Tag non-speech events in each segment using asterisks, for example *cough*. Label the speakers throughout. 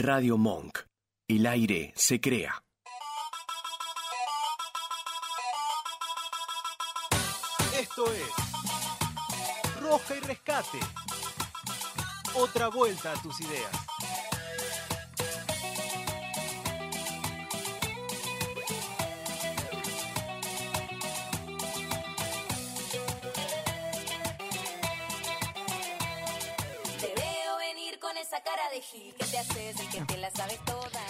Speaker 1: Radio Monk. El aire se crea.
Speaker 2: Esto es Roja y Rescate. Otra vuelta a tus ideas.
Speaker 3: De gil que te haces el que te la sabes toda.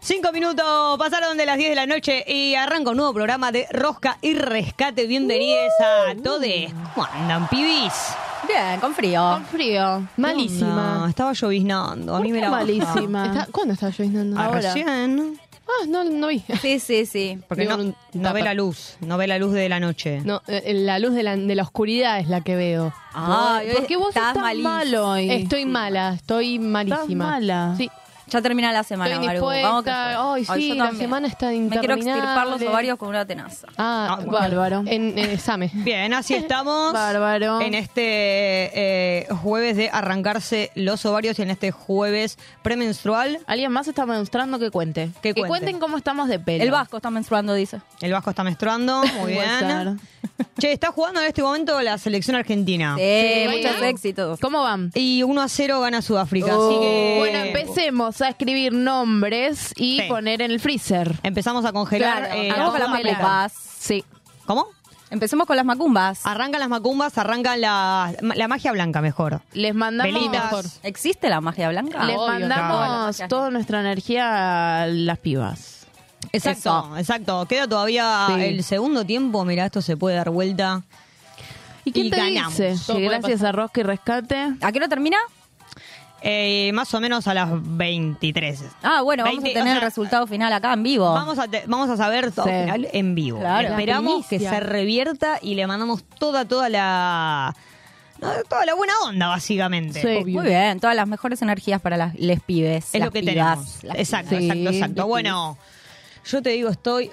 Speaker 4: Cinco minutos pasaron de las 10 de la noche y arranca un nuevo programa de Rosca y Rescate. Bienvenidos a todos. ¿Cómo andan, pibis?
Speaker 5: Bien, con frío.
Speaker 6: Con frío.
Speaker 4: No,
Speaker 6: Malísima.
Speaker 4: estaba lloviznando. A mí me la baja.
Speaker 6: Malísima. Está- ¿Cuándo está lloviznando?
Speaker 4: Ah,
Speaker 6: Ahora.
Speaker 4: recién.
Speaker 6: Ah, no, no vi. *laughs*
Speaker 5: Sí, sí, sí.
Speaker 4: Porque
Speaker 6: Veo
Speaker 4: no,
Speaker 6: un
Speaker 4: no ve
Speaker 6: tapa.
Speaker 4: la luz. No ve la luz de la noche.
Speaker 6: No, eh, la luz de la, de la oscuridad es la que veo.
Speaker 5: Ay,
Speaker 7: ¿Por qué vos
Speaker 5: estás
Speaker 7: estás
Speaker 5: malísima.
Speaker 7: mal hoy?
Speaker 6: Estoy mala, estoy malísima.
Speaker 7: mala?
Speaker 6: Sí,
Speaker 5: Ya termina la semana,
Speaker 6: estoy
Speaker 5: Maru. Vamos que
Speaker 6: Ay, sí,
Speaker 5: yo
Speaker 6: la
Speaker 5: también.
Speaker 6: semana está
Speaker 5: Me quiero extirpar los ovarios con una tenaza.
Speaker 6: Ah,
Speaker 4: Ah,
Speaker 6: bueno.
Speaker 7: bárbaro.
Speaker 6: En eh, Same. *laughs*
Speaker 4: Bien, así estamos.
Speaker 7: Bárbaro.
Speaker 4: En este eh, jueves de arrancarse los ovarios y en este jueves premenstrual.
Speaker 7: ¿Alguien más está menstruando que cuente?
Speaker 4: Que
Speaker 7: Que,
Speaker 4: cuente.
Speaker 7: cuenten cómo estamos de pelo.
Speaker 5: El Vasco está menstruando, dice.
Speaker 4: El Vasco está menstruando. Muy *laughs*
Speaker 7: Puede
Speaker 4: bien. *laughs* Che, está jugando en este momento la selección argentina.
Speaker 5: Sí,
Speaker 6: Sí.
Speaker 5: muchos éxitos.
Speaker 7: ¿Cómo van?
Speaker 4: Y 1 a 0 gana Sudáfrica.
Speaker 5: Oh.
Speaker 4: Así que.
Speaker 7: Bueno, empecemos a escribir nombres y
Speaker 4: Sí.
Speaker 7: poner en el freezer.
Speaker 4: Empezamos a congelar.
Speaker 5: Claro,
Speaker 4: eh,
Speaker 5: las macumbas.
Speaker 7: Sí.
Speaker 4: ¿Cómo?
Speaker 5: Empecemos con las macumbas.
Speaker 4: Arrancan las macumbas, arrancan la, la magia blanca mejor.
Speaker 7: Les mandamos,
Speaker 4: Velitas.
Speaker 6: mejor.
Speaker 5: ¿Existe la magia blanca?
Speaker 7: les
Speaker 6: obvio,
Speaker 7: mandamos
Speaker 5: claro.
Speaker 7: toda nuestra energía a las pibas.
Speaker 4: Exacto,
Speaker 5: Eso.
Speaker 4: exacto. Queda todavía
Speaker 7: Sí.
Speaker 4: el segundo tiempo. Mira, esto se puede dar vuelta.
Speaker 7: ¿Y quién
Speaker 4: Y
Speaker 7: te
Speaker 4: ganamos.
Speaker 7: dice que gracias a Rosca y Rescate
Speaker 5: ¿A qué hora termina?
Speaker 4: Eh, más o menos a las 23.
Speaker 5: Ah, bueno, vamos
Speaker 4: 20,
Speaker 5: a tener
Speaker 4: o sea,
Speaker 5: el resultado final acá en vivo.
Speaker 4: Vamos a, te- vamos a saber todo
Speaker 7: Sí.
Speaker 4: final en vivo.
Speaker 5: Claro.
Speaker 4: Esperamos que se revierta y le mandamos toda, toda la. no, toda la buena onda, básicamente.
Speaker 7: Sí.
Speaker 5: Muy bien, todas las mejores energías para las les pibes.
Speaker 4: Es
Speaker 5: las
Speaker 4: lo que
Speaker 5: pibas,
Speaker 4: tenemos. Exacto,
Speaker 7: pibas.
Speaker 4: exacto, exacto.
Speaker 7: sí.
Speaker 4: Bueno, yo te digo, estoy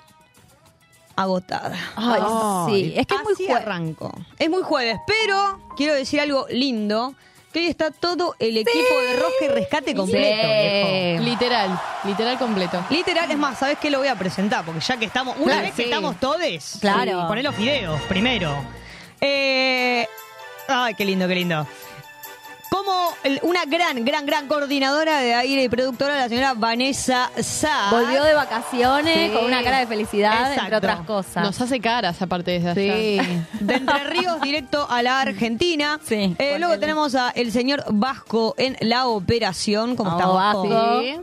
Speaker 4: agotada.
Speaker 5: Ay, sí, es que es muy
Speaker 4: Así
Speaker 5: jue-
Speaker 4: arranco. Es muy jueves, pero quiero decir algo lindo. Que hoy está todo el equipo de Rosca y Rescate completo, viejo.
Speaker 6: Literal, literal completo.
Speaker 4: Literal, es más, ¿sabes qué lo voy a presentar? Porque ya que estamos, una
Speaker 5: Claro,
Speaker 4: vez que
Speaker 5: sí.
Speaker 4: estamos todes,
Speaker 5: Claro.
Speaker 4: poné los videos primero. Eh, ay, qué lindo, qué lindo. Como una gran, gran, gran coordinadora de aire y productora, la señora Vanessa Sá.
Speaker 5: Volvió de vacaciones
Speaker 7: Sí.
Speaker 5: con una cara de felicidad, entre otras cosas.
Speaker 6: Nos hace caras aparte desde allá.
Speaker 7: Sí.
Speaker 4: De Entre Ríos directo a la Argentina.
Speaker 5: Sí,
Speaker 4: Eh, luego
Speaker 5: el-
Speaker 4: tenemos a el señor Vasco en la operación. ¿Cómo está
Speaker 5: Vamos,
Speaker 4: Vasco?
Speaker 5: Vasco.
Speaker 7: Sí.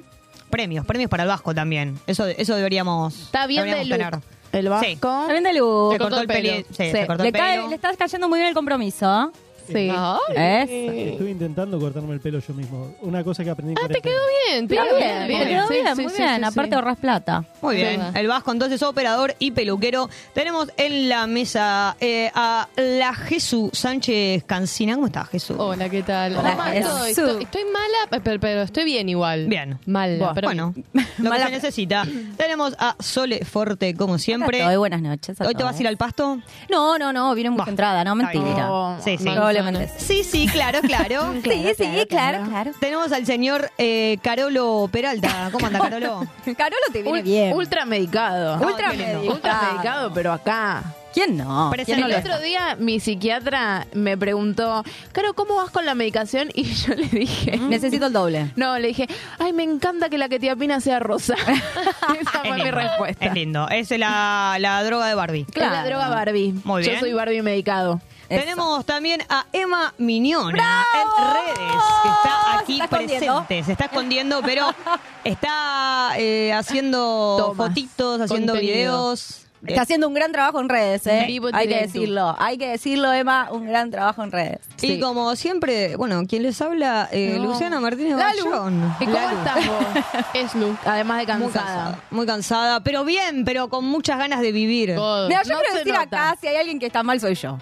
Speaker 4: Premios, premios para el Vasco también. Eso, eso deberíamos,
Speaker 7: Está bien de
Speaker 4: deberíamos tener.
Speaker 7: El
Speaker 4: Sí.
Speaker 7: Vasco.
Speaker 5: Está bien de luz.
Speaker 4: Se cortó el pelo. Sí,
Speaker 7: Sí.
Speaker 4: se cortó
Speaker 5: Le,
Speaker 4: el
Speaker 5: cae-
Speaker 4: pelo.
Speaker 5: le está cayendo muy bien el compromiso.
Speaker 7: Sí.
Speaker 6: Ay,
Speaker 5: ¿Es?
Speaker 8: Estuve intentando cortarme el pelo yo mismo. Una cosa que aprendí en
Speaker 6: Ah, te quedó bien, te quedó
Speaker 5: bien, te quedó
Speaker 6: Sí,
Speaker 5: bien,
Speaker 6: sí,
Speaker 5: muy
Speaker 6: sí,
Speaker 5: bien.
Speaker 6: sí,
Speaker 5: Aparte
Speaker 6: sí.
Speaker 5: ahorras plata.
Speaker 4: Muy bien, el Vasco entonces operador y peluquero. Tenemos en la mesa eh, a la Jesús Sánchez Cancina. ¿Cómo estás, Jesús?
Speaker 6: Hola, ¿qué tal?
Speaker 5: Hola,
Speaker 6: ¿Cómo
Speaker 5: Jesús.
Speaker 6: estoy? Estoy, estoy mala, pero, pero estoy bien igual.
Speaker 4: Bien.
Speaker 6: Mala, pero
Speaker 4: bueno, lo
Speaker 5: Mala-
Speaker 4: que se necesita. Tenemos a Sole Forte, como siempre.
Speaker 5: Todos, buenas noches. a
Speaker 4: ¿Hoy te vas a ir al pasto?
Speaker 5: No, no, no, viene muy
Speaker 4: Bah,
Speaker 5: concentrada, no, mentira.
Speaker 7: No.
Speaker 4: Sí, sí.
Speaker 5: Probablemente.
Speaker 4: Sí, sí, claro, claro. *laughs*
Speaker 5: Sí, sí, claro, claro.
Speaker 4: Tenemos al señor eh, Carolo Peralta. ¿Cómo anda, Carolo? *laughs*
Speaker 5: Carolo te viene
Speaker 7: Ul-
Speaker 5: bien.
Speaker 7: Ultra medicado.
Speaker 5: Ultra
Speaker 4: qué lindo.
Speaker 5: medicado.
Speaker 7: Ultra medicado, pero acá.
Speaker 5: ¿Quién no?
Speaker 4: Presente.
Speaker 5: ¿Quién no
Speaker 7: El otro
Speaker 5: está?
Speaker 7: día mi psiquiatra me preguntó, Caro, ¿cómo vas con la medicación? *laughs* Y yo le dije,
Speaker 5: Necesito el doble.
Speaker 7: no, le dije, ay, me encanta que la ketiapina sea rosa. Esa
Speaker 4: Es
Speaker 7: fue mi
Speaker 4: lindo,
Speaker 7: respuesta.
Speaker 4: Es lindo. Es la, la droga de Barbie.
Speaker 7: Es la droga Barbie.
Speaker 4: Muy bien.
Speaker 7: Yo soy Barbie medicado.
Speaker 5: Eso.
Speaker 4: Tenemos también a Emma Miñona
Speaker 5: ¡Bravo!
Speaker 4: en redes, que está aquí
Speaker 5: Se está escondiendo.
Speaker 4: presente. Se está escondiendo, pero *laughs* está eh, haciendo
Speaker 7: Tomas.
Speaker 4: fotitos, haciendo
Speaker 6: Contenido.
Speaker 4: videos.
Speaker 5: Está haciendo un gran trabajo en redes, ¿eh?
Speaker 6: Vivo
Speaker 5: Hay que decirlo. Hay que decirlo, Emma, un gran trabajo en redes.
Speaker 4: Y como siempre, bueno, quien les habla, eh,
Speaker 7: No.
Speaker 4: Luciana Martínez
Speaker 5: La Lu.
Speaker 4: Bayón.
Speaker 7: ¿Y cómo
Speaker 4: La Lu.
Speaker 7: estás vos? *laughs*
Speaker 6: es Lu.
Speaker 7: Además de
Speaker 4: Muy
Speaker 7: cansada.
Speaker 4: muy cansada, pero bien, pero con muchas ganas de vivir.
Speaker 5: Mira, yo
Speaker 7: No
Speaker 5: quiero decir
Speaker 7: nota.
Speaker 5: acá, si hay alguien que está mal, soy yo.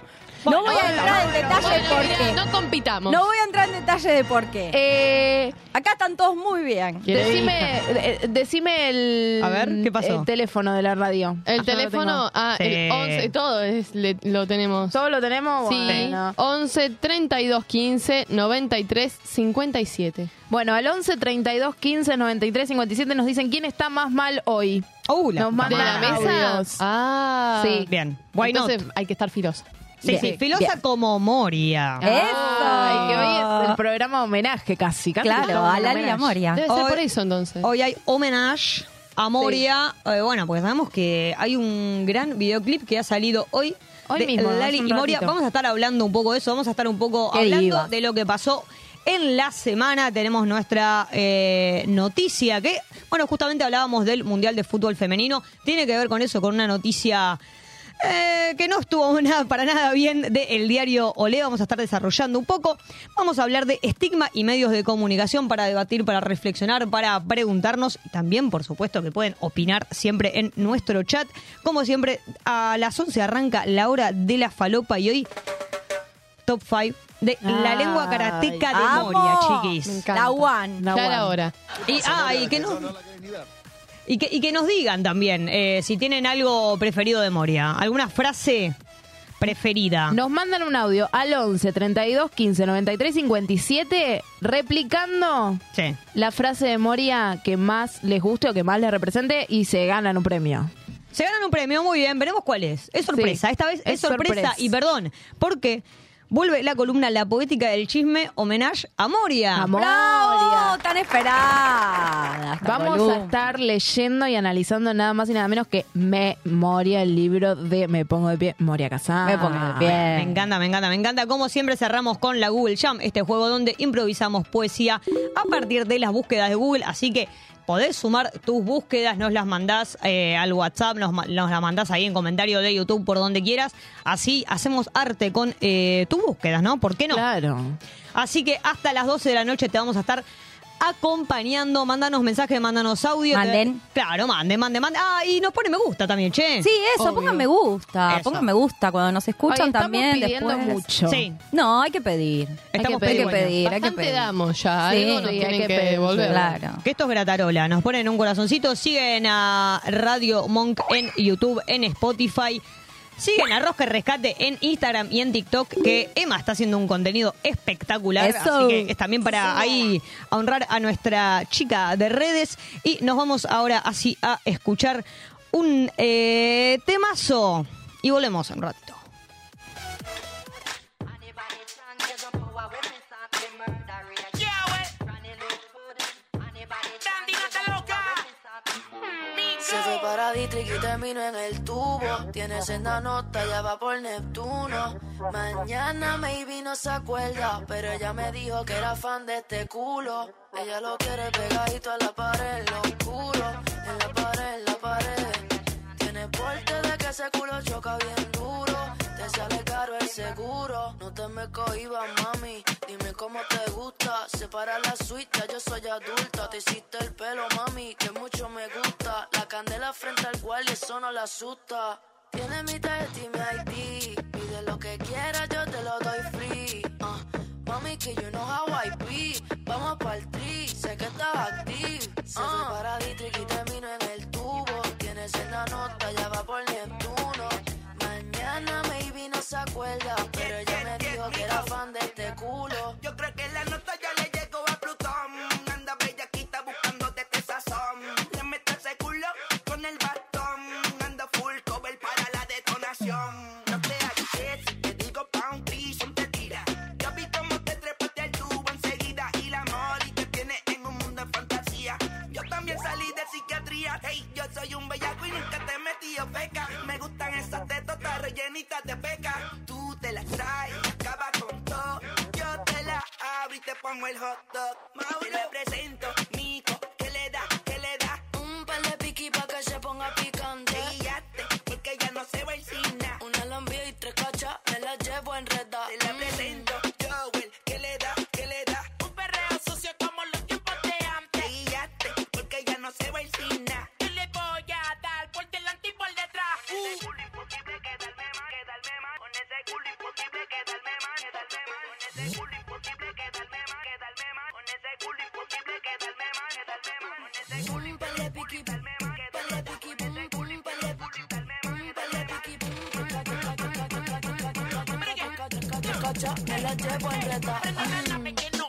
Speaker 5: No voy a entrar en detalle
Speaker 6: bueno,
Speaker 5: por qué.
Speaker 6: No compitamos.
Speaker 5: No voy a entrar en detalle de por qué.
Speaker 9: Eh,
Speaker 5: Acá están todos muy bien.
Speaker 6: ¿Quiere
Speaker 9: decime, eh, decime el,
Speaker 4: A ver, ¿qué pasó?
Speaker 9: el teléfono de la radio.
Speaker 6: El
Speaker 9: Ah, yo lo
Speaker 6: teléfono, ah,
Speaker 4: Sí.
Speaker 6: el 11, todo es, le- lo tenemos.
Speaker 9: ¿Todo lo tenemos?
Speaker 6: Sí,
Speaker 9: Bueno.
Speaker 6: 11 32 15 93 57.
Speaker 9: Bueno, al 11 32 15 93 57 nos dicen quién está más mal hoy.
Speaker 4: Uh, la
Speaker 9: Nos
Speaker 4: puta
Speaker 6: ¿De la
Speaker 9: mandan
Speaker 6: mesa?
Speaker 9: audios.
Speaker 6: Ah.
Speaker 9: Sí.
Speaker 4: Bien. Why not?
Speaker 6: Entonces hay que estar filoso.
Speaker 4: Sí, sí, filosa
Speaker 5: Bien.
Speaker 4: como Moria.
Speaker 5: Eso.
Speaker 9: Ay, que hoy es el programa homenaje casi. casi
Speaker 5: Claro, a Lali
Speaker 9: homenaje.
Speaker 5: Moria.
Speaker 6: Debe ser
Speaker 4: Hoy-
Speaker 6: por eso entonces.
Speaker 4: Hoy hay homenaje a Moria. Eh, bueno, porque sabemos que hay un gran videoclip que ha salido hoy.
Speaker 9: Hoy
Speaker 4: de
Speaker 9: mismo,
Speaker 4: Lali y Moria.
Speaker 9: ratito.
Speaker 4: Vamos a estar hablando un poco de eso. Vamos a estar un poco
Speaker 5: Qué
Speaker 4: hablando
Speaker 5: diva.
Speaker 4: de lo que pasó en la semana. Tenemos nuestra eh, noticia que, bueno, justamente hablábamos del Mundial de Fútbol Femenino. Tiene que ver con eso, con una noticia eh, que no estuvo *laughs* nada, para nada bien del diario Olé. Vamos a estar desarrollando un poco. Vamos a hablar de estigma y medios de comunicación para debatir, para reflexionar, para preguntarnos. Y también, por supuesto, que pueden opinar siempre en nuestro chat. Como siempre, a las 11 arranca la hora de la falopa y hoy top 5 de la
Speaker 9: Ay,
Speaker 4: lengua karateca de
Speaker 5: ¡Amo!
Speaker 4: Moria, chiquis.
Speaker 6: Me.
Speaker 5: La one.
Speaker 9: La
Speaker 6: ya era
Speaker 9: one.
Speaker 6: hora.
Speaker 4: Y, ah, y que, no- y, que, y que nos digan también eh, si tienen algo preferido de Moria. ¿Alguna frase preferida?
Speaker 9: Nos mandan un audio al 11 32 15 93 57 replicando
Speaker 4: Sí.
Speaker 9: la frase de Moria que más les guste o que más les represente y se ganan un premio.
Speaker 4: Se ganan un premio, muy bien, veremos cuál es. Es sorpresa,
Speaker 9: Sí,
Speaker 4: esta vez es,
Speaker 9: es
Speaker 4: sorpresa.
Speaker 9: sorpresa.
Speaker 4: Y perdón, porque vuelve la columna La Poética del Chisme, homenaje a Moria.
Speaker 9: A Moria.
Speaker 5: Tan esperada.
Speaker 9: Vamos
Speaker 5: columna.
Speaker 9: a estar leyendo y analizando nada más y nada menos que Me Moria, el libro de Me Pongo de Pie, Moria Casada.
Speaker 5: Me Pongo de Pie.
Speaker 4: Me encanta, me encanta, me encanta. Como siempre cerramos con la Google Jam, este juego donde improvisamos poesía a partir de las búsquedas de Google. Así que podés sumar tus búsquedas, nos las mandás eh, al WhatsApp, nos, nos las mandás ahí en comentario de YouTube por donde quieras. Así hacemos arte con eh, tus búsquedas, ¿no? ¿Por qué no?
Speaker 9: Claro.
Speaker 4: Así que hasta las 12 de la noche te vamos a estar acompañando. Mándanos mensajes, mándanos audio.
Speaker 5: Manden.
Speaker 4: Claro, manden, manden, manden. Ah, y nos pone me gusta también, che.
Speaker 5: Sí, eso,
Speaker 6: Obvio.
Speaker 5: pongan me gusta.
Speaker 4: Eso.
Speaker 5: Pongan me gusta cuando nos escuchan también.
Speaker 9: pidiendo
Speaker 5: después.
Speaker 9: mucho.
Speaker 4: Sí.
Speaker 5: No, hay que pedir.
Speaker 4: Estamos
Speaker 9: que
Speaker 5: Hay que pedir, hay que
Speaker 6: Bastante
Speaker 5: pedir.
Speaker 6: damos ya.
Speaker 5: Sí,
Speaker 6: Algo nos
Speaker 5: sí,
Speaker 6: tienen
Speaker 9: hay que
Speaker 6: que, devolver.
Speaker 5: Claro.
Speaker 4: Que esto es Gratarola. Nos ponen un corazoncito. Siguen a Radio Monk en YouTube, en Spotify. Siguen a Rosca Rescate en Instagram y en TikTok, que Emma está haciendo un contenido espectacular.
Speaker 5: Eso.
Speaker 4: Así que es también para ahí honrar a nuestra chica de redes. Y nos vamos ahora así a escuchar un eh, temazo. Y volvemos en un ratito.
Speaker 10: Se fue para Dietrich y terminó en el tubo. Tiene senda nota, ya va por Neptuno. Mañana maybe no se acuerda, pero ella me dijo que era fan de este culo. Ella lo quiere pegadito a la pared, lo oscuro. En la pared, en la pared. Tiene porte de que ese culo choca bien duro. Te sale caro el seguro. No te me cohibas, mami. Dime cómo te gusta. Separa la suite, yo soy adulta. Te hiciste el pelo, mami, que. Frente al cual y eso no la asusta. Tiene mi tarjeta y mi ID. Pide lo que quieras, yo te lo doy free. Ah, mami, que you know how I be. Vamos pa'l tri, sé que estás active. Se fue para Dietrich y terminó en el tubo. Tienes en la nota, ya va por Neptuno. Mañana maybe no se acuerda, pero ella
Speaker 11: rellenitas de peca. Tú te las traes, acaba con todo. Yo te la abro y te pongo el hot dog. Mauro le presento, Mico, que le da, que le da.
Speaker 10: Un par de piqui pa' que se ponga picante. La llevo
Speaker 12: en reta.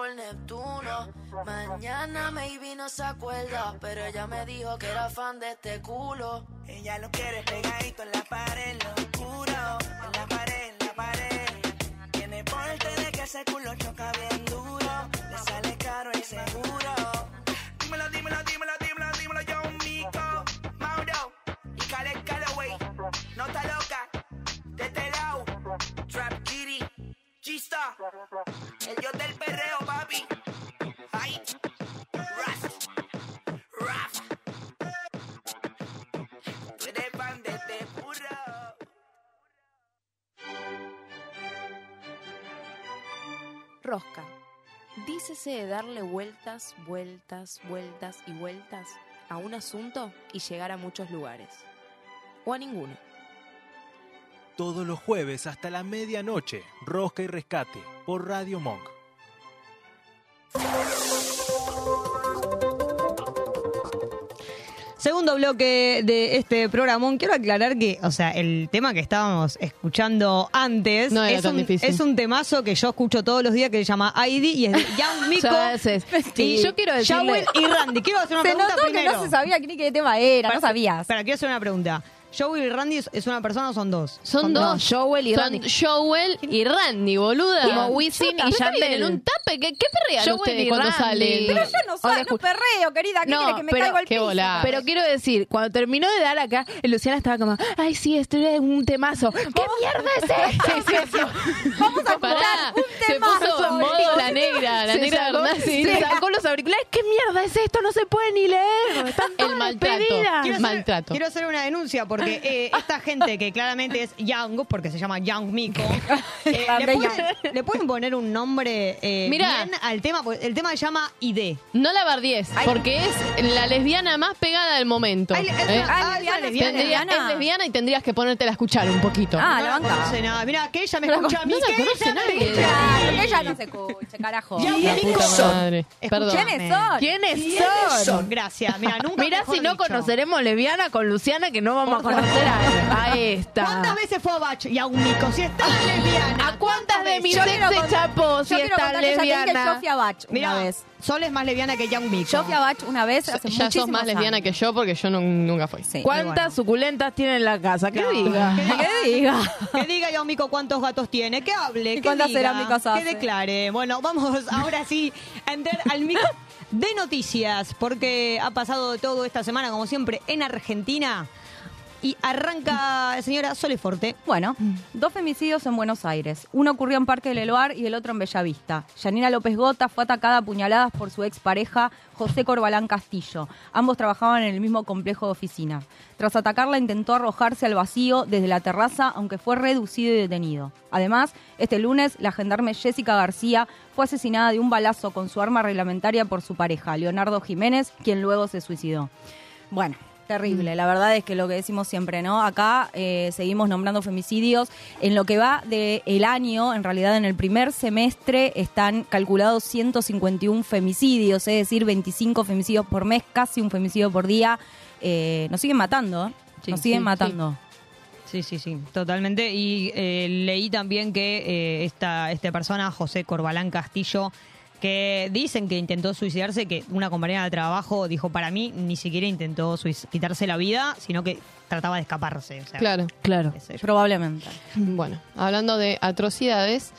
Speaker 11: Por Neptuno. Mañana
Speaker 12: maybe no se acuerda, pero ella me dijo que era fan de este culo.
Speaker 11: Ella lo quiere pegadito en la pared, en lo oscuro. En la pared, en la pared. Tiene porte de que ese culo choca bien duro. Le sale caro el seguro. Dímelo, dímelo, dímelo, dímelo, dímelo, yo, Mico. Mauro y Khaled Calloway. Nota El dios del perreo, papi. Ay. Raf. Eres fan de este.
Speaker 7: Rosca. Dícese de darle vueltas, vueltas, vueltas y vueltas a un asunto y llegar a muchos lugares. O a ninguno.
Speaker 2: Todos los jueves hasta la medianoche, Rosca y Rescate por Radio Monk.
Speaker 4: Segundo bloque de este programa. Quiero aclarar que, o sea, el tema que estábamos escuchando antes
Speaker 6: No
Speaker 4: es, un,
Speaker 6: difícil.
Speaker 4: es un temazo que yo escucho todos los días que se llama ID y es de *laughs* Young Miko.
Speaker 7: Sé. Y yo quiero decirle-
Speaker 4: y Randy. Quiero hacer una
Speaker 5: Se
Speaker 4: pregunta
Speaker 5: notó que
Speaker 4: primero.
Speaker 5: no se sabía ni qué tema era, no sabías.
Speaker 4: Espera, quiero hacer una pregunta. ¿Joel y Randy es- una persona o son dos?
Speaker 6: Son dos.
Speaker 7: Joel y
Speaker 6: Son
Speaker 7: Randy.
Speaker 6: Joel y Randy, boluda.
Speaker 7: Como Wisin y
Speaker 6: ¿qué
Speaker 7: Yandel.
Speaker 6: en un tape? ¿Qué, qué perrean
Speaker 7: Joel
Speaker 6: ustedes
Speaker 7: y
Speaker 6: cuando
Speaker 7: Randy.
Speaker 6: salen?
Speaker 5: Pero yo no, soy, no
Speaker 7: escu-
Speaker 5: perreo, querida. ¿Qué
Speaker 7: No,
Speaker 5: que me
Speaker 7: pero-
Speaker 5: caigo al
Speaker 6: qué
Speaker 5: piso?
Speaker 7: Pero quiero decir, cuando terminó de dar acá, Luciana estaba como, ay, sí, esto es un temazo. *laughs* ¿Qué mierda es esto? *laughs*
Speaker 5: Vamos a
Speaker 6: Pará,
Speaker 5: escuchar un
Speaker 6: se
Speaker 5: tema.
Speaker 6: puso en modo la negra, la
Speaker 7: Se
Speaker 6: negra
Speaker 7: sacó,
Speaker 6: verdad, sí.
Speaker 7: se sacó los auriculares. ¿Qué mierda es esto? No se puede ni leer. Están todas
Speaker 6: El maltrato.
Speaker 7: despedidas.
Speaker 4: Quiero hacer,
Speaker 6: Maltrato.
Speaker 4: quiero hacer una denuncia porque eh, esta gente que claramente es Young, porque se llama Young Miko, *laughs* eh, ¿le, pueden, le pueden poner un nombre eh,
Speaker 6: Mirá.
Speaker 4: bien al tema? Porque el tema se llama ID.
Speaker 6: No la bardies, porque es la lesbiana más pegada del momento.
Speaker 4: Ay, es
Speaker 5: lesbiana,
Speaker 4: lesbiana.
Speaker 6: Tendría-
Speaker 5: lesbiana.
Speaker 6: es lesbiana y tendrías que ponértela a escuchar un poquito.
Speaker 5: Ah,
Speaker 4: no
Speaker 5: la banca.
Speaker 4: conoce nada. Mira, que ella me
Speaker 6: No
Speaker 4: escucha a
Speaker 6: con-
Speaker 4: mí.
Speaker 6: no la
Speaker 4: que
Speaker 6: conoce
Speaker 4: ella me
Speaker 6: nadie.
Speaker 4: escucha.
Speaker 5: Claro, que ella no se escucha, carajo.
Speaker 4: Miko son.
Speaker 6: Perdón.
Speaker 5: ¿Quiénes son?
Speaker 7: ¿Quiénes son?
Speaker 4: Gracias. Mira, nunca
Speaker 7: Mira
Speaker 4: mejor
Speaker 7: si no
Speaker 4: dicho.
Speaker 7: conoceremos lesbiana con Luciana, que no vamos a a, esta.
Speaker 4: ¿Cuántas veces fue a Bach y a un Miko? Si está lesbiana.
Speaker 7: ¿A cuántas de mis
Speaker 5: quiero
Speaker 7: se chapó si
Speaker 5: que ya te dije
Speaker 7: lesbiana?
Speaker 5: yo fui a Bach
Speaker 4: Mira,
Speaker 5: una vez.
Speaker 4: Sol es más lesbiana que Young Miko.
Speaker 5: Yo fui a Bach una vez hace
Speaker 6: Ya sos
Speaker 5: muchísimos
Speaker 6: más lesbiana
Speaker 5: años.
Speaker 6: que yo porque yo no- nunca fui.
Speaker 5: Sí.
Speaker 7: ¿Cuántas
Speaker 4: bueno.
Speaker 7: suculentas tiene en la casa? ¿Qué
Speaker 4: No.
Speaker 7: diga?
Speaker 4: ¿Qué diga?
Speaker 5: ¿Qué diga? *laughs*
Speaker 4: Que diga Young Miko cuántos gatos tiene, que hable,
Speaker 5: ¿Y
Speaker 4: que
Speaker 5: cuántas
Speaker 4: diga,
Speaker 5: cerámicas
Speaker 4: que
Speaker 5: hace?
Speaker 4: declare. Bueno, vamos ahora sí a entrar al micro de noticias, porque ha pasado de todo esta semana, como siempre, en Argentina. Y arranca, señora Soleforte.
Speaker 5: Bueno, dos femicidios en Buenos Aires. Uno ocurrió en Parque del Eloar y el otro en Bellavista. Yanina López Gota fue atacada a puñaladas por su expareja José Corbalán Castillo. Ambos trabajaban en el mismo complejo de oficina. Tras atacarla intentó arrojarse al vacío desde la terraza, aunque fue reducido y detenido. Además, este lunes la gendarme Jessica García fue asesinada de un balazo con su arma reglamentaria por su pareja, Leonardo Jiménez, quien luego se suicidó. Bueno, terrible. La verdad es que lo que decimos siempre, ¿no? Acá eh, seguimos nombrando femicidios. En lo que va del año, en realidad en el primer semestre están calculados 151 femicidios, es decir, 25 femicidios por mes, casi un femicidio por día. Eh, nos siguen matando, ¿eh?
Speaker 4: Sí,
Speaker 5: nos siguen
Speaker 4: sí,
Speaker 5: matando.
Speaker 4: Sí, sí, sí, totalmente. Y eh, leí también que esta, esta persona, José Corbalán Castillo, que dicen que intentó suicidarse, que una compañera de trabajo dijo, para mí ni siquiera intentó quitarse la vida, sino que trataba de escaparse. o sea,
Speaker 6: Claro.
Speaker 5: Claro, probablemente.
Speaker 6: Bueno, hablando de atrocidades,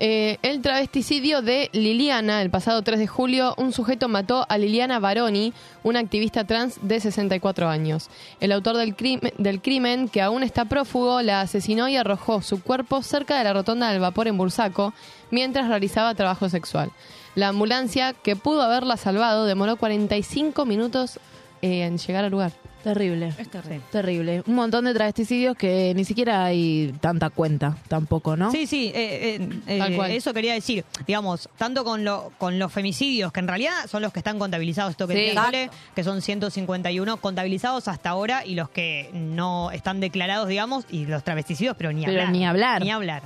Speaker 6: eh, el travesticidio de Liliana, el pasado 3 de julio, un sujeto mató a Liliana Baroni, una activista trans de 64 años. El autor del crimen, del crimen, que aún está prófugo, la asesinó y arrojó su cuerpo cerca de la rotonda del vapor en Bursaco, mientras realizaba trabajo sexual. La ambulancia, que pudo haberla salvado, demoró 45 minutos eh, en llegar al lugar.
Speaker 7: Terrible.
Speaker 5: Es terrible.
Speaker 7: Terrible. Un montón de travesticidios que ni siquiera hay tanta cuenta tampoco, ¿no?
Speaker 4: Sí, sí, eh, eh, eh,
Speaker 6: Tal cual.
Speaker 4: eso quería decir. Digamos, tanto con, lo, con los femicidios, que en realidad son los que están contabilizados, esto que
Speaker 7: Sí.
Speaker 4: decía que son 151 contabilizados hasta ahora, y los que no están declarados, digamos, y los travesticidios, pero ni
Speaker 7: Pero
Speaker 4: hablar.
Speaker 7: ni hablar.
Speaker 4: Ni hablar.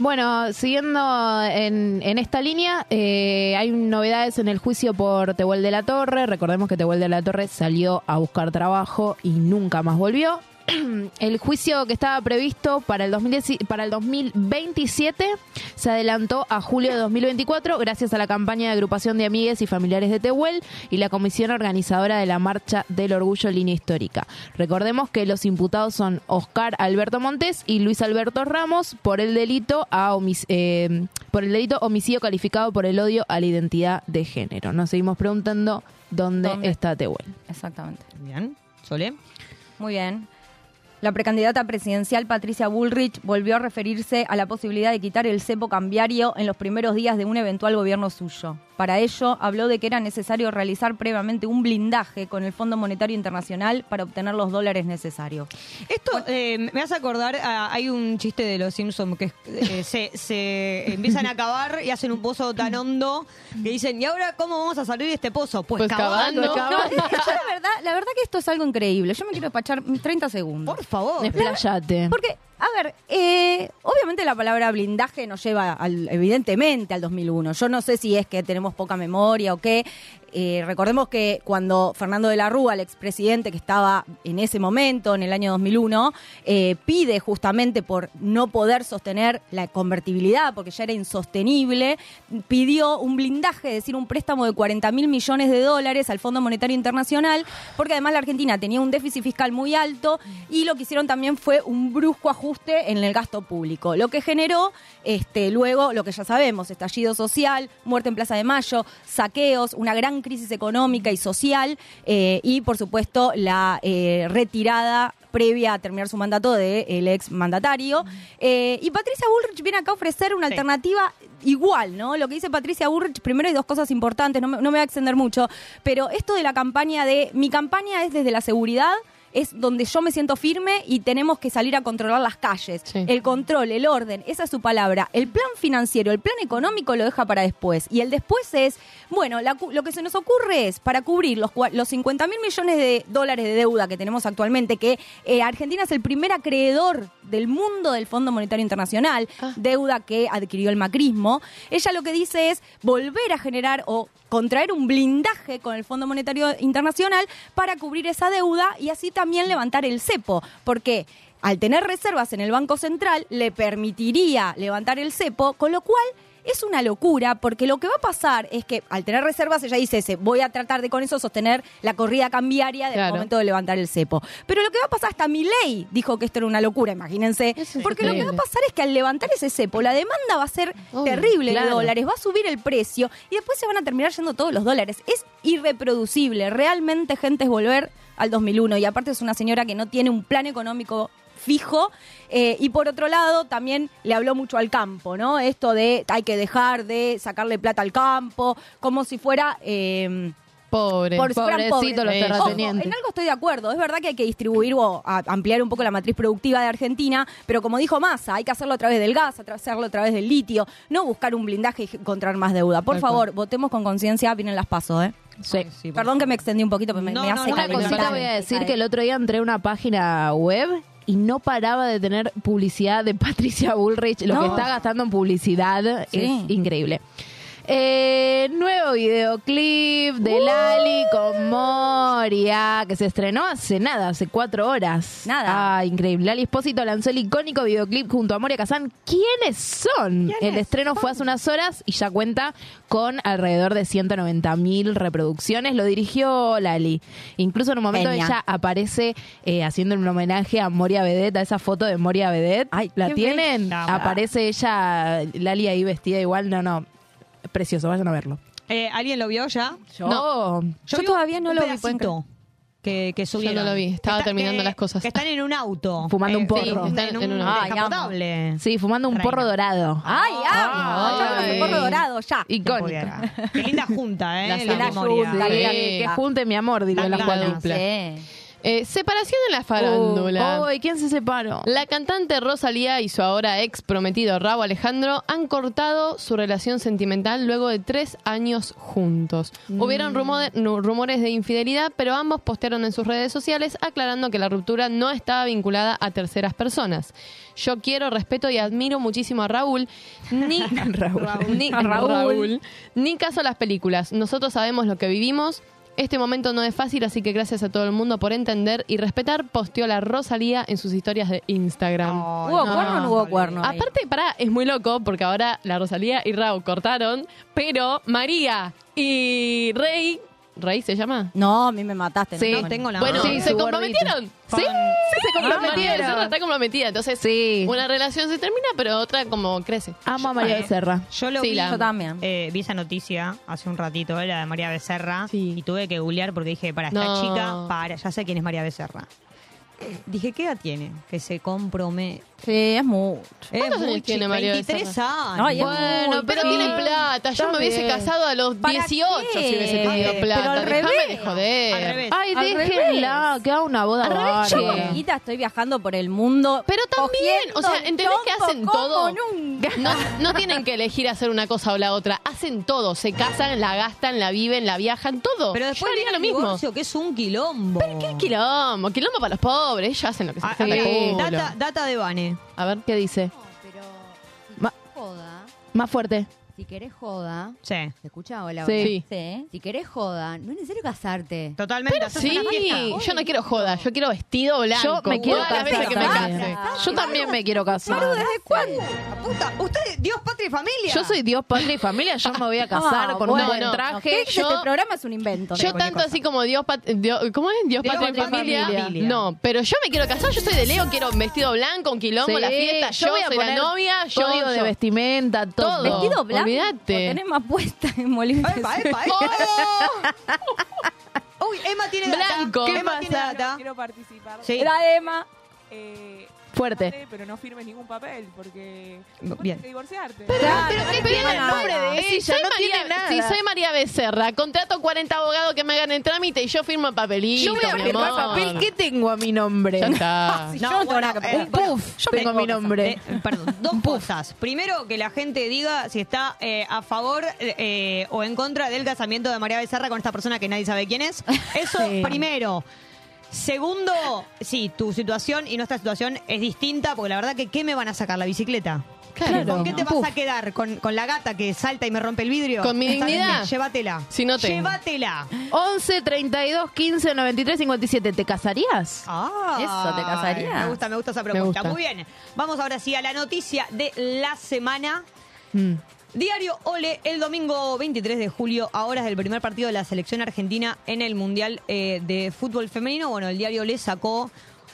Speaker 7: Bueno, siguiendo en, en esta línea, eh, hay novedades en el juicio por Tehuel de la Torre. Recordemos que Tehuel de la Torre salió a buscar trabajo y nunca más volvió. *clears throat* El juicio que estaba previsto para el, 2010 para el 2027 se adelantó a julio de 2024 gracias a la campaña de agrupación de amigues y familiares de Tehuel y la comisión organizadora de la Marcha del Orgullo Línea Histórica. Recordemos que los imputados son Oscar Alberto Montes y Luis Alberto Ramos por el delito a homic- eh, por el delito homicidio calificado por el odio a la identidad de género. Nos seguimos preguntando dónde,
Speaker 5: ¿Dónde?
Speaker 7: está Tehuel.
Speaker 5: Exactamente.
Speaker 4: Bien, Sole.
Speaker 5: Muy bien. La precandidata presidencial Patricia Bullrich volvió a referirse a la posibilidad de quitar el cepo cambiario en los primeros días de un eventual gobierno suyo. Para ello, habló de que era necesario realizar previamente un blindaje con el Fondo Monetario Internacional para obtener los dólares necesarios.
Speaker 4: Esto eh, me hace acordar, a- hay un chiste de los Simpsons que eh, *laughs* se, se empiezan a cavar y hacen un pozo tan hondo que dicen, ¿y ahora cómo vamos a salir de este pozo? Pues,
Speaker 6: Pues
Speaker 4: cavando.
Speaker 6: cavando.
Speaker 5: No, yo la verdad, la verdad que esto es algo increíble. Yo me quiero despachar 30 segundos.
Speaker 4: Por favor.
Speaker 7: Desplayate.
Speaker 5: Porque, a ver, eh, obviamente la palabra blindaje nos lleva al- evidentemente al 2001. Yo no sé si es que tenemos poca memoria o qué. Eh, recordemos que cuando Fernando de la Rúa, el expresidente que estaba en ese momento, en el año 2001, eh, pide justamente por no poder sostener la convertibilidad, porque ya era insostenible, pidió un blindaje, es decir, un préstamo de 40 mil millones de dólares al Fondo Monetario Internacional, porque además la Argentina tenía un déficit fiscal muy alto y lo que hicieron también fue un brusco ajuste en el gasto público, lo que generó este, luego lo que ya sabemos, estallido social, muerte en Plaza de Mayo, saqueos, una gran crisis económica y social eh, y por supuesto la eh, retirada previa a terminar su mandato del ex mandatario. Eh, y Patricia Bullrich viene acá a ofrecer una
Speaker 4: Sí.
Speaker 5: alternativa igual, ¿no? Lo que dice Patricia Bullrich, primero hay dos cosas importantes, no me, no me voy a extender mucho, pero esto de la campaña de, mi campaña es desde la seguridad, es donde yo me siento firme y tenemos que salir a controlar las calles.
Speaker 6: Sí.
Speaker 5: El control, el orden, esa es su palabra. El plan financiero, el plan económico lo deja para después. Y el después es, bueno, la lo que se nos ocurre es para cubrir los, los 50 mil millones de dólares de deuda que tenemos actualmente, que eh, Argentina es el primer acreedor del mundo del Fondo Monetario Internacional, deuda que adquirió el macrismo. Ella lo que dice es volver a generar o contraer un blindaje con el Fondo Monetario Internacional para cubrir esa deuda y así también levantar el cepo. Porque al tener reservas en el Banco Central le permitiría levantar el cepo, con lo cual es una locura porque lo que va a pasar es que al tener reservas ella dice, "Se- voy a tratar de con eso sostener la corrida cambiaria del
Speaker 6: Claro.
Speaker 5: momento de levantar el cepo. Pero lo que va a pasar, hasta mi ley dijo que esto era una locura, imagínense.
Speaker 6: Eso
Speaker 5: porque lo que va a pasar es que al levantar ese cepo, la demanda va a ser terrible de dólares, va a subir el precio y después se van a terminar yendo todos los dólares. Es irreproducible. Realmente, gente, es volver al 2001. Y aparte es una señora que no tiene un plan económico fijo. Eh, y por otro lado, también le habló mucho al campo, ¿no? Esto de hay que dejar de sacarle plata al campo, como si fuera... eh,
Speaker 6: Pobre.
Speaker 5: por si fueran
Speaker 7: Pobrecito
Speaker 5: pobres.
Speaker 7: los
Speaker 5: Ojo,
Speaker 7: terratenientes.
Speaker 5: en algo estoy de acuerdo. Es verdad que hay que distribuir o a- ampliar un poco la matriz productiva de Argentina, pero como dijo Massa, hay que hacerlo a través del gas, hacerlo a través del litio, no buscar un blindaje y encontrar más deuda. Por favor, votemos con conciencia, vienen las pasos, ¿eh?
Speaker 7: Sí.
Speaker 4: Ay, sí, por
Speaker 5: Perdón que me extendí un poquito, pero me,
Speaker 4: No,
Speaker 5: me
Speaker 4: no,
Speaker 5: hace
Speaker 4: no,
Speaker 7: Una cosita voy a decir que el otro día entré a una página web y no paraba de tener publicidad de *laughs* Patricia Bullrich. Lo
Speaker 5: No.
Speaker 7: que está gastando en publicidad
Speaker 5: Sí.
Speaker 7: es increíble. Eh, nuevo videoclip de Lali con Moria, que se estrenó hace nada, hace cuatro horas.
Speaker 5: Nada.
Speaker 7: Ah, increíble. Lali Espósito lanzó el icónico videoclip junto a Moria Kazan. ¿Quiénes son? El estreno fue hace unas horas y ya cuenta con alrededor de 190 mil reproducciones. Lo dirigió Lali. Incluso en un momento ella aparece eh, haciendo un homenaje a Moria Vedette, a esa foto de Moria Vedette. ¿La
Speaker 5: qué
Speaker 7: tienen? Aparece ella, Lali ahí vestida igual. No, no. Precioso, vayan a verlo.
Speaker 4: Eh, ¿Alguien lo vio ya?
Speaker 7: Yo.
Speaker 5: Yo
Speaker 4: vi
Speaker 5: todavía no
Speaker 4: un
Speaker 5: lo vi, ¿pueden
Speaker 4: pedacito que, que subieron.
Speaker 6: no lo vi, estaba
Speaker 4: está-
Speaker 6: terminando
Speaker 4: que-
Speaker 6: las cosas.
Speaker 4: Que están en un auto.
Speaker 7: Fumando un porro.
Speaker 4: sí, están en un
Speaker 6: En un-
Speaker 5: Ay,
Speaker 4: descapotable.
Speaker 7: Sí, fumando un
Speaker 4: Reina.
Speaker 7: porro dorado.
Speaker 5: ¡Ay, amo! Yo ese porro dorado, ya.
Speaker 4: No
Speaker 7: Icónico.
Speaker 4: pudiera. Qué linda junta, ¿eh? La memoria.
Speaker 5: junta,
Speaker 7: Sí, que junte mi amor, diría
Speaker 6: La
Speaker 7: la.
Speaker 5: Sí.
Speaker 6: Eh, separación en la farándula.
Speaker 7: Uy, ¿quién se separó?
Speaker 6: La cantante Rosalía y su ahora ex prometido Raúl Alejandro han cortado su relación sentimental luego de tres años juntos. Hubieron rumore- nu- rumores de infidelidad, pero ambos postearon en sus redes sociales aclarando que la ruptura no estaba vinculada a terceras personas. Yo quiero, respeto y admiro muchísimo a Raúl. Ni *laughs*
Speaker 7: Raúl.
Speaker 6: Ni,
Speaker 7: A Raúl.
Speaker 6: Raúl. Ni caso a las películas. Nosotros sabemos lo que vivimos. Este momento no es fácil, así que gracias a todo el mundo por entender y respetar, posteó la Rosalía en sus historias de Instagram.
Speaker 5: ¿Hubo cuerno o no hubo cuerno? ahí?
Speaker 6: Aparte, pará, es muy loco porque ahora la Rosalía y Raúl cortaron, pero María y Rey, ¿Rey se llama?
Speaker 5: No, a mí me mataste.
Speaker 7: Sí.
Speaker 5: no,
Speaker 4: tengo la
Speaker 6: Bueno,
Speaker 7: Sí,
Speaker 6: se
Speaker 7: su
Speaker 6: comprometieron. ¿Sí? Sí, se
Speaker 7: comprometieron.
Speaker 6: Becerra está comprometida. Entonces,
Speaker 7: Sí.
Speaker 6: una relación se termina, pero otra como crece.
Speaker 7: Amo a María. Becerra.
Speaker 4: Yo lo
Speaker 6: Sí,
Speaker 4: vi,
Speaker 6: la
Speaker 5: Yo también.
Speaker 4: eh, vi esa noticia hace un ratito, la de María Becerra,
Speaker 6: Sí.
Speaker 4: y tuve que googlear porque dije, para esta
Speaker 6: No.
Speaker 4: chica, para, ya sé quién es María Becerra. Dije, ¿qué edad tiene? Que se compromete.
Speaker 5: Sí, es mucho.
Speaker 6: ¿Cuántos
Speaker 4: Es
Speaker 6: años
Speaker 4: muy
Speaker 6: tiene María
Speaker 4: 23
Speaker 6: Becerra?
Speaker 4: años.
Speaker 5: Ay, es
Speaker 6: Bueno,
Speaker 5: muy
Speaker 6: pero
Speaker 5: sí.
Speaker 6: tiene plata. Yo me hubiese casado a los
Speaker 5: ¿Para
Speaker 6: 18
Speaker 5: qué?
Speaker 6: si hubiese tenido
Speaker 5: Pero
Speaker 6: plata.
Speaker 5: al
Speaker 6: Déjame
Speaker 5: revés.
Speaker 6: de joder.
Speaker 4: Al revés.
Speaker 7: Ay,
Speaker 5: Al
Speaker 7: déjenla,
Speaker 5: revés.
Speaker 7: que haga una boda
Speaker 5: Al revés, estoy viajando por el mundo.
Speaker 6: Pero también, o sea,
Speaker 5: cogiendo
Speaker 6: ¿entendés que hacen
Speaker 5: como
Speaker 6: todo?
Speaker 5: nunca.
Speaker 6: No, no tienen que elegir hacer una cosa o la otra. Hacen todo. Se casan, la gastan, la viven, la viajan, todo.
Speaker 4: Pero después
Speaker 6: Yo haría
Speaker 4: viene
Speaker 6: lo
Speaker 4: el
Speaker 6: mismo.
Speaker 4: divorcio, que es un quilombo.
Speaker 6: ¿Qué quilombo? Quilombo para los pobres. Hacen lo que se
Speaker 4: Ah,
Speaker 6: les canta el
Speaker 4: eh,
Speaker 6: culo.
Speaker 4: data, data de Vane.
Speaker 6: A ver.
Speaker 7: ¿Qué dice?
Speaker 13: Pero si
Speaker 7: Ma-
Speaker 13: querés joda,
Speaker 7: Más fuerte.
Speaker 13: Si querés joda,
Speaker 4: Sí.
Speaker 13: ¿se escucha? Hola,
Speaker 7: Sí.
Speaker 13: hola.
Speaker 5: Sí.
Speaker 13: Si querés joda, no es necesario casarte.
Speaker 4: Totalmente. haces
Speaker 6: Sí, yo no quiero joda. Yo quiero vestido blanco.
Speaker 7: Yo me quiero casar
Speaker 6: veces que me
Speaker 7: también.
Speaker 6: case.
Speaker 7: Yo también me quiero casar.
Speaker 4: ¿Desde cuándo? Puta, usted, Dios, patria y familia.
Speaker 7: Yo soy Dios, patria y familia. Yo me voy a casar
Speaker 5: Ah,
Speaker 7: con
Speaker 5: bueno,
Speaker 7: un buen traje.
Speaker 5: Este programa es un invento.
Speaker 6: Yo tanto así como Dios, pat- Dios- ¿cómo es? Dios,
Speaker 4: Dios,
Speaker 6: patria y
Speaker 4: patria y
Speaker 6: familia.
Speaker 4: familia.
Speaker 6: No, pero yo me quiero casar, yo soy de Leo, quiero un vestido blanco, un quilombo,
Speaker 7: Sí,
Speaker 6: la fiesta, yo,
Speaker 7: voy a
Speaker 6: soy la
Speaker 7: poner
Speaker 6: novia, yo,
Speaker 7: código de vestimenta. Todo.
Speaker 5: Vestido blanco.
Speaker 6: Olvídate.
Speaker 5: Tenés más puesta en Molina.
Speaker 4: Epa, epa, epa. *laughs* Uy, Emma tiene data.
Speaker 6: Blanco.
Speaker 4: ¿Qué
Speaker 6: ¿Qué
Speaker 4: Emma tiene
Speaker 14: Quiero,
Speaker 4: data?
Speaker 14: quiero participar.
Speaker 4: Sí.
Speaker 5: Era Emma.
Speaker 14: Eh,
Speaker 7: Fuerte.
Speaker 14: Pero no firmes ningún papel porque
Speaker 4: Bien.
Speaker 14: tienes que divorciarte.
Speaker 6: Pero,
Speaker 5: Claro,
Speaker 6: pero,
Speaker 5: no
Speaker 6: ¿qué
Speaker 5: tiene
Speaker 6: tiene el nombre de ella?
Speaker 7: ya no
Speaker 6: María-
Speaker 7: tiene nada.
Speaker 6: Si soy María Becerra, contrato 40 abogados que me hagan el trámite y yo firmo el papelito,
Speaker 7: Yo voy a
Speaker 6: mi
Speaker 7: firmar
Speaker 6: amor.
Speaker 7: papel. ¿Qué tengo a mi nombre?
Speaker 6: Ya está. *laughs*
Speaker 5: Yo no tengo nada que
Speaker 4: eh,
Speaker 5: poner.
Speaker 4: bueno,
Speaker 7: Puff,
Speaker 4: yo
Speaker 7: tengo
Speaker 4: tengo
Speaker 7: mi nombre.
Speaker 4: Eh, perdón, dos cosas. Primero, que la gente diga si está eh, a favor eh, o en contra del casamiento de María Becerra con esta persona que nadie sabe quién es. *laughs* Eso
Speaker 7: Sí.
Speaker 4: primero. Segundo, sí, tu situación y nuestra situación es distinta, porque la verdad que ¿qué me van a sacar la bicicleta?
Speaker 6: Claro.
Speaker 4: ¿Con qué te vas a quedar? ¿Con, con la gata que salta y me rompe el vidrio?
Speaker 6: Con mi dignidad.
Speaker 4: Llévatela.
Speaker 6: Si no tengo.
Speaker 4: Llévatela.
Speaker 7: 11 32 15 93 57. ¿Te casarías?
Speaker 4: Ah,
Speaker 5: Eso, ¿te casarías?
Speaker 4: Me gusta, me gusta esa propuesta.
Speaker 6: gusta.
Speaker 4: Muy bien. Vamos ahora sí a la noticia de la semana.
Speaker 7: Mm.
Speaker 4: Diario Ole, el domingo 23 de julio, a horas del primer partido de la selección argentina en el Mundial eh, de Fútbol Femenino. Bueno, el diario Ole sacó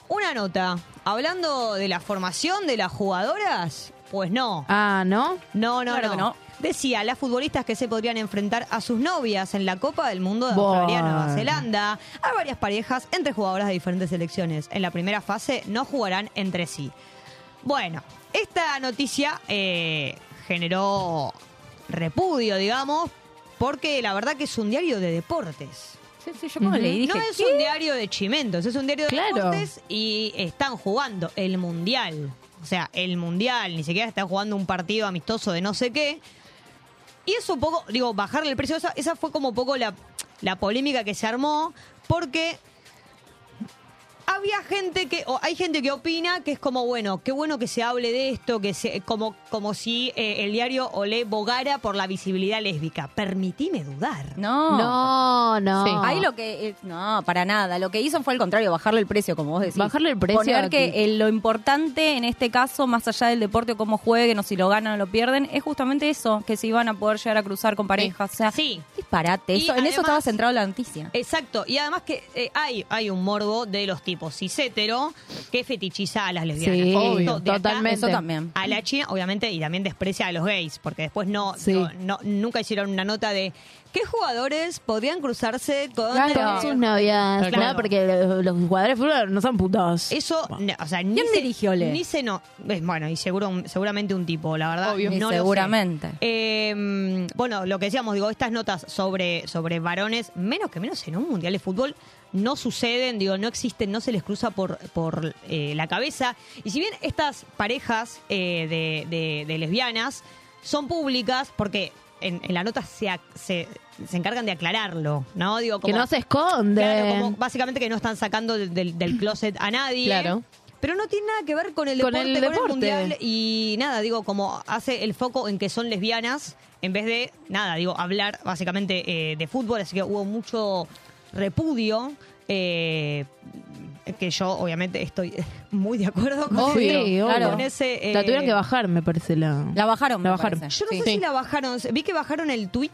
Speaker 4: una nota hablando de la formación de las jugadoras. Pues no.
Speaker 7: Ah, ¿no?
Speaker 4: No, no,
Speaker 5: Claro
Speaker 4: no.
Speaker 5: que no.
Speaker 4: Decía, las futbolistas que se podrían enfrentar a sus novias en la Copa del Mundo de
Speaker 7: Bueno.
Speaker 4: Australia Nueva Zelanda. Hay varias parejas entre jugadoras de diferentes selecciones. En la primera fase no jugarán entre sí. Bueno, esta noticia eh, generó repudio, digamos, porque la verdad que es un diario de deportes.
Speaker 5: Sí, sí, yo leí dije,
Speaker 4: no es
Speaker 5: ¿qué?
Speaker 4: un diario de chimentos, es un diario de
Speaker 7: Claro.
Speaker 4: deportes y están jugando el mundial. O sea, el mundial, ni siquiera están jugando un partido amistoso de no sé qué. Y eso un poco, digo, bajarle el precio, esa, esa fue como un poco la, la polémica que se armó, porque había gente que, o hay gente que opina que es como, bueno, qué bueno que se hable de esto, que se, como, como si eh, el diario Olé bogara por la visibilidad lésbica. Permitime dudar.
Speaker 5: No.
Speaker 7: No, no.
Speaker 5: Sí. Ahí lo que. eh, No, para nada. Lo que hizo fue al contrario, bajarle el precio, como vos decís.
Speaker 7: Bajarle el precio
Speaker 5: Poner que eh, lo importante en este caso, más allá del deporte o cómo jueguen o si lo ganan o lo pierden, es justamente eso, que se iban a poder llegar a cruzar con parejas. O sea,
Speaker 4: Sí.
Speaker 5: disparate. Eso, en eso estaba centrado la noticia.
Speaker 4: Exacto, y además que eh, hay, hay un morbo de los tipos cisétero que fetichiza a las lesbianas.
Speaker 7: Sí, obvio,
Speaker 4: de acá
Speaker 7: totalmente.
Speaker 5: Eso también.
Speaker 4: A la China, obviamente, y también desprecia a los gays, porque después no,
Speaker 7: Sí.
Speaker 4: no, no- nunca hicieron una nota de qué jugadores podrían cruzarse con
Speaker 7: Con
Speaker 4: eh,
Speaker 7: sus novias.
Speaker 4: Claro.
Speaker 7: Nada, porque los, los jugadores de fútbol no son putos.
Speaker 4: Eso, no, o sea, ni
Speaker 5: ¿Quién
Speaker 4: se,
Speaker 5: dirigió, Le?
Speaker 4: Ni se no. es, bueno, y seguro, seguramente un tipo, la verdad.
Speaker 5: Obvio.
Speaker 4: no lo sé.
Speaker 5: Seguramente.
Speaker 4: Eh, bueno, lo que decíamos, digo, estas notas sobre, sobre varones, menos que menos en un mundial de fútbol, no suceden, digo, no existen, no se les cruza por, por eh, la cabeza. Y si bien estas parejas eh, de, de- de lesbianas son públicas, porque en, en la nota se, se, se encargan de aclararlo, ¿no? Digo,
Speaker 7: que no se esconden.
Speaker 4: Claro, como básicamente que no están sacando del, closet a nadie.
Speaker 6: Claro.
Speaker 4: Pero no tiene nada que ver con el
Speaker 7: Con
Speaker 4: deporte, con el
Speaker 7: deporte.
Speaker 4: mundial. Y nada, digo, como hace el foco en que son lesbianas, en vez de, nada, digo, hablar básicamente eh, de fútbol. Así que hubo mucho repudio. eh, que yo obviamente estoy *laughs* muy de acuerdo con,
Speaker 7: Obvio,
Speaker 4: ese-
Speaker 7: obvio.
Speaker 4: con ese... eh,
Speaker 7: La tuvieron que bajar, me parece. La,
Speaker 5: La bajaron,
Speaker 7: La bajaron.
Speaker 5: parece.
Speaker 4: yo no
Speaker 5: Sí.
Speaker 4: sé si la bajaron, vi que bajaron el tweet,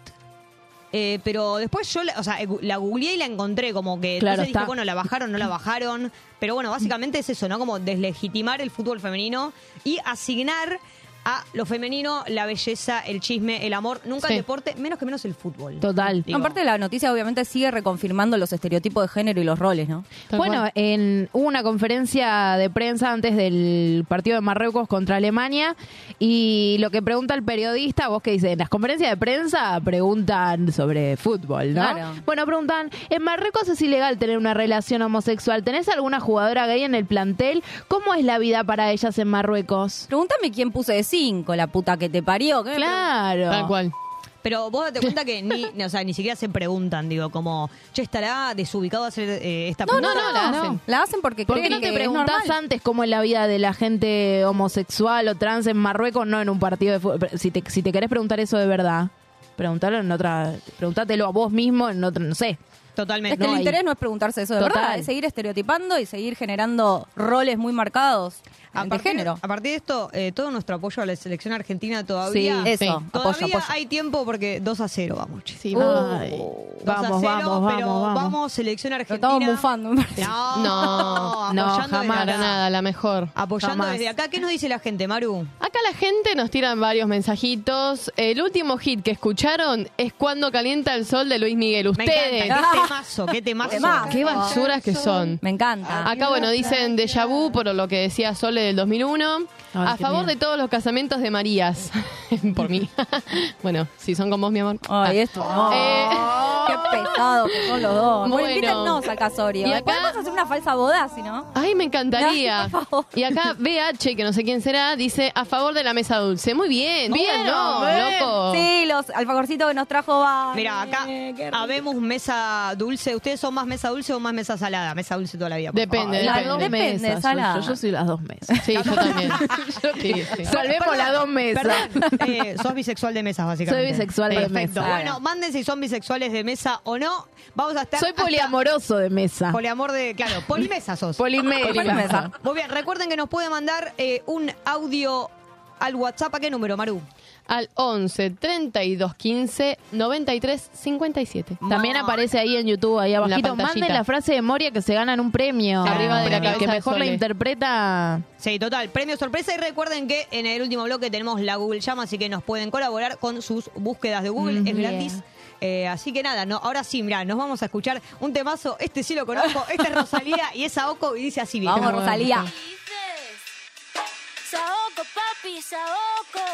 Speaker 4: eh, pero después yo, la, o sea, la googleé y la encontré, como que
Speaker 7: Claro,
Speaker 4: entonces dije, bueno, la bajaron, no la bajaron, pero bueno, básicamente es eso, ¿no? Como deslegitimar el fútbol femenino y asignar a lo femenino la belleza, el chisme, el amor, nunca
Speaker 6: Sí.
Speaker 4: el deporte, menos que menos el fútbol.
Speaker 7: Total.
Speaker 4: Digo,
Speaker 5: Aparte, la noticia obviamente sigue reconfirmando los estereotipos de género y los roles, ¿no?
Speaker 6: Tal
Speaker 7: Bueno,
Speaker 6: cual.
Speaker 7: en, hubo una conferencia de prensa antes del partido de Marruecos contra Alemania y lo que pregunta el periodista, vos que dices, en las conferencias de prensa preguntan sobre fútbol, ¿no?
Speaker 5: Claro.
Speaker 7: Bueno, preguntan, en Marruecos es ilegal tener una relación homosexual, ¿tenés alguna jugadora gay en el plantel? ¿Cómo es la vida para ellas en Marruecos?
Speaker 5: Pregúntame quién puse de cinco, la puta que te parió. ¿qué
Speaker 7: Claro.
Speaker 6: Tal cual.
Speaker 4: Pero vos date cuenta que ni, o sea, ni siquiera se preguntan, digo, como, che, ¿estará desubicado hacer eh, esta
Speaker 5: No, no,
Speaker 4: pregunta?
Speaker 5: no,
Speaker 6: la
Speaker 5: no.
Speaker 6: hacen.
Speaker 5: La hacen porque
Speaker 7: ¿Por qué
Speaker 5: creen
Speaker 7: no te
Speaker 5: que
Speaker 7: preguntás antes cómo es la vida de la gente homosexual o trans en Marruecos, no en un partido de fútbol? Si te, si te querés preguntar eso de verdad, pregúntalo en otra, pregúntatelo a vos mismo en otra, no sé.
Speaker 4: Totalmente.
Speaker 5: Es que
Speaker 7: No,
Speaker 5: el
Speaker 7: ahí.
Speaker 5: interés no es preguntarse eso de
Speaker 7: Total.
Speaker 5: verdad, es seguir estereotipando y seguir generando roles muy marcados
Speaker 4: A
Speaker 5: de
Speaker 4: partir,
Speaker 5: género.
Speaker 4: a partir de esto, eh, todo nuestro apoyo a la selección argentina todavía.
Speaker 5: Sí, eso,
Speaker 6: Sí.
Speaker 5: apoyo,
Speaker 4: Todavía
Speaker 5: apoyo.
Speaker 4: hay tiempo porque 2 a 0 vamos, che.
Speaker 6: Sí,
Speaker 4: a
Speaker 7: vamos,
Speaker 4: cero,
Speaker 7: vamos,
Speaker 4: pero
Speaker 7: vamos, vamos.
Speaker 4: selección argentina.
Speaker 5: estamos bufando.
Speaker 4: No,
Speaker 6: No,
Speaker 7: no,
Speaker 4: apoyando
Speaker 7: jamás.
Speaker 6: Para nada, la mejor.
Speaker 4: Apoyando
Speaker 7: Jamás.
Speaker 4: desde acá. ¿Qué nos dice la gente, Maru?
Speaker 6: Acá la gente nos tiran varios mensajitos. El último hit que escucharon es Cuando calienta el sol de Luis Miguel.
Speaker 4: Me
Speaker 6: Ustedes,
Speaker 4: encanta. Qué temazo, qué temazo.
Speaker 6: Qué basuras que son.
Speaker 5: Me encanta.
Speaker 6: Acá, bueno, dicen déjà vu por lo que decía Del 2001.
Speaker 7: Ay,
Speaker 6: a favor de todos los casamientos de Marías. *laughs* por mí. *laughs* bueno, si son con vos, mi amor.
Speaker 5: Ay, esto. no.
Speaker 6: Eh. *laughs*
Speaker 5: Qué pesado que son los dos. Bueno, invítennos al casorio.
Speaker 6: Y acá-
Speaker 5: ¿Podemos hacer una falsa boda, si no?
Speaker 6: Ay, me encantaría.
Speaker 5: Ay, por favor.
Speaker 6: Y acá BH, que no sé quién será, dice a favor de la mesa dulce. Muy bien.
Speaker 7: Bien,
Speaker 6: no,
Speaker 7: bien.
Speaker 6: loco.
Speaker 5: Sí, los alfajorcitos que nos trajo va.
Speaker 4: Mira, acá habemos mesa dulce. ¿Ustedes son más mesa dulce o más mesa salada? Mesa dulce toda la vida.
Speaker 6: Depende,
Speaker 4: favor.
Speaker 7: Las
Speaker 6: depende.
Speaker 7: dos
Speaker 5: Depende,
Speaker 7: mesas.
Speaker 5: Sala.
Speaker 7: soy yo, yo soy las dos mesas. *laughs*
Speaker 6: Sí, yo también. *laughs* Sí, sí.
Speaker 7: Salvemos las dos mesas. *laughs*
Speaker 4: Eh, sos bisexual de mesas, básicamente.
Speaker 7: Soy bisexual de
Speaker 4: Perfecto.
Speaker 7: mesa.
Speaker 4: Bueno, manden si son bisexuales de mesa o no. Vamos a estar.
Speaker 7: Soy poliamoroso de mesa.
Speaker 4: Poliamor de. Claro, polimesa sos.
Speaker 7: Polimesa.
Speaker 5: Polimesa.
Speaker 4: Muy bien, recuerden que nos puede mandar eh, un audio al WhatsApp. ¿A qué número, Maru?
Speaker 6: Al 11 32 15 93 57.
Speaker 7: También aparece ahí en YouTube, ahí abajito.
Speaker 6: pantallita.
Speaker 7: Manden la frase de Moria que se ganan un premio.
Speaker 6: Arriba de la cabeza
Speaker 7: que mejor la interpreta.
Speaker 4: Sí, total. Premio sorpresa. Y recuerden que en el último bloque tenemos la Google Llama, así que nos pueden colaborar con sus búsquedas de Google.
Speaker 7: Mm,
Speaker 4: es gratis. Eh, así que nada, no, ahora sí, mira, nos vamos a escuchar un temazo. Este sí lo conozco. *laughs* Este es Rosalía y es Aoco y dice así bien.
Speaker 5: Vamos, Rosalía.
Speaker 15: Saoco, papi, Saoco.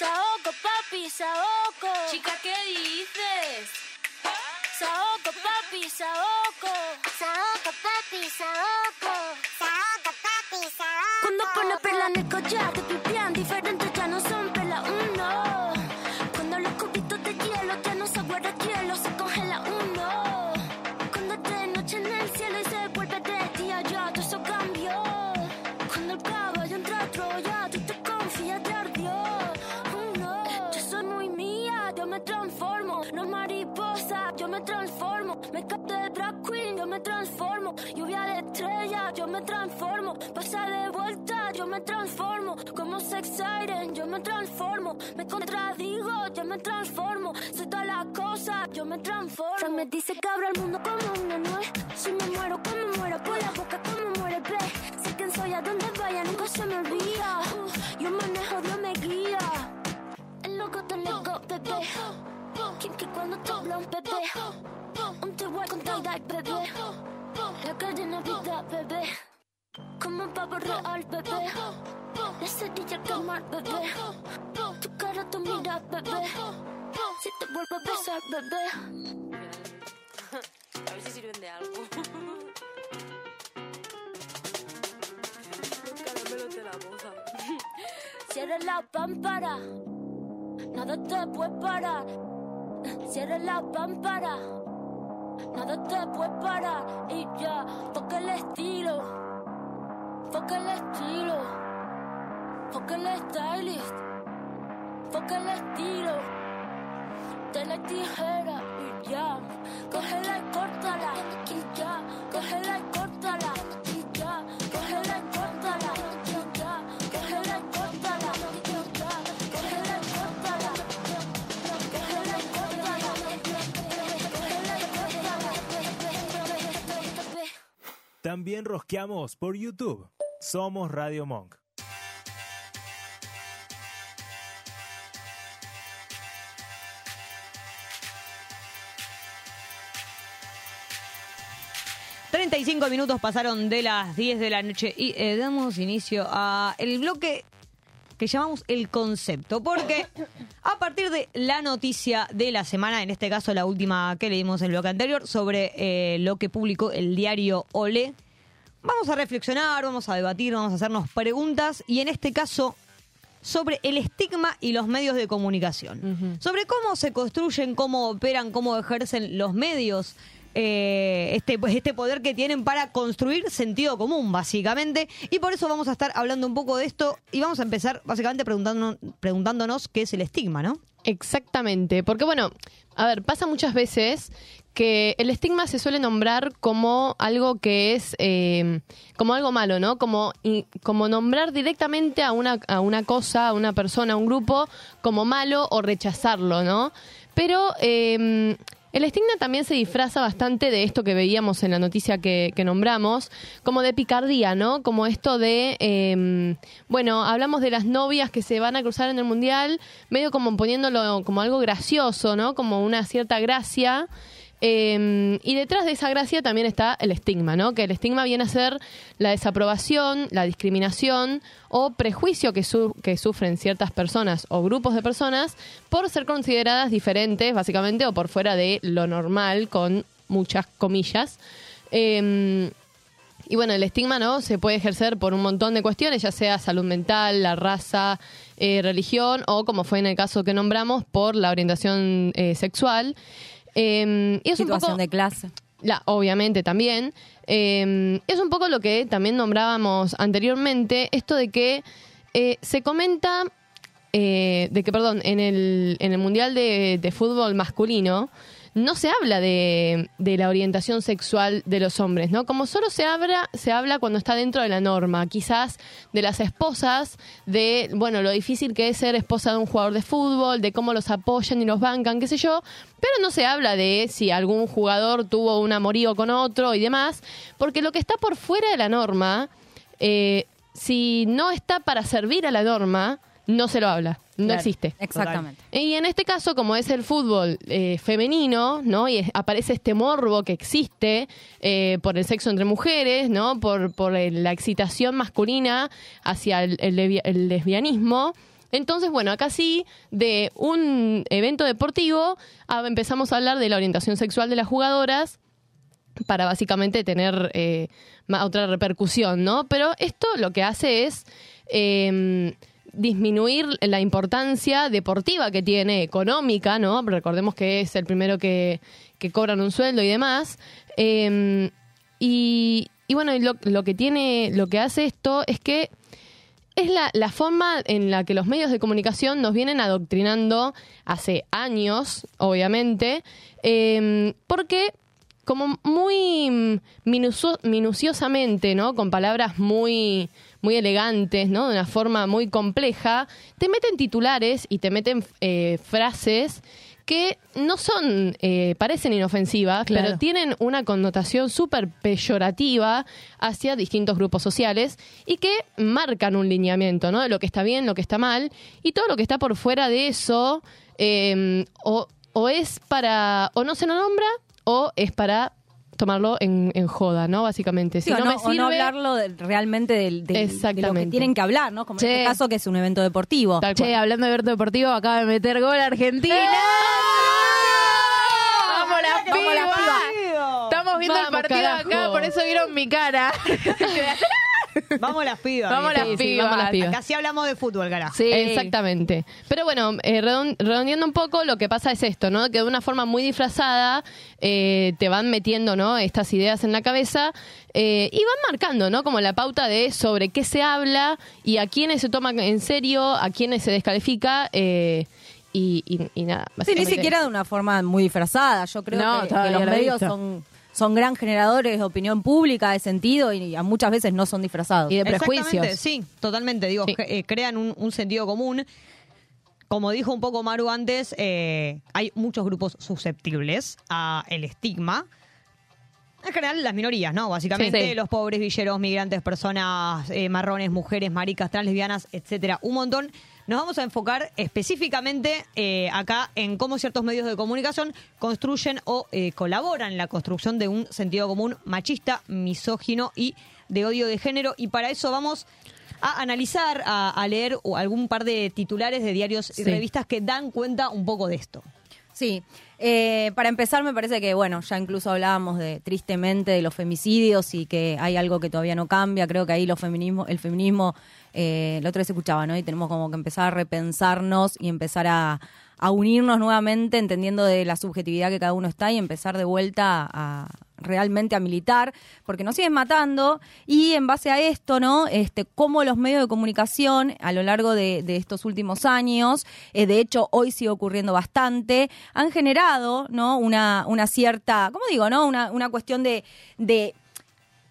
Speaker 15: Saoco, papi, Saoco. Chica, ¿qué dices? Saoco, papi, Saoco. Saoco, papi, Saoco. Saoco, papi, Saoco. Cuando pone perla en el collar, te pipián
Speaker 9: yo me transformo. Se me dice que abra el mundo como una nuez. Si me muero, como muero, por la boca, como muere, ve. Sé quién soy, a dónde vaya, nunca se me olvida. Uh, yo manejo, Dios me guía. El loco te lego, bebé. Quien que cuando te habla un bebé. Un te voy con tie-dye, bebé. La calle Navidad, bebé. Como un pavo real, bebé. La cerilla quemar, bebé. Tu cara, tu mira, bebé. Si te vuelvo a besar, bebé.
Speaker 16: A ver si sirven de algo. Los caramelos de la moza.
Speaker 9: Cierra la pámpara. Nada te puede parar. Cierra la pámpara. Nada te puede parar. Y ya, toca el estilo. Toca el estilo. Toca el stylist. Toca el estilo. De la tijera y ya. Cógela y córtala. Y ya, cógela y córtala. Y ya, cógela y córtala. Y ya, cógela y córtala. Y ya, cógela y córtala. Cógela y y córtala.
Speaker 2: También rosqueamos por YouTube. Somos Radio Monk.
Speaker 4: 35 minutos pasaron de las 10 de la noche y eh, damos inicio a el bloque que llamamos el concepto, porque a partir de la noticia de la semana, en este caso la última que leímos en el bloque anterior, sobre eh, lo que publicó el diario Olé, vamos a reflexionar, vamos a debatir, vamos a hacernos preguntas y en este caso sobre el estigma y los medios de comunicación, sobre cómo se construyen, cómo operan, cómo ejercen los medios eh, este, pues, este poder que tienen para construir sentido común, básicamente. Y por eso vamos a estar hablando un poco de esto y vamos a empezar básicamente preguntándonos, preguntándonos qué es el estigma, ¿no?
Speaker 6: Exactamente, porque bueno, a ver, pasa muchas veces que el estigma se suele nombrar como algo que es eh, como algo malo, ¿no? Como, como nombrar directamente a una, a una cosa, a una persona, a un grupo como malo o rechazarlo, ¿no? Pero eh, el estigma también se disfraza bastante de esto que veíamos en la noticia que, que nombramos, como de picardía, ¿no? Como esto de, eh, bueno, hablamos de las novias que se van a cruzar en el mundial, medio como poniéndolo como algo gracioso, ¿no? Como una cierta gracia. Eh, y detrás de esa gracia también está el estigma, ¿no? Que el estigma viene a ser la desaprobación, la discriminación o prejuicio que, su- que sufren ciertas personas o grupos de personas por ser consideradas diferentes, básicamente, o por fuera de lo normal, con muchas comillas. Eh, y bueno, el estigma no se puede ejercer por un montón de cuestiones, ya sea salud mental, la raza, eh, religión o, como fue en el caso que nombramos, por la orientación eh, sexual. Eh, y es un
Speaker 5: Situación
Speaker 6: poco,
Speaker 5: de clase.
Speaker 6: la, obviamente también. Eh, es un poco lo que también nombrábamos anteriormente, esto de que eh, se comenta, eh, de que, perdón, en el, en el Mundial de, de Fútbol masculino no se habla de, de la orientación sexual de los hombres, ¿no? Como solo se habla, se habla cuando está dentro de la norma, quizás de las esposas, de, bueno, lo difícil que es ser esposa de un jugador de fútbol, de cómo los apoyan y los bancan, qué sé yo, pero no se habla de si algún jugador tuvo un amorío con otro y demás, porque lo que está por fuera de la norma, eh, si no está para servir a la norma, no se lo habla, no
Speaker 5: Claro,
Speaker 6: existe.
Speaker 5: Exactamente.
Speaker 6: Y en este caso, como es el fútbol eh, femenino, ¿no? Y es- aparece este morbo que existe eh, por el sexo entre mujeres, ¿no? Por, por el- la excitación masculina hacia el, el levi- el lesbianismo. Entonces, bueno, acá sí, de un evento deportivo, ah, empezamos a hablar de la orientación sexual de las jugadoras para básicamente tener eh, otra repercusión, ¿no? Pero esto lo que hace es eh, disminuir la importancia deportiva que tiene, económica, ¿no? Recordemos que es el primero que, que cobran un sueldo y demás. Eh, y, y bueno, lo, que tiene, lo que hace esto es que es la, la forma en la que los medios de comunicación nos vienen adoctrinando hace años, obviamente, eh, porque como muy minucio- minuciosamente, ¿no? Con palabras muy, muy elegantes, ¿no? De una forma muy compleja, te meten titulares y te meten eh, frases que no son, eh, parecen inofensivas,
Speaker 7: Claro.
Speaker 6: pero tienen una connotación súper peyorativa hacia distintos grupos sociales y que marcan un lineamiento, ¿no? De lo que está bien, lo que está mal, y todo lo que está por fuera de eso, eh, o, o es para, o no se lo nombra, o es para tomarlo en, en joda, ¿no? Básicamente. Si
Speaker 5: Sí, o
Speaker 6: no,
Speaker 5: no,
Speaker 6: me
Speaker 5: o
Speaker 6: sirve,
Speaker 5: no hablarlo de- realmente del, del- de lo que tienen que hablar, ¿no? Como en este caso que es un evento deportivo.
Speaker 6: Tal
Speaker 7: Che,
Speaker 6: cual.
Speaker 7: hablando de Berto Deportivo, acaba de meter gol Argentina. ¡Vamos las
Speaker 5: Vamos las
Speaker 7: pibas! Estamos viendo el partido
Speaker 6: carajo.
Speaker 7: acá, por eso vieron mi cara. *laughs* *laughs*
Speaker 4: Vamos las pibas.
Speaker 7: Vamos las
Speaker 6: sí,
Speaker 7: pibas.
Speaker 6: vamos las pibas.
Speaker 4: Sí hablamos de fútbol, carajo.
Speaker 7: Sí.
Speaker 6: Exactamente. Pero bueno, eh, redon- redondeando un poco, lo que pasa es esto, ¿no? Que de una forma muy disfrazada eh, te van metiendo, ¿no? Estas ideas en la cabeza eh, y van marcando, ¿no? Como la pauta de sobre qué se habla y a quiénes se toma en serio, a quiénes se descalifica eh, y, y- y nada.
Speaker 5: Sí, ni siquiera de una forma muy disfrazada. Yo creo
Speaker 7: No,
Speaker 5: que- los medios
Speaker 7: visto.
Speaker 5: son, son gran generadores de opinión pública, de sentido, y a muchas veces no son disfrazados.
Speaker 7: Y de prejuicios.
Speaker 4: Sí, totalmente. Digo,
Speaker 6: Sí.
Speaker 4: eh, crean un, un sentido común. Como dijo un poco Maru antes, eh, hay muchos grupos susceptibles a el estigma. En general, las minorías, ¿no? Básicamente,
Speaker 6: Sí, sí.
Speaker 4: los pobres, villeros, migrantes, personas eh, marrones, mujeres, maricas, trans, lesbianas, etcétera. Un montón. Nos vamos a enfocar específicamente eh, acá en cómo ciertos medios de comunicación construyen o eh, colaboran en la construcción de un sentido común machista, misógino y de odio de género. Y para eso vamos a analizar, a, a leer algún par de titulares de diarios y
Speaker 7: Sí.
Speaker 4: revistas que dan cuenta un poco de esto.
Speaker 5: Sí, eh, para empezar me parece que, bueno, ya incluso hablábamos de tristemente de los femicidios y que hay algo que todavía no cambia. Creo que ahí los feminismo, el feminismo, eh, la otra vez escuchaba, ¿no? Y tenemos como que empezar a repensarnos y empezar a unirnos nuevamente, entendiendo de la subjetividad que cada uno está y empezar de vuelta a realmente a militar, porque nos siguen matando y en base a esto, ¿no? Este, cómo los medios de comunicación a lo largo de, de estos últimos años, eh, de hecho hoy sigue ocurriendo bastante, han generado, ¿no? Una, una cierta, ¿cómo digo, no? Una, una cuestión de, de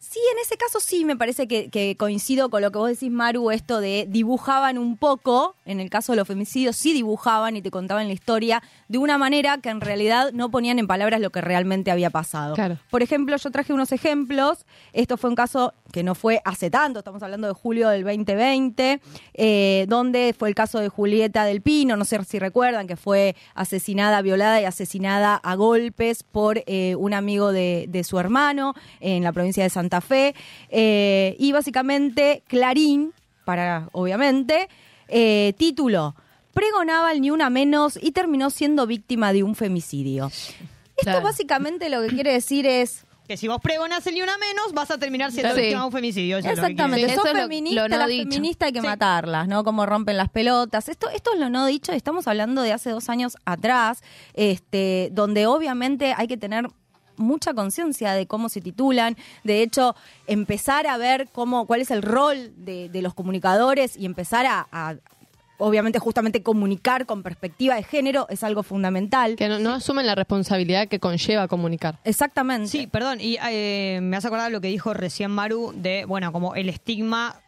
Speaker 5: Sí, en ese caso sí me parece que, que coincido con lo que vos decís, Maru, esto de dibujaban un poco, en el caso de los femicidios sí dibujaban y te contaban la historia de una manera que en realidad no ponían en palabras lo que realmente había pasado.
Speaker 6: Claro.
Speaker 5: Por ejemplo, yo traje unos ejemplos, esto fue un caso que no fue hace tanto, estamos hablando de julio del 2020, eh, donde fue el caso de Julieta del Pino, no sé si recuerdan, que fue asesinada, violada y asesinada a golpes por eh, un amigo de, de su hermano en la provincia de Santa Fe. Eh, y básicamente Clarín, para obviamente, título, pregonaba el ni una menos y terminó siendo víctima de un femicidio. Esto
Speaker 7: Claro.
Speaker 5: básicamente lo que quiere decir es...
Speaker 4: Que si vos pregonás el ni una menos, vas a terminar siendo
Speaker 6: Sí.
Speaker 4: víctima de un femicidio. eso es lo que
Speaker 5: Exactamente,
Speaker 6: Sí,
Speaker 5: sos
Speaker 6: eso es lo-
Speaker 5: feminista,
Speaker 6: lo no
Speaker 5: las
Speaker 6: dicho.
Speaker 5: feministas hay que
Speaker 4: Sí.
Speaker 5: matarlas, ¿no? Como rompen las pelotas. Esto, esto es lo no dicho, estamos hablando de hace dos años atrás, este, donde obviamente hay que tener mucha conciencia de cómo se titulan, de hecho, empezar a ver cómo, cuál es el rol de, de los comunicadores y empezar a, a, obviamente, justamente comunicar con perspectiva de género es algo fundamental.
Speaker 6: que no, no asumen la responsabilidad que conlleva comunicar.
Speaker 5: Exactamente.
Speaker 4: Sí, perdón, y eh, me has acordado lo que dijo recién Maru de, bueno, como el estigma,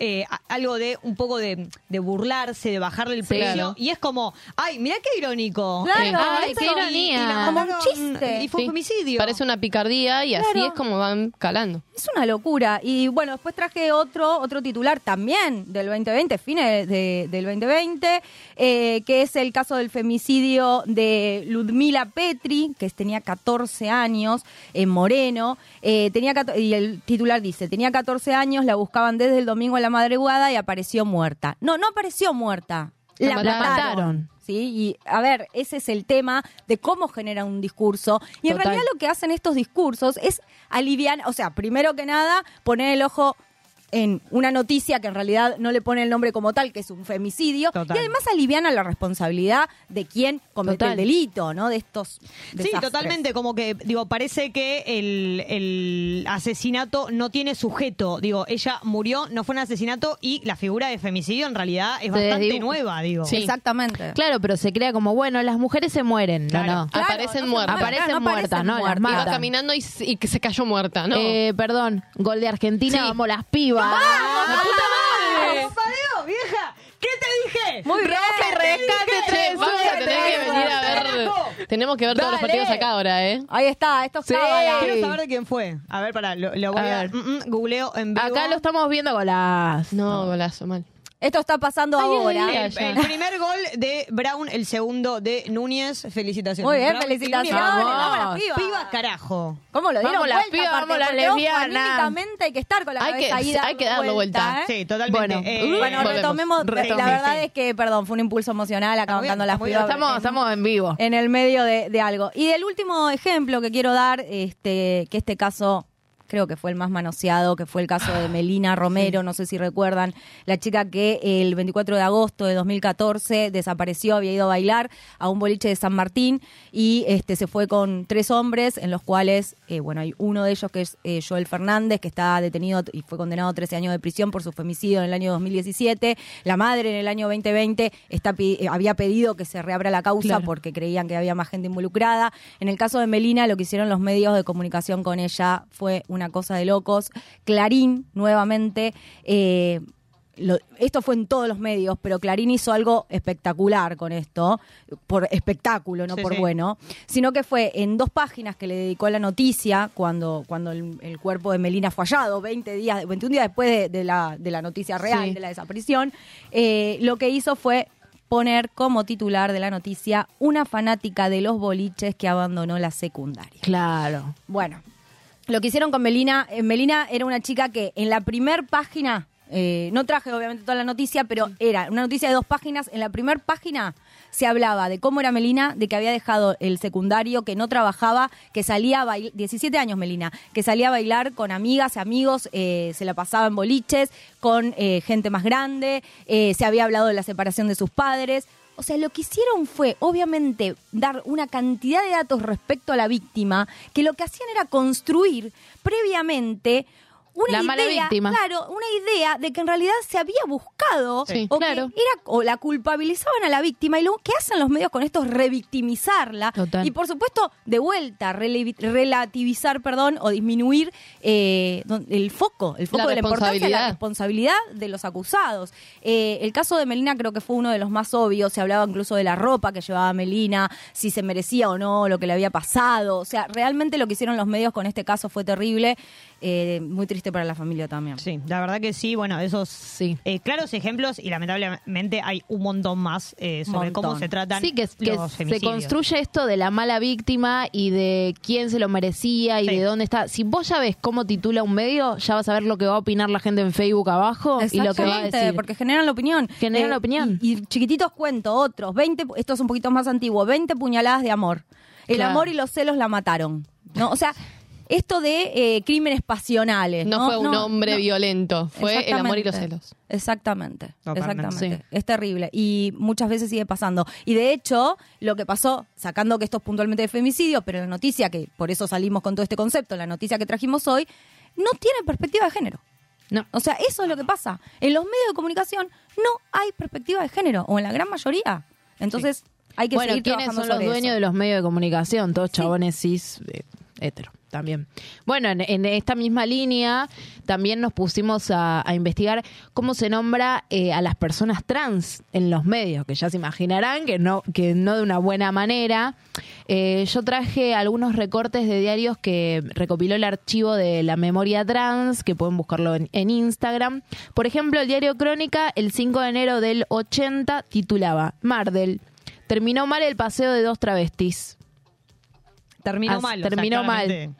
Speaker 4: eh, a- algo de un poco de, de burlarse, de bajarle el
Speaker 6: Sí,
Speaker 4: precio,
Speaker 6: claro.
Speaker 4: y es como, ay, mirá qué irónico.
Speaker 5: Claro,
Speaker 4: Eh,
Speaker 7: ay,
Speaker 4: esto-
Speaker 7: qué
Speaker 4: y- y
Speaker 7: ironía.
Speaker 4: la
Speaker 5: Como un chiste.
Speaker 4: Y fue
Speaker 6: Sí.
Speaker 4: un femicidio.
Speaker 6: Parece una picardía y así
Speaker 5: Claro.
Speaker 6: es como van calando.
Speaker 5: Es una locura. Y bueno, después traje otro, otro titular también del 2020, fines de- del 2020, eh, que es el caso del femicidio de Ludmila Petri, que tenía 14 años, en Moreno. Eh, tenía cato- y el titular dice, tenía 14 años, la buscaban desde el domingo a la madrugada y apareció muerta. No, no apareció muerta. La,
Speaker 6: La
Speaker 5: mataron.
Speaker 7: mataron.
Speaker 5: ¿sí? Y a ver, ese es el tema de cómo genera un discurso. Y en realidad lo que hacen estos discursos es aliviar, o sea, primero que nada, poner el ojo en una noticia que en realidad no le pone el nombre como tal, que es un femicidio,
Speaker 4: Total.
Speaker 5: y además aliviana la responsabilidad de quien comete
Speaker 4: Total.
Speaker 5: el delito, ¿no? De estos
Speaker 4: Sí, totalmente, como que, digo, parece que el, el asesinato no tiene sujeto. Digo, ella murió, no fue un asesinato y la figura de femicidio en realidad es
Speaker 7: Se
Speaker 4: bastante nueva, digo.
Speaker 7: Sí.
Speaker 5: Exactamente.
Speaker 7: Claro, pero se crea como, bueno, las mujeres se mueren.
Speaker 4: Claro.
Speaker 7: No, no.
Speaker 6: Claro, Aparecen no muertas.
Speaker 7: Aparecen
Speaker 5: no
Speaker 7: muertas, no,
Speaker 5: muertas.
Speaker 6: Iba caminando y, y que se cayó muerta, ¿no?
Speaker 7: Eh, perdón, gol de Argentina,
Speaker 6: Sí.
Speaker 7: vamos las pibas.
Speaker 6: ¡La puta madre!
Speaker 4: ¡Papadeo, vieja! ¿Qué te dije?
Speaker 5: Muy bien, rescate
Speaker 6: vamos a tener que venir a ver. Tenemos que ver todos los
Speaker 5: Dale.
Speaker 6: partidos acá ahora, ¿eh?
Speaker 5: Ahí está, esto es
Speaker 7: Sí.
Speaker 5: cábala.
Speaker 4: Quiero saber de quién fue. A ver, pará, lo, lo voy
Speaker 7: A
Speaker 4: a,
Speaker 7: ver.
Speaker 4: mm, mm, googleo en vivo.
Speaker 7: Acá lo estamos viendo con las...
Speaker 6: No, golazo, mal.
Speaker 5: Esto está pasando ahora.
Speaker 4: El, el primer gol de Brown, el segundo de Núñez. Felicitaciones.
Speaker 5: Muy bien,
Speaker 4: Brown
Speaker 5: felicitaciones.
Speaker 4: Núñez.
Speaker 5: Vamos las pibas.
Speaker 4: Pibas, carajo.
Speaker 5: ¿Cómo lo dieron
Speaker 7: Vamos las
Speaker 5: vuelta,
Speaker 7: pibas,
Speaker 5: aparte?
Speaker 7: vamos las
Speaker 5: Porque, ojo,
Speaker 7: lesbianas.
Speaker 5: anímicamente hay que estar con la
Speaker 6: Hay
Speaker 5: cabeza
Speaker 6: que-
Speaker 5: ahí
Speaker 6: hay que darle vuelta.
Speaker 5: ¿eh?
Speaker 4: Sí, totalmente.
Speaker 7: Bueno,
Speaker 4: Eh,
Speaker 5: Bueno,
Speaker 6: Volvemos.
Speaker 5: retomemos.
Speaker 7: Retomemos.
Speaker 5: La verdad
Speaker 4: Sí.
Speaker 5: es que, perdón, fue un impulso emocional acá
Speaker 4: Está muy bien,
Speaker 5: bancando
Speaker 4: está
Speaker 5: las pibas.
Speaker 7: Estamos, estamos en vivo.
Speaker 5: en el medio de, de algo. Y del último ejemplo que quiero dar, este, que este caso creo que fue el más manoseado, que fue el caso de Melina Romero, no sé si recuerdan, la chica que el 24 de agosto de 2014 desapareció, había ido a bailar a un boliche de San Martín y este se fue con tres hombres, en los cuales, eh, bueno, hay uno de ellos que es eh, Joel Fernández, que está detenido y fue condenado a 13 años de prisión por su femicidio en el año 2017. La madre en el año 2020 está, eh, había pedido que se reabra la causa
Speaker 7: Claro.
Speaker 5: porque creían que había más gente involucrada. En el caso de Melina, lo que hicieron los medios de comunicación con ella fue una cosa de locos. Clarín, nuevamente, eh, lo- esto fue en todos los medios, pero Clarín hizo algo espectacular con esto, por espectáculo, no
Speaker 4: Sí,
Speaker 5: por
Speaker 4: sí.
Speaker 5: bueno, sino que fue en dos páginas que le dedicó la noticia cuando, cuando el, el cuerpo de Melina fue hallado, 20 días, 21 días después de, de la, de la noticia real,
Speaker 7: Sí.
Speaker 5: de la desaparición, eh, lo que hizo fue poner como titular de la noticia una fanática de los boliches que abandonó la secundaria.
Speaker 7: Claro.
Speaker 5: Bueno, lo que hicieron con Melina, eh, Melina era una chica que en la primer página, eh, no traje obviamente toda la noticia, pero era una noticia de dos páginas, en la primer página se hablaba de cómo era Melina, de que había dejado el secundario, que no trabajaba, que salía a bailar, 17 años Melina, que salía a bailar con amigas, amigos, eh, se la pasaba en boliches, con eh, gente más grande, eh, se había hablado de la separación de sus padres. O sea, lo que hicieron fue, obviamente, dar una cantidad de datos respecto a la víctima, que lo que hacían era construir previamente una
Speaker 7: La
Speaker 5: idea,
Speaker 7: mala víctima.
Speaker 5: claro, una idea de que en realidad se había buscado
Speaker 7: Sí,
Speaker 5: o
Speaker 7: claro.
Speaker 5: que era o la culpabilizaban a la víctima y lo que hacen los medios con esto es revictimizarla
Speaker 7: Total.
Speaker 5: y por supuesto de vuelta relativizar, perdón, o disminuir eh, el foco, el foco
Speaker 6: La
Speaker 5: de la importancia de la
Speaker 6: responsabilidad.
Speaker 5: responsabilidad de los acusados. Eh, el caso de Melina creo que fue uno de los más obvios. Se hablaba incluso de la ropa que llevaba Melina, si se merecía o no lo que le había pasado. O sea, realmente lo que hicieron los medios con este caso fue terrible. Eh, muy triste para la familia también.
Speaker 4: Sí, la verdad que sí, bueno, esos
Speaker 7: Sí.
Speaker 4: eh, claros ejemplos y lamentablemente hay un montón más eh, sobre
Speaker 5: Montón.
Speaker 4: cómo se tratan
Speaker 7: Sí, que, que
Speaker 4: los
Speaker 7: se
Speaker 4: femicidios.
Speaker 7: construye esto de la mala víctima y de quién se lo merecía y
Speaker 4: Sí.
Speaker 7: de dónde está. Si vos ya ves cómo titula un medio, ya vas a ver lo que va a opinar la gente en Facebook abajo y lo que va a
Speaker 5: Exactamente,
Speaker 7: decir.
Speaker 5: porque generan la opinión. Eh,
Speaker 7: Generan la opinión.
Speaker 5: Y, y chiquititos cuento, otros, 20, esto es un poquito más antiguo, 20 puñaladas de amor. El
Speaker 7: Claro.
Speaker 5: amor y los celos la mataron. ¿no? O sea, esto de eh, crímenes pasionales.
Speaker 6: No,
Speaker 5: No,
Speaker 6: fue un
Speaker 5: No,
Speaker 6: hombre
Speaker 5: no.
Speaker 6: violento, fue el amor y los
Speaker 5: Exactamente.
Speaker 6: celos.
Speaker 5: Exactamente,
Speaker 4: Totalmente.
Speaker 5: exactamente. Es terrible y muchas veces sigue pasando. Y de hecho, lo que pasó, sacando que esto es puntualmente de femicidio, pero la noticia que por eso salimos con todo este concepto, la noticia que trajimos hoy, no tiene perspectiva de género.
Speaker 7: No.
Speaker 5: O sea, eso es lo que pasa. En los medios de comunicación no hay perspectiva de género, o en la gran mayoría. Entonces, hay que
Speaker 7: bueno,
Speaker 5: seguir
Speaker 7: ¿quiénes
Speaker 5: trabajando
Speaker 7: son los
Speaker 5: sobre
Speaker 7: dueños
Speaker 5: eso.
Speaker 7: de los medios de comunicación? Todos chabones cis, eh, hetero, también. Bueno, en, esta misma línea también nos pusimos a, a investigar cómo se nombra eh, a las personas trans en los medios, que ya se imaginarán que no, que no de una buena manera. Eh, yo traje algunos recortes de diarios que recopiló el archivo de la memoria trans, que pueden buscarlo en, en Instagram. Por ejemplo, el diario Crónica, el 5 de enero del 80, titulaba Mardel. Terminó mal el paseo de dos travestis.
Speaker 4: Terminó
Speaker 7: As-
Speaker 4: mal. o sea,
Speaker 7: terminó mal.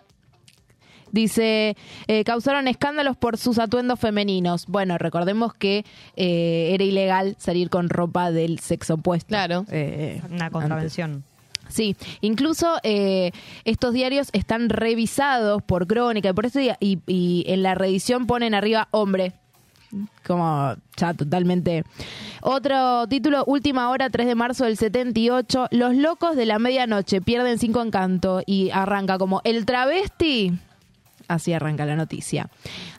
Speaker 7: Dice, eh, causaron escándalos por sus atuendos femeninos. Bueno, recordemos que eh, era ilegal salir con ropa del sexo opuesto.
Speaker 6: Claro.
Speaker 7: Eh,
Speaker 4: Una contravención.
Speaker 7: Sí, incluso eh, estos diarios están revisados por crónica y por eso y, y- y en la reedición ponen arriba hombre. Como ya totalmente. Otro título, última hora, 3 de marzo del 78. Los locos de la medianoche pierden cinco encanto y arranca como el travesti. Así arranca la noticia.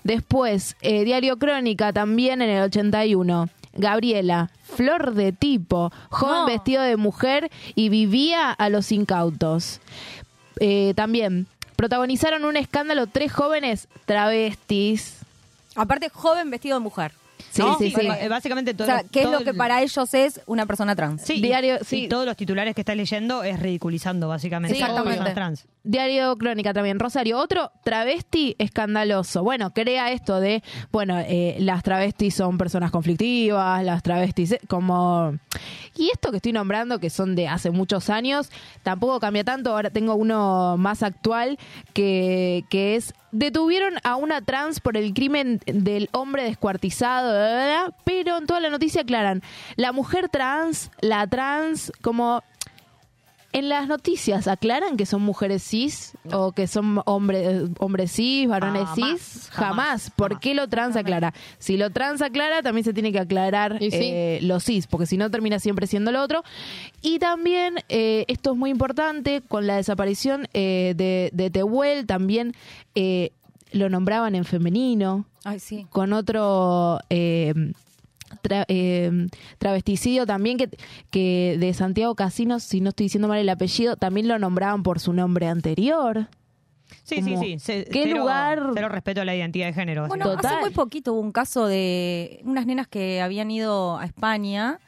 Speaker 7: Después, eh, Diario Crónica también en el 81. Gabriela, flor de tipo, joven
Speaker 5: No.
Speaker 7: vestido de mujer y vivía a los incautos. Eh, también, protagonizaron un escándalo tres jóvenes travestis.
Speaker 5: Aparte, joven vestido de mujer.
Speaker 7: Sí,
Speaker 5: ¿no?
Speaker 7: sí, sí.
Speaker 4: Básicamente
Speaker 5: O
Speaker 4: todo,
Speaker 5: sea, ¿qué es lo que
Speaker 4: el-
Speaker 5: para ellos es una persona trans?
Speaker 4: Sí,
Speaker 7: Diario-
Speaker 4: y-
Speaker 7: sí.
Speaker 4: y todos los titulares que estás leyendo es ridiculizando básicamente
Speaker 7: Sí, exactamente.
Speaker 4: personas trans.
Speaker 7: Diario Crónica también. Rosario, otro travesti escandaloso. Bueno, crea esto de, bueno, eh, las travestis son personas conflictivas, las travestis eh, como... Y esto que estoy nombrando, que son de hace muchos años, tampoco cambia tanto. Ahora tengo uno más actual que, que es, detuvieron a una trans por el crimen del hombre descuartizado, bla, pero en toda la noticia aclaran, la mujer trans, la trans, como... En las noticias aclaran que son mujeres cis o que son hombres hombres cis, varones cis.
Speaker 4: jamás,
Speaker 7: Jamás. ¿Por qué lo trans aclara? Si lo trans aclara, también se tiene que aclarar
Speaker 6: sí.
Speaker 7: eh, lo cis, porque si no termina siempre siendo lo otro. Y también, eh, esto es muy importante, con la desaparición eh, de, de Tehuel, también eh, lo nombraban en femenino
Speaker 5: Ay, sí.
Speaker 7: con otro eh, tra- eh, travesticidio también que, que de Santiago Casinos, si no estoy diciendo mal el apellido, también lo nombraban por su nombre anterior.
Speaker 4: Sí,
Speaker 7: Como,
Speaker 4: sí, sí. Se-
Speaker 7: ¿qué
Speaker 4: cero-
Speaker 7: lugar?
Speaker 4: Cero respeto a la identidad de género.
Speaker 5: Bueno,
Speaker 4: básicamente.
Speaker 5: hace
Speaker 7: Total.
Speaker 5: muy poquito hubo un caso de unas nenas que habían ido a España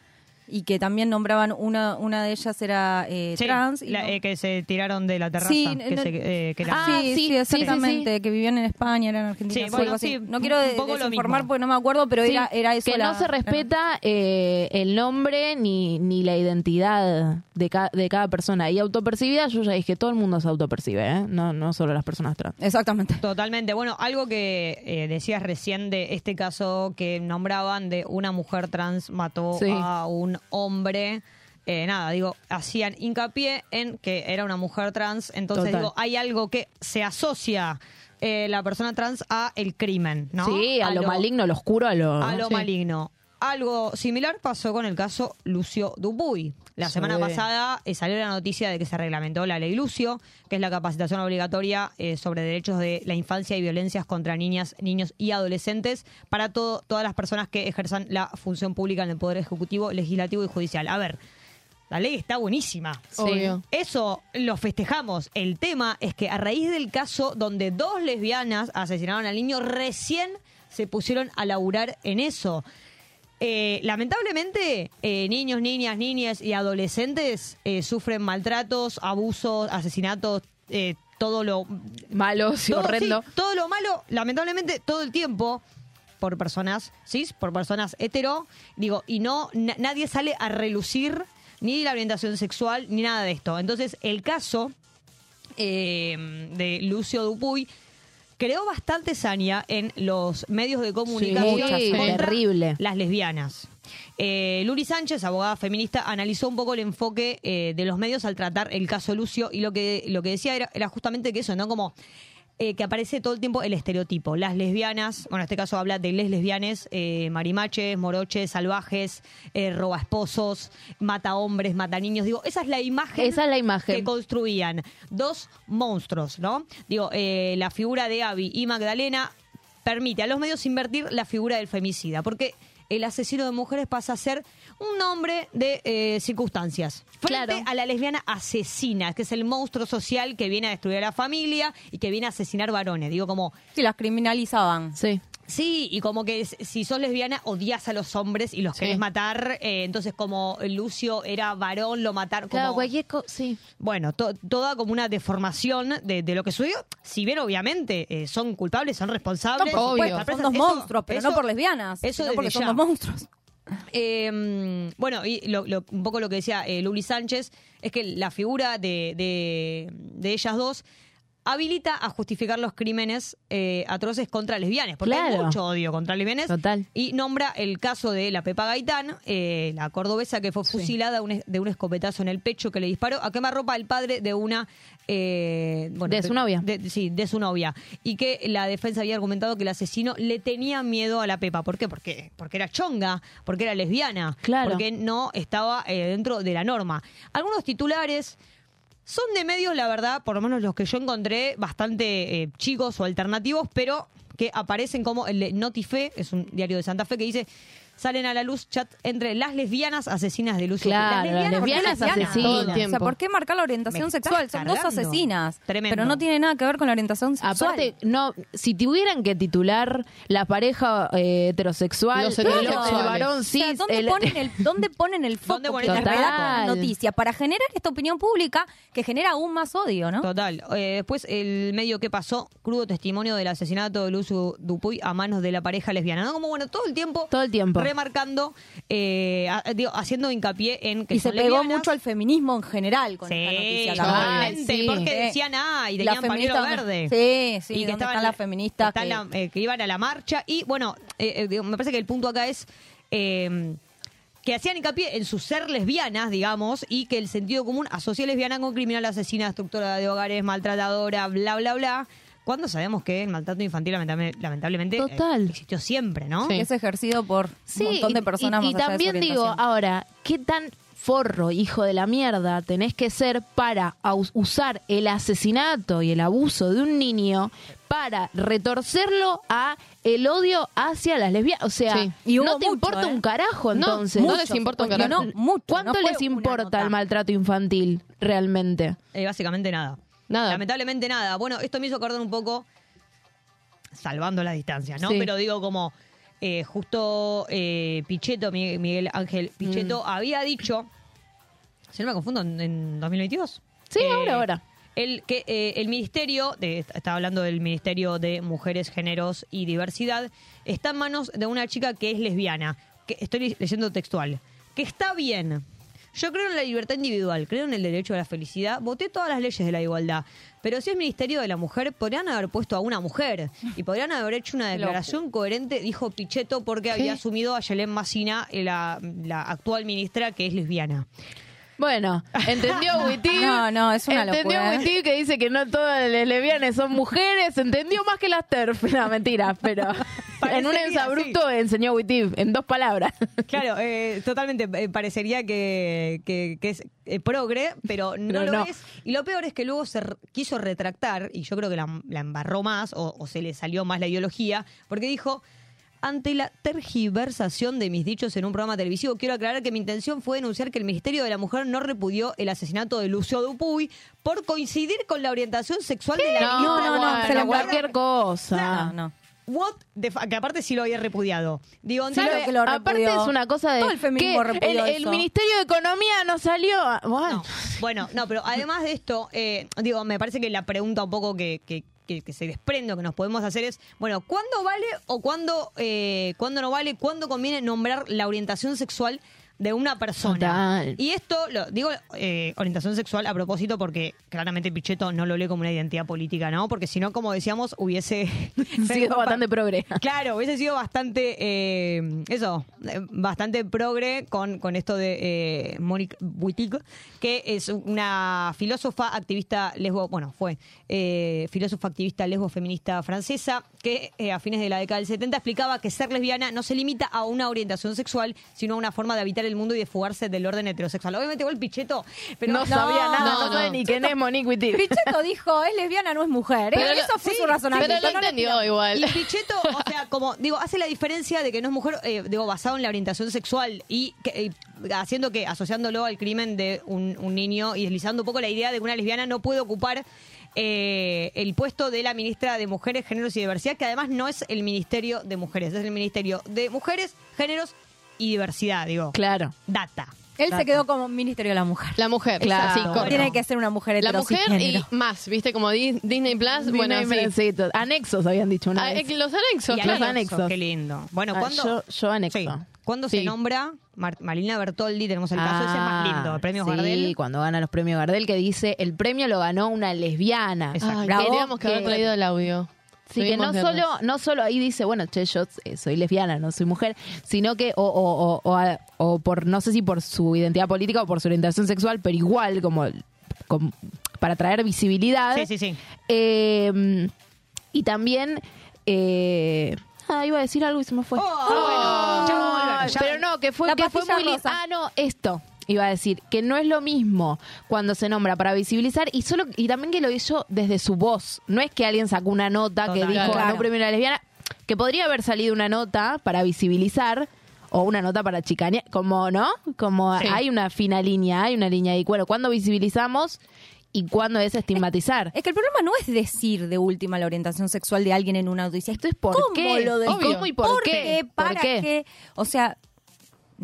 Speaker 5: y que también nombraban una una de ellas era eh,
Speaker 4: Sí,
Speaker 5: trans y
Speaker 4: la-
Speaker 5: no-
Speaker 4: eh, que se tiraron de la terraza.
Speaker 5: Sí,
Speaker 4: que
Speaker 5: no-
Speaker 4: se- eh, que
Speaker 7: Ah,
Speaker 5: sí,
Speaker 7: sí,
Speaker 5: sí,
Speaker 7: sí,
Speaker 5: exactamente, que vivían en España, eran argentinas.
Speaker 4: Bueno,
Speaker 5: algo así.
Speaker 4: sí,
Speaker 5: no quiero
Speaker 4: mismo.
Speaker 5: porque no me acuerdo, pero
Speaker 7: Sí,
Speaker 5: era, era eso.
Speaker 7: que
Speaker 5: la-
Speaker 7: no se respeta eh, el nombre ni, ni la identidad de, ca- de cada persona. Y autopercibida, yo ya dije, todo el mundo se autopercibe, ¿eh? no, no solo las personas trans.
Speaker 5: Exactamente.
Speaker 4: Totalmente. Bueno, algo que eh, decías recién de este caso que nombraban de una mujer trans mató
Speaker 7: Sí.
Speaker 4: a un hombre. Eh, nada, digo, hacían hincapié en que era una mujer trans. Entonces,
Speaker 7: Total.
Speaker 4: digo, hay algo que se asocia eh, la persona trans a el crimen, ¿no?
Speaker 7: Sí, a, lo, maligno, a lo oscuro, a lo...
Speaker 4: a lo
Speaker 7: sí.
Speaker 4: maligno. Algo similar pasó con el caso Lucio Dupuy. La semana pasada eh, salió la noticia de que se reglamentó la ley Lucio, que es la capacitación obligatoria eh, sobre derechos de la infancia y violencias contra niñas, niños y adolescentes para todo- todas las personas que ejerzan la función pública en el Poder Ejecutivo, Legislativo y Judicial. A ver, la ley está buenísima.
Speaker 6: Obvio.
Speaker 4: Eso lo festejamos. El tema es que a raíz del caso donde dos lesbianas asesinaron al niño, recién se pusieron a laburar en eso. Eh, lamentablemente, eh, niños, niñas, niñas y adolescentes eh, sufren maltratos, abusos, asesinatos, eh, todo lo
Speaker 7: Malo, sí,
Speaker 4: todo,
Speaker 7: horrendo.
Speaker 4: sí, todo lo malo, lamentablemente, todo el tiempo por personas cis, por personas hetero, digo, y no na- nadie sale a relucir ni la orientación sexual ni nada de esto. Entonces, el caso eh, de Lucio Dupuy creó bastante saña en los medios de comunicación
Speaker 7: Sí,
Speaker 4: contra
Speaker 7: terrible.
Speaker 4: las lesbianas. Eh, Luli Sánchez, abogada feminista, analizó un poco el enfoque eh, de los medios al tratar el caso Lucio y lo que, lo que decía era, era justamente que eso, ¿no? Como eh, que aparece todo el tiempo el estereotipo. Las lesbianas, bueno, en este caso habla de les lesbianes, eh, marimaches, moroches, salvajes, eh, roba esposos, mata hombres, mata niños. Digo, esa es la imagen,
Speaker 7: Esa es la imagen.
Speaker 4: que construían. Dos monstruos, ¿no? Digo, eh, la figura de Abby y Magdalena permite a los medios invertir la figura del femicida, porque el asesino de mujeres pasa a ser un hombre de eh, circunstancias. Frente
Speaker 7: Claro.
Speaker 4: a la lesbiana asesina, que es el monstruo social que viene a destruir a la familia y que viene a asesinar varones. Digo, como,
Speaker 5: Sí, las criminalizaban.
Speaker 7: Sí.
Speaker 4: Sí, y como que si sos lesbiana odias a los hombres y los
Speaker 6: Sí.
Speaker 4: querés matar. eh, entonces, como Lucio era varón, lo mataron.
Speaker 7: Claro,
Speaker 4: como,
Speaker 7: cualquier cosa, sí.
Speaker 4: bueno, to- toda como una deformación de, de lo que sucedió. Si bien, obviamente, eh, son culpables, son
Speaker 5: No,
Speaker 4: responsables.
Speaker 5: por
Speaker 6: Obvio.
Speaker 5: son dos monstruos, pero
Speaker 4: eso-
Speaker 5: no por lesbianas,
Speaker 4: eso
Speaker 5: porque son dos monstruos.
Speaker 4: Eh, bueno, y lo- lo- un poco lo que decía eh, Luli Sánchez es que la figura de, de- de ellas dos habilita a justificar los crímenes eh, atroces contra lesbianas, porque hay mucho odio contra lesbianas.
Speaker 7: Total.
Speaker 4: Y nombra el caso de la Pepa Gaitán, eh, la cordobesa que fue fusilada de un escopetazo en el pecho que le disparó a quemarropa al padre de una... eh, bueno,
Speaker 7: De su novia.
Speaker 4: de- sí, de su novia. Y que la defensa había argumentado que el asesino le tenía miedo a la Pepa. ¿Por qué? Porque, porque era chonga, porque era lesbiana,
Speaker 7: Claro.
Speaker 4: porque no estaba eh, dentro de la norma. Algunos titulares son de medios, la verdad, por lo menos los que yo encontré, bastante eh, chicos o alternativos, pero que aparecen como el de Notife, es un diario de Santa Fe, que dice... Salen a la luz chat entre las lesbianas asesinas de Lucio.
Speaker 7: Claro, las
Speaker 5: ¿por qué
Speaker 7: lesbianas
Speaker 5: lesbianas?
Speaker 7: asesinas. Todo el
Speaker 5: O sea. ¿por qué marcar la orientación sexual? Son dos asesinas.
Speaker 4: Tremendo.
Speaker 5: Pero no tiene nada que ver con la orientación sexual.
Speaker 7: Aparte, no, si tuvieran que titular la pareja eh, heterosexual,
Speaker 6: Los
Speaker 7: el- varón
Speaker 5: O sea,
Speaker 7: cis,
Speaker 5: ¿dónde,
Speaker 7: el-
Speaker 5: ponen el, ¿Dónde ponen el *laughs* foco
Speaker 4: ¿Dónde ponen el
Speaker 5: noticia? Para generar esta opinión pública que genera aún más odio, ¿no?
Speaker 4: Total. Eh, después, el medio que pasó, crudo testimonio del asesinato de Lucio Dupuy a manos de la pareja lesbiana. ¿no? Como bueno, todo el tiempo.
Speaker 7: Todo el tiempo.
Speaker 4: Remarcando, eh, a- digo, haciendo hincapié en que
Speaker 5: Y se
Speaker 4: son
Speaker 5: pegó
Speaker 4: lesbianas.
Speaker 5: mucho al feminismo en general con
Speaker 4: Sí,
Speaker 5: esta noticia.
Speaker 4: totalmente,
Speaker 7: sí.
Speaker 4: porque decían ah, y tenían pañuelo verde.
Speaker 5: Sí, sí,
Speaker 4: y que
Speaker 5: ¿dónde
Speaker 4: estaban
Speaker 5: están las feministas
Speaker 4: están
Speaker 5: que-
Speaker 4: la- eh, que iban a la marcha. Y bueno, eh, eh, digo, me parece que el punto acá es eh, que hacían hincapié en su ser lesbianas, digamos, y que el sentido común asocia lesbiana con criminal, asesina, destructora de hogares, maltratadora, bla, bla, bla. Cuando sabemos que el maltrato infantil lamentable- lamentablemente eh,
Speaker 7: Total.
Speaker 4: existió siempre, ¿no?
Speaker 6: Sí.
Speaker 5: Es ejercido por
Speaker 7: Sí,
Speaker 5: un montón de
Speaker 7: y-
Speaker 5: personas
Speaker 7: y, y
Speaker 5: más allá de su
Speaker 7: también digo, ahora, ¿qué tan forro, hijo de la mierda, tenés que ser para usar el asesinato y el abuso de un niño para retorcerlo a el odio hacia las lesbianas? O sea,
Speaker 6: Sí.
Speaker 5: Y
Speaker 7: no te
Speaker 5: mucho,
Speaker 7: importa
Speaker 5: ¿eh?
Speaker 7: un carajo
Speaker 6: No,
Speaker 7: entonces.
Speaker 6: no les importa un carajo.
Speaker 5: no, mucho,
Speaker 7: ¿Cuánto
Speaker 5: no
Speaker 7: les importa el maltrato infantil realmente?
Speaker 4: Eh, básicamente nada.
Speaker 6: Nada.
Speaker 4: Lamentablemente nada. Bueno, esto me hizo acordar un poco, salvando las distancias, ¿no?
Speaker 7: Sí.
Speaker 4: Pero digo como, eh, justo eh, Pichetto, Miguel, Miguel Ángel Pichetto, había dicho, si no me confundo, en, en 2022.
Speaker 7: Sí,
Speaker 4: eh,
Speaker 7: ahora, ahora.
Speaker 4: El, que eh, el ministerio, de, estaba hablando del Ministerio de Mujeres, Géneros y Diversidad, está en manos de una chica que es lesbiana, que estoy leyendo textual, que está bien. Yo creo en la libertad individual, creo en el derecho a la felicidad, voté todas las leyes de la igualdad, pero si es Ministerio de la Mujer, podrían haber puesto a una mujer y podrían haber hecho una declaración coherente, dijo Pichetto, porque había asumido a Yelén Massina, la, la actual ministra, que es lesbiana.
Speaker 7: Bueno, entendió *laughs* Wittig.
Speaker 5: No, no, es una
Speaker 7: Entendió
Speaker 5: locura.
Speaker 7: Wittig que dice que no todas las lesbianas son mujeres. Entendió más que las TERF. *laughs* No, mentira, pero *laughs* en un ensabrupto enseñó Wittig en dos palabras.
Speaker 4: Claro, eh, totalmente. eh, parecería que, que- que es eh, progre, pero no
Speaker 7: Pero
Speaker 4: lo
Speaker 7: no.
Speaker 4: es. Y lo peor es que luego se quiso retractar, y yo creo que la, la embarró más, o, o se le salió más la ideología, porque dijo. Ante la tergiversación de mis dichos en un programa televisivo, quiero aclarar que mi intención fue denunciar que el Ministerio de la Mujer no repudió el asesinato de Lucio Dupuy por coincidir con la orientación sexual de la
Speaker 7: No,
Speaker 4: ministra.
Speaker 7: no, no,
Speaker 4: Bueno,
Speaker 7: se
Speaker 4: bueno,
Speaker 7: cualquier cosa.
Speaker 5: No, no.
Speaker 4: What the fuck, que aparte sí lo había repudiado. Digo,
Speaker 5: Sí,
Speaker 4: entonces-
Speaker 5: lo que lo
Speaker 7: Aparte
Speaker 5: repudió.
Speaker 7: es una cosa de
Speaker 5: Todo el feminismo
Speaker 7: que el,
Speaker 5: repudió
Speaker 7: el
Speaker 5: eso.
Speaker 7: Ministerio de Economía no salió. a- Bueno,
Speaker 4: No, bueno, no, pero además de esto, eh, digo, me parece que la pregunta un poco que, que- que- se desprende o que nos podemos hacer es, bueno, ¿cuándo vale o cuándo, eh, cuándo no vale, cuándo conviene nombrar la orientación sexual de una persona?
Speaker 7: Total.
Speaker 4: Y esto, lo digo, eh, orientación sexual a propósito porque claramente Pichetto no lo lee como una identidad política, ¿no? Porque si no, como decíamos, hubiese *laughs* *laughs*
Speaker 7: sido bastante progre.
Speaker 4: Claro, hubiese sido bastante, eh, eso, eh, bastante progre con, con esto de eh, Monique Wittig, que es una filósofa activista lesbo, bueno, fue filósofa activista lesbo feminista francesa, que a fines de la década del 70 explicaba que ser lesbiana no se limita a una orientación sexual, sino a una forma de habitar el mundo y de fugarse del orden heterosexual. Obviamente, igual Pichetto, pero
Speaker 7: no, sabía nada, no,
Speaker 6: no,
Speaker 7: sabe ni quién es Monique Wittig.
Speaker 5: Pichetto dijo, es lesbiana, no es mujer. ¿eh?
Speaker 6: Pero
Speaker 5: Eso fue
Speaker 4: sí,
Speaker 5: su razonamiento.
Speaker 6: pero lo entendió igual.
Speaker 4: Y Pichetto, o sea, como digo, hace la diferencia de que no es mujer, eh, digo, basado en la orientación sexual y que, eh, haciendo que, asociándolo al crimen de un, un niño y deslizando un poco la idea de que una lesbiana no puede ocupar eh, el puesto de la ministra de Mujeres, Géneros y Diversidad, que además no es el Ministerio de Mujeres, es el Ministerio de Mujeres, Géneros y Diversidad, digo.
Speaker 7: Claro.
Speaker 4: Data.
Speaker 5: Él se quedó como Ministerio de la Mujer.
Speaker 6: La mujer,
Speaker 7: Claro.
Speaker 6: sí, con-
Speaker 5: Tiene que ser una mujer
Speaker 6: La mujer y más, ¿viste? Como Di- Disney Plus, bueno,
Speaker 7: Disney
Speaker 6: sí.
Speaker 7: Plus, Anexos habían dicho una
Speaker 6: Ah,
Speaker 7: vez.
Speaker 6: eh, los anexos,
Speaker 4: Y
Speaker 6: claro.
Speaker 7: Anexos.
Speaker 4: Qué lindo. Bueno,
Speaker 7: Ah,
Speaker 4: ¿cuándo,
Speaker 7: yo, yo anexo.
Speaker 4: sí, ¿cuándo se
Speaker 6: Sí.
Speaker 4: nombra Mar- Marina Bertoldi? Tenemos el caso ese más lindo, el premio
Speaker 7: Ah, sí,
Speaker 4: Gardel.
Speaker 7: cuando gana los premios Gardel, que dice, el premio lo ganó una lesbiana.
Speaker 4: Exacto.
Speaker 6: Ay,
Speaker 7: Bravo,
Speaker 6: teníamos que haber
Speaker 7: que-
Speaker 6: traído el audio.
Speaker 7: Sí, que no solo, no solo ahí dice, bueno, che, yo eh, soy lesbiana, no soy mujer, sino que, o, o, o, o, a- o por, no sé si por su identidad política o por su orientación sexual, pero igual, como, como para traer visibilidad.
Speaker 4: Sí, sí, sí.
Speaker 7: Eh, y también, eh, ah, iba a decir algo y se me fue.
Speaker 4: Oh, bueno, ya vamos a volver, ya-
Speaker 7: pero no, que fue,
Speaker 5: La
Speaker 7: que fue
Speaker 5: pastilla
Speaker 7: muy lindo.
Speaker 5: rosa.
Speaker 7: Ah, no, esto. Iba a decir que no es lo mismo cuando se nombra para visibilizar y solo y también que lo hizo desde su voz. No es que alguien sacó una nota que dijo
Speaker 4: Claro.
Speaker 7: no premio a la lesbiana, que podría haber salido una nota para visibilizar o una nota para chicanear, como no, como
Speaker 6: Sí.
Speaker 7: hay una fina línea, hay una línea ahí. Bueno, ¿cuándo visibilizamos y cuándo es estigmatizar?
Speaker 5: Es que el problema no es decir de última la orientación sexual de alguien en una audiencia. Esto es
Speaker 7: ¿Por
Speaker 5: ¿Cómo
Speaker 7: qué?
Speaker 5: lo.
Speaker 7: ¿Cómo y por qué?
Speaker 5: ¿Para
Speaker 7: ¿Por qué?
Speaker 5: qué? O sea,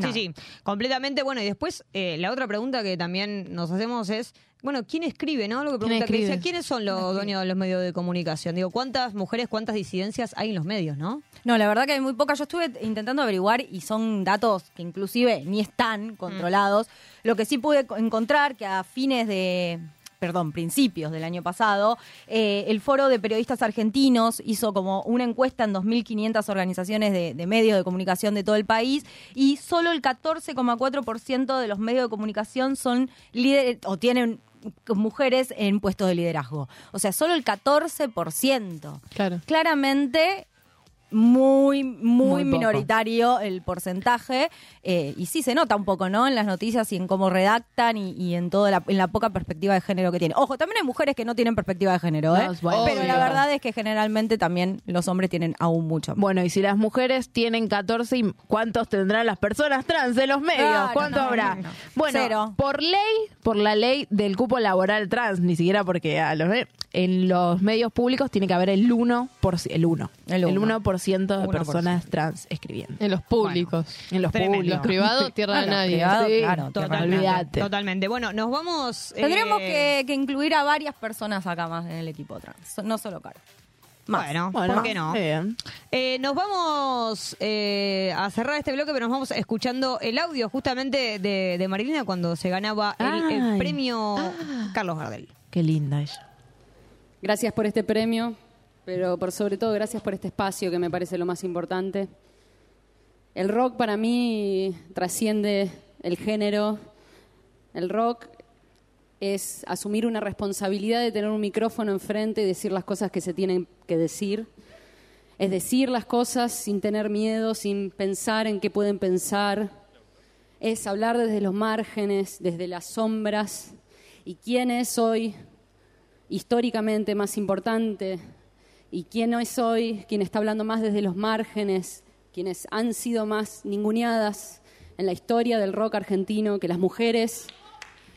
Speaker 4: Sí, sí, completamente. Bueno, y después eh, la otra pregunta que también nos hacemos es, bueno, ¿quién escribe, no? Lo que pregunta? Grecia, ¿quiénes son los dueños de los medios de comunicación? Digo, ¿cuántas mujeres, cuántas disidencias hay en los medios, no?
Speaker 5: No, la verdad que hay muy pocas. Yo estuve intentando averiguar y son datos que inclusive ni están controlados. Lo que sí pude co- encontrar que a fines de, perdón, principios del año pasado, eh, el Foro de Periodistas Argentinos hizo como una encuesta en 2.500 organizaciones de, de medios de comunicación de todo el país y solo el 14,4% de los medios de comunicación son líderes o tienen mujeres en puestos de liderazgo. O sea, solo el 14%.
Speaker 6: Claro.
Speaker 5: Claramente muy, muy, minoritario el porcentaje. eh, y sí se nota un poco, ¿no? En las noticias y en cómo redactan y, y en toda la, en la poca perspectiva de género que tienen. Ojo, también hay mujeres que no tienen perspectiva de género, ¿eh?
Speaker 7: No, es bueno.
Speaker 5: Pero la verdad es que generalmente también los hombres tienen aún mucho. más.
Speaker 7: Bueno, y si las mujeres tienen 14, ¿y ¿cuántos tendrán las personas trans en los medios?
Speaker 5: Claro,
Speaker 7: ¿Cuánto
Speaker 5: no,
Speaker 7: habrá?
Speaker 5: no, no.
Speaker 7: Bueno,
Speaker 5: Cero.
Speaker 7: por ley, por la ley del cupo laboral trans, ni siquiera porque a los, en los medios públicos tiene que haber el 1%, por, el 1,
Speaker 5: El
Speaker 7: el
Speaker 5: uno.
Speaker 7: 1% de
Speaker 5: 1%.
Speaker 7: personas trans escribiendo.
Speaker 6: En los públicos.
Speaker 7: En los
Speaker 4: Tremendo.
Speaker 7: públicos.
Speaker 6: Los privados, *laughs* tierra
Speaker 5: Ah,
Speaker 6: de
Speaker 5: los
Speaker 6: nadie.
Speaker 5: privados,
Speaker 7: Sí,
Speaker 5: claro,
Speaker 4: Totalmente.
Speaker 7: olvídate.
Speaker 4: Totalmente. Bueno, nos vamos... eh,
Speaker 5: Tendríamos que, que incluir a varias personas acá más en el equipo trans, no solo Caro. Más.
Speaker 4: Bueno,
Speaker 7: Bueno,
Speaker 4: ¿por qué no? Eh, nos vamos eh, a cerrar este bloque, pero nos vamos escuchando el audio justamente de, de Marilina cuando se ganaba el, el premio Carlos Gardel.
Speaker 7: Qué linda ella.
Speaker 17: Gracias por este premio, pero por sobre todo gracias por este espacio que me parece lo más importante. El rock para mí trasciende el género. El rock es asumir una responsabilidad de tener un micrófono enfrente y decir las cosas que se tienen que decir. Es decir las cosas sin tener miedo, sin pensar en qué pueden pensar. Es hablar desde los márgenes, desde las sombras. ¿Y quién es hoy históricamente más importante y quién es hoy quien está hablando más desde los márgenes, quienes han sido más ninguneadas en la historia del rock argentino que las mujeres,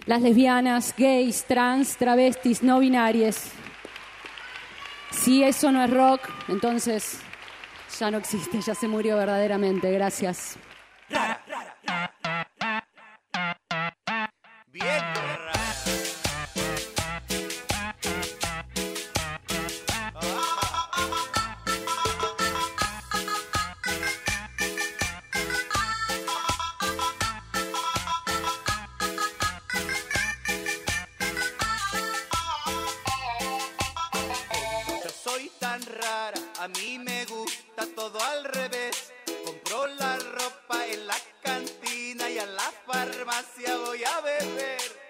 Speaker 17: las lesbianas, gays, trans, travestis, no binarias. Si eso no es rock, entonces ya no existe, ya se murió verdaderamente. Gracias.
Speaker 11: Farmacia voy a beber.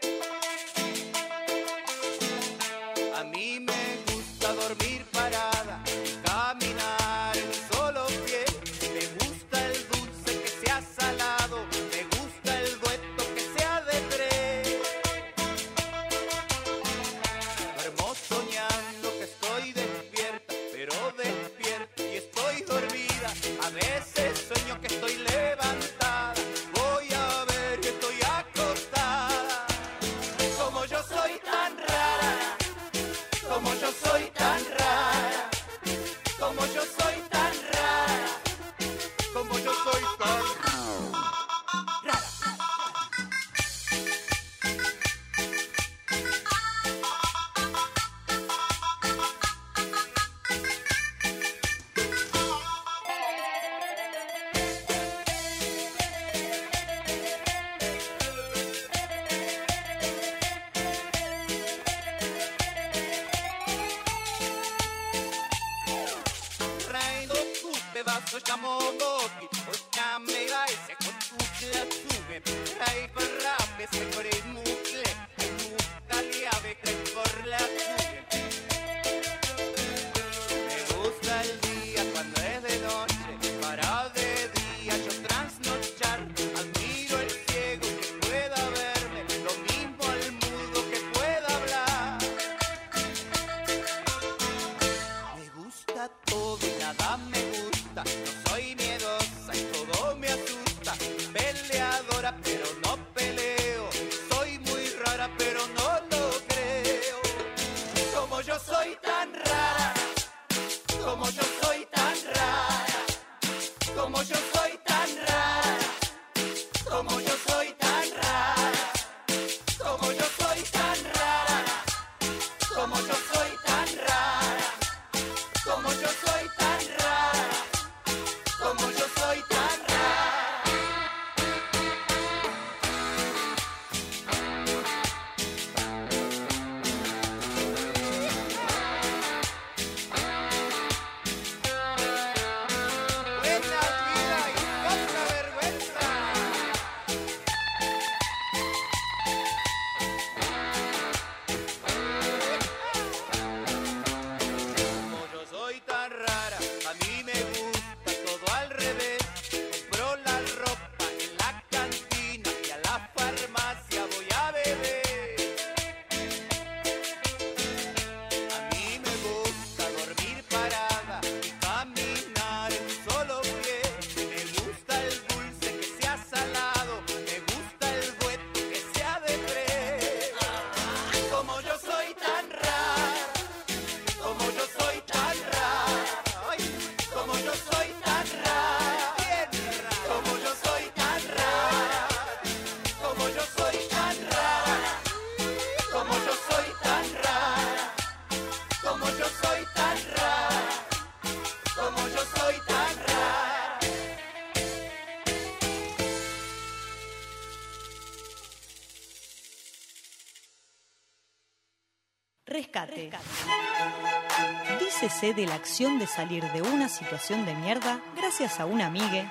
Speaker 11: De la
Speaker 18: acción de salir de una situación de mierda gracias a una amigue,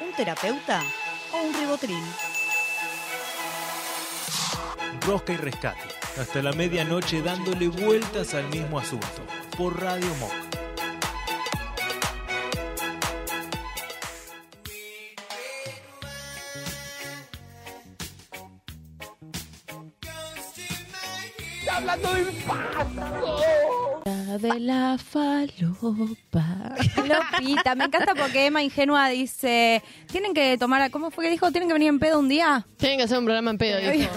Speaker 18: un terapeuta o un ribotril.
Speaker 2: Rosca y rescate. Hasta la medianoche dándole vueltas al mismo asunto. Por Radio Monk.
Speaker 7: hablando de de la falopa.
Speaker 5: Lopita, me encanta porque Emma Ingenua dice, tienen que tomar, ¿cómo fue que dijo? ¿Tienen que venir en pedo un día?
Speaker 6: Tienen que hacer un programa en pedo, dijo.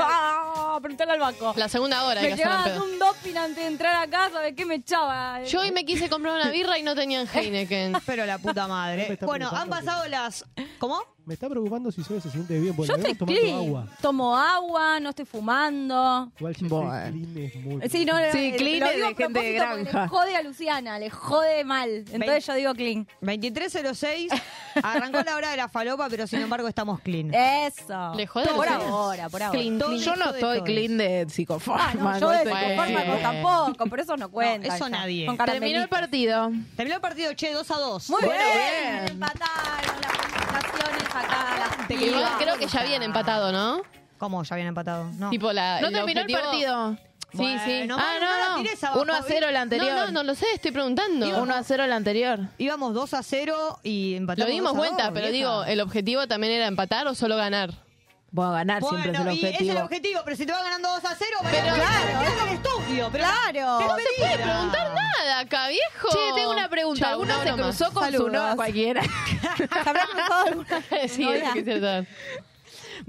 Speaker 5: Ah, preguntale al banco.
Speaker 6: La segunda hora hay
Speaker 5: Me
Speaker 6: que hacer en pedo.
Speaker 5: un doping antes de entrar a casa, ¿de qué me echaba?
Speaker 6: Yo hoy me quise comprar una birra y no tenían Heineken. *laughs*
Speaker 4: Pero la puta madre. Bueno, han pasado las... ¿Cómo?
Speaker 19: Me está preocupando si Zoe se siente bien. Porque
Speaker 5: Yo estoy clean.
Speaker 19: agua.
Speaker 5: Tomo agua, no estoy fumando.
Speaker 19: Igual
Speaker 7: Bueno.
Speaker 19: clean es muy
Speaker 5: Sí, no,
Speaker 7: Sí,
Speaker 5: eh,
Speaker 7: clean
Speaker 5: lo
Speaker 7: es
Speaker 5: digo
Speaker 7: de
Speaker 5: a
Speaker 7: gente de
Speaker 5: propósito porque
Speaker 7: granja.
Speaker 5: Le jode a Luciana, le jode mal. Entonces yo digo clean.
Speaker 4: 2306. *laughs* Arrancó la hora de la falopa, pero sin embargo estamos clean.
Speaker 5: Eso.
Speaker 6: Le jode a
Speaker 5: Por
Speaker 6: Luciana.
Speaker 5: ahora, por ahora.
Speaker 6: Clean, clean.
Speaker 7: Yo no estoy clean de
Speaker 5: Ah, no, yo de
Speaker 7: estoy
Speaker 5: psicofármaco
Speaker 7: con-
Speaker 5: tampoco, por eso no cuenta.
Speaker 4: eso
Speaker 5: ya.
Speaker 4: nadie.
Speaker 5: Con
Speaker 7: Terminó el
Speaker 5: caramelitos.
Speaker 7: partido.
Speaker 4: Terminó el partido, che, 2 a 2.
Speaker 5: Muy
Speaker 7: Bueno,
Speaker 5: bien.
Speaker 7: bien.
Speaker 5: Empataron acá. las
Speaker 6: Igual
Speaker 5: pibas.
Speaker 6: creo que ya viene empatado, ¿no?
Speaker 4: ¿Cómo? Ya habían empatado. No.
Speaker 6: Tipo la.
Speaker 7: No
Speaker 6: el
Speaker 7: terminó el
Speaker 6: objetivo-
Speaker 7: partido.
Speaker 6: Sí,
Speaker 4: Bueno,
Speaker 6: sí.
Speaker 4: no,
Speaker 7: Ah,
Speaker 4: no la
Speaker 7: no,
Speaker 4: tires
Speaker 7: no.
Speaker 4: abajo,
Speaker 7: 1 a 0 el anterior.
Speaker 6: No, no, no lo sé, estoy preguntando.
Speaker 7: 1 a 0 el anterior.
Speaker 4: Íbamos 2 a 0 y empatamos.
Speaker 6: Lo dimos
Speaker 4: 2 a
Speaker 6: cuenta,
Speaker 4: 2,
Speaker 6: pero
Speaker 4: vieja.
Speaker 6: digo, ¿el objetivo también era empatar o solo ganar?
Speaker 7: Voy a ganar siempre es el
Speaker 4: Bueno, y es el
Speaker 7: objetivo.
Speaker 4: objetivo, pero si te va ganando 2 a 0,
Speaker 6: Pero-
Speaker 4: claro, es el estudio. Pero
Speaker 5: Claro.
Speaker 4: Pero
Speaker 6: No se puede
Speaker 4: mentira.
Speaker 6: preguntar nada acá, viejo.
Speaker 7: Che, tengo una pregunta.
Speaker 6: Chau,
Speaker 7: ¿Alguno
Speaker 6: una
Speaker 7: se cruzó con su
Speaker 5: Saludos.
Speaker 7: novia cualquiera?
Speaker 5: ¿Se habrá cruzado alguna
Speaker 6: sí, eso quisiera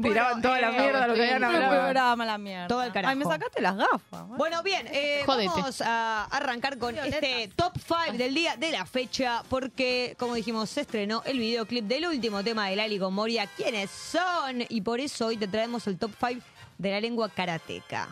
Speaker 7: Tiraban toda la
Speaker 4: eh,
Speaker 7: mierda lo que habían
Speaker 5: Fue un
Speaker 7: hablado.
Speaker 5: programa la mierda.
Speaker 4: Todo el carajo.
Speaker 5: Ay, me sacaste las gafas.
Speaker 4: Bueno, bien, eh, vamos a arrancar con este top 5 del día de la fecha, porque, como dijimos, se estrenó el videoclip del último tema de Lali con Moria, ¿quiénes son? Y por eso hoy te traemos el top 5 de la lengua karateca.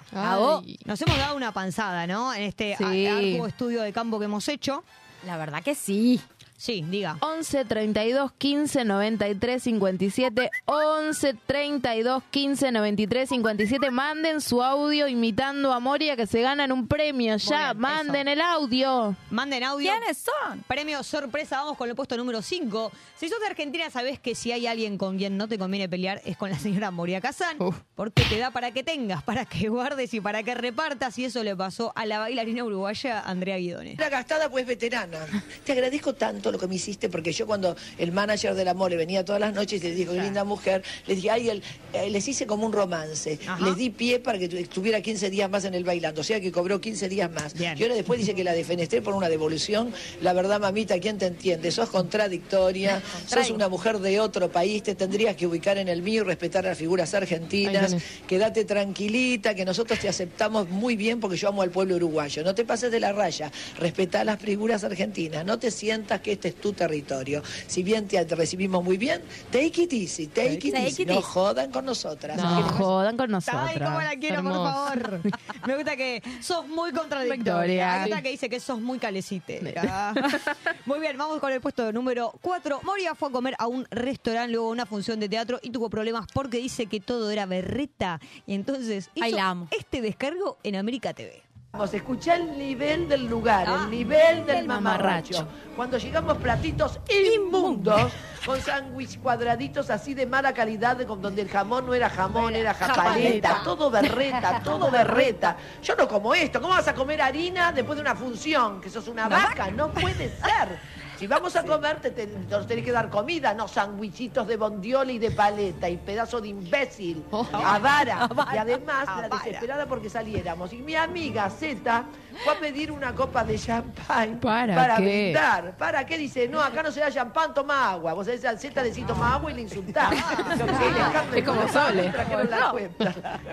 Speaker 4: Nos hemos dado una panzada, ¿no? En este
Speaker 7: Sí.
Speaker 4: arduo estudio de campo que hemos hecho.
Speaker 5: La verdad que sí.
Speaker 4: Sí, diga.
Speaker 7: 11 32 15 93 57 11 32 15 93 57 manden su audio imitando a Moria que se ganan un premio ya
Speaker 4: bien,
Speaker 7: manden
Speaker 4: eso.
Speaker 7: el audio
Speaker 4: Manden audio.
Speaker 5: ¿Quiénes son?
Speaker 4: Premio sorpresa, vamos con el puesto número 5. Si sos de Argentina, sabés que si hay alguien con quien no te conviene pelear es con la señora Moria Kazán, porque te da para que tengas, para que guardes y para que repartas, y eso le pasó a la bailarina uruguaya Andrea Guidone.
Speaker 20: Era gastada, pues veterana. Te agradezco tanto lo que me hiciste, porque yo cuando el manager del amor le venía todas las noches y le dijo, qué linda mujer, les dije, ay, el- eh, les hice como un romance. Les di pie para que tu- estuviera 15 días más en el bailando, o sea que cobró 15 días más. Y ahora después dice que la defenestré por una devolución. La verdad, mamita, ¿quién te entiende? Sos contradictoria, *laughs* sos una mujer de otro país, te tendrías que ubicar en el mío y respetar a las figuras argentinas. Quédate tranquilita, que nosotros te aceptamos muy bien porque yo amo al pueblo uruguayo. No te pases de la raya, respetá las figuras argentinas, no te sientas que este es tu territorio. Si bien te recibimos muy bien, take it easy, take, it
Speaker 7: Take
Speaker 20: easy.
Speaker 7: it
Speaker 20: no jodan con nosotras.
Speaker 7: no jodan con nosotros
Speaker 4: Ay, cómo la quiero, por favor. *laughs* Me gusta que sos muy contradictoria. Me gusta que dice que sos muy calecitera. *laughs* muy bien, vamos con el puesto número 4. Moria fue a comer a un restaurante luego de una función de teatro y tuvo problemas porque dice que todo era berreta. Y entonces hizo este descargo en América TV.
Speaker 20: Vamos, escuchá el nivel del lugar,
Speaker 4: Ah,
Speaker 20: el nivel del
Speaker 4: del
Speaker 20: mamarracho.
Speaker 4: mamarracho.
Speaker 20: Cuando llegamos platitos inmundos, con sándwich cuadraditos así de mala calidad, con donde el jamón no era jamón, era japaleta, todo berreta, *laughs* todo berreta. Yo no como esto, ¿cómo vas a comer harina después de una función? Que sos una vaca, no puede ser. Si vamos a comer, te, te- nos tenés que dar comida, no sandwichitos de bondiola y de paleta y pedazo de imbécil, *laughs* avara. Y además, la desesperada porque saliéramos. Y mi amiga Zeta fue a pedir una copa de champán
Speaker 7: ¿Para qué?
Speaker 20: brindar. ¿Para qué? Dice, no, acá no se da champán, toma agua. Vos sabés, al Zeta decís toma agua y le insultás. Digo, "¿Qué? *laughs* Alejandro,
Speaker 7: Es como Sole.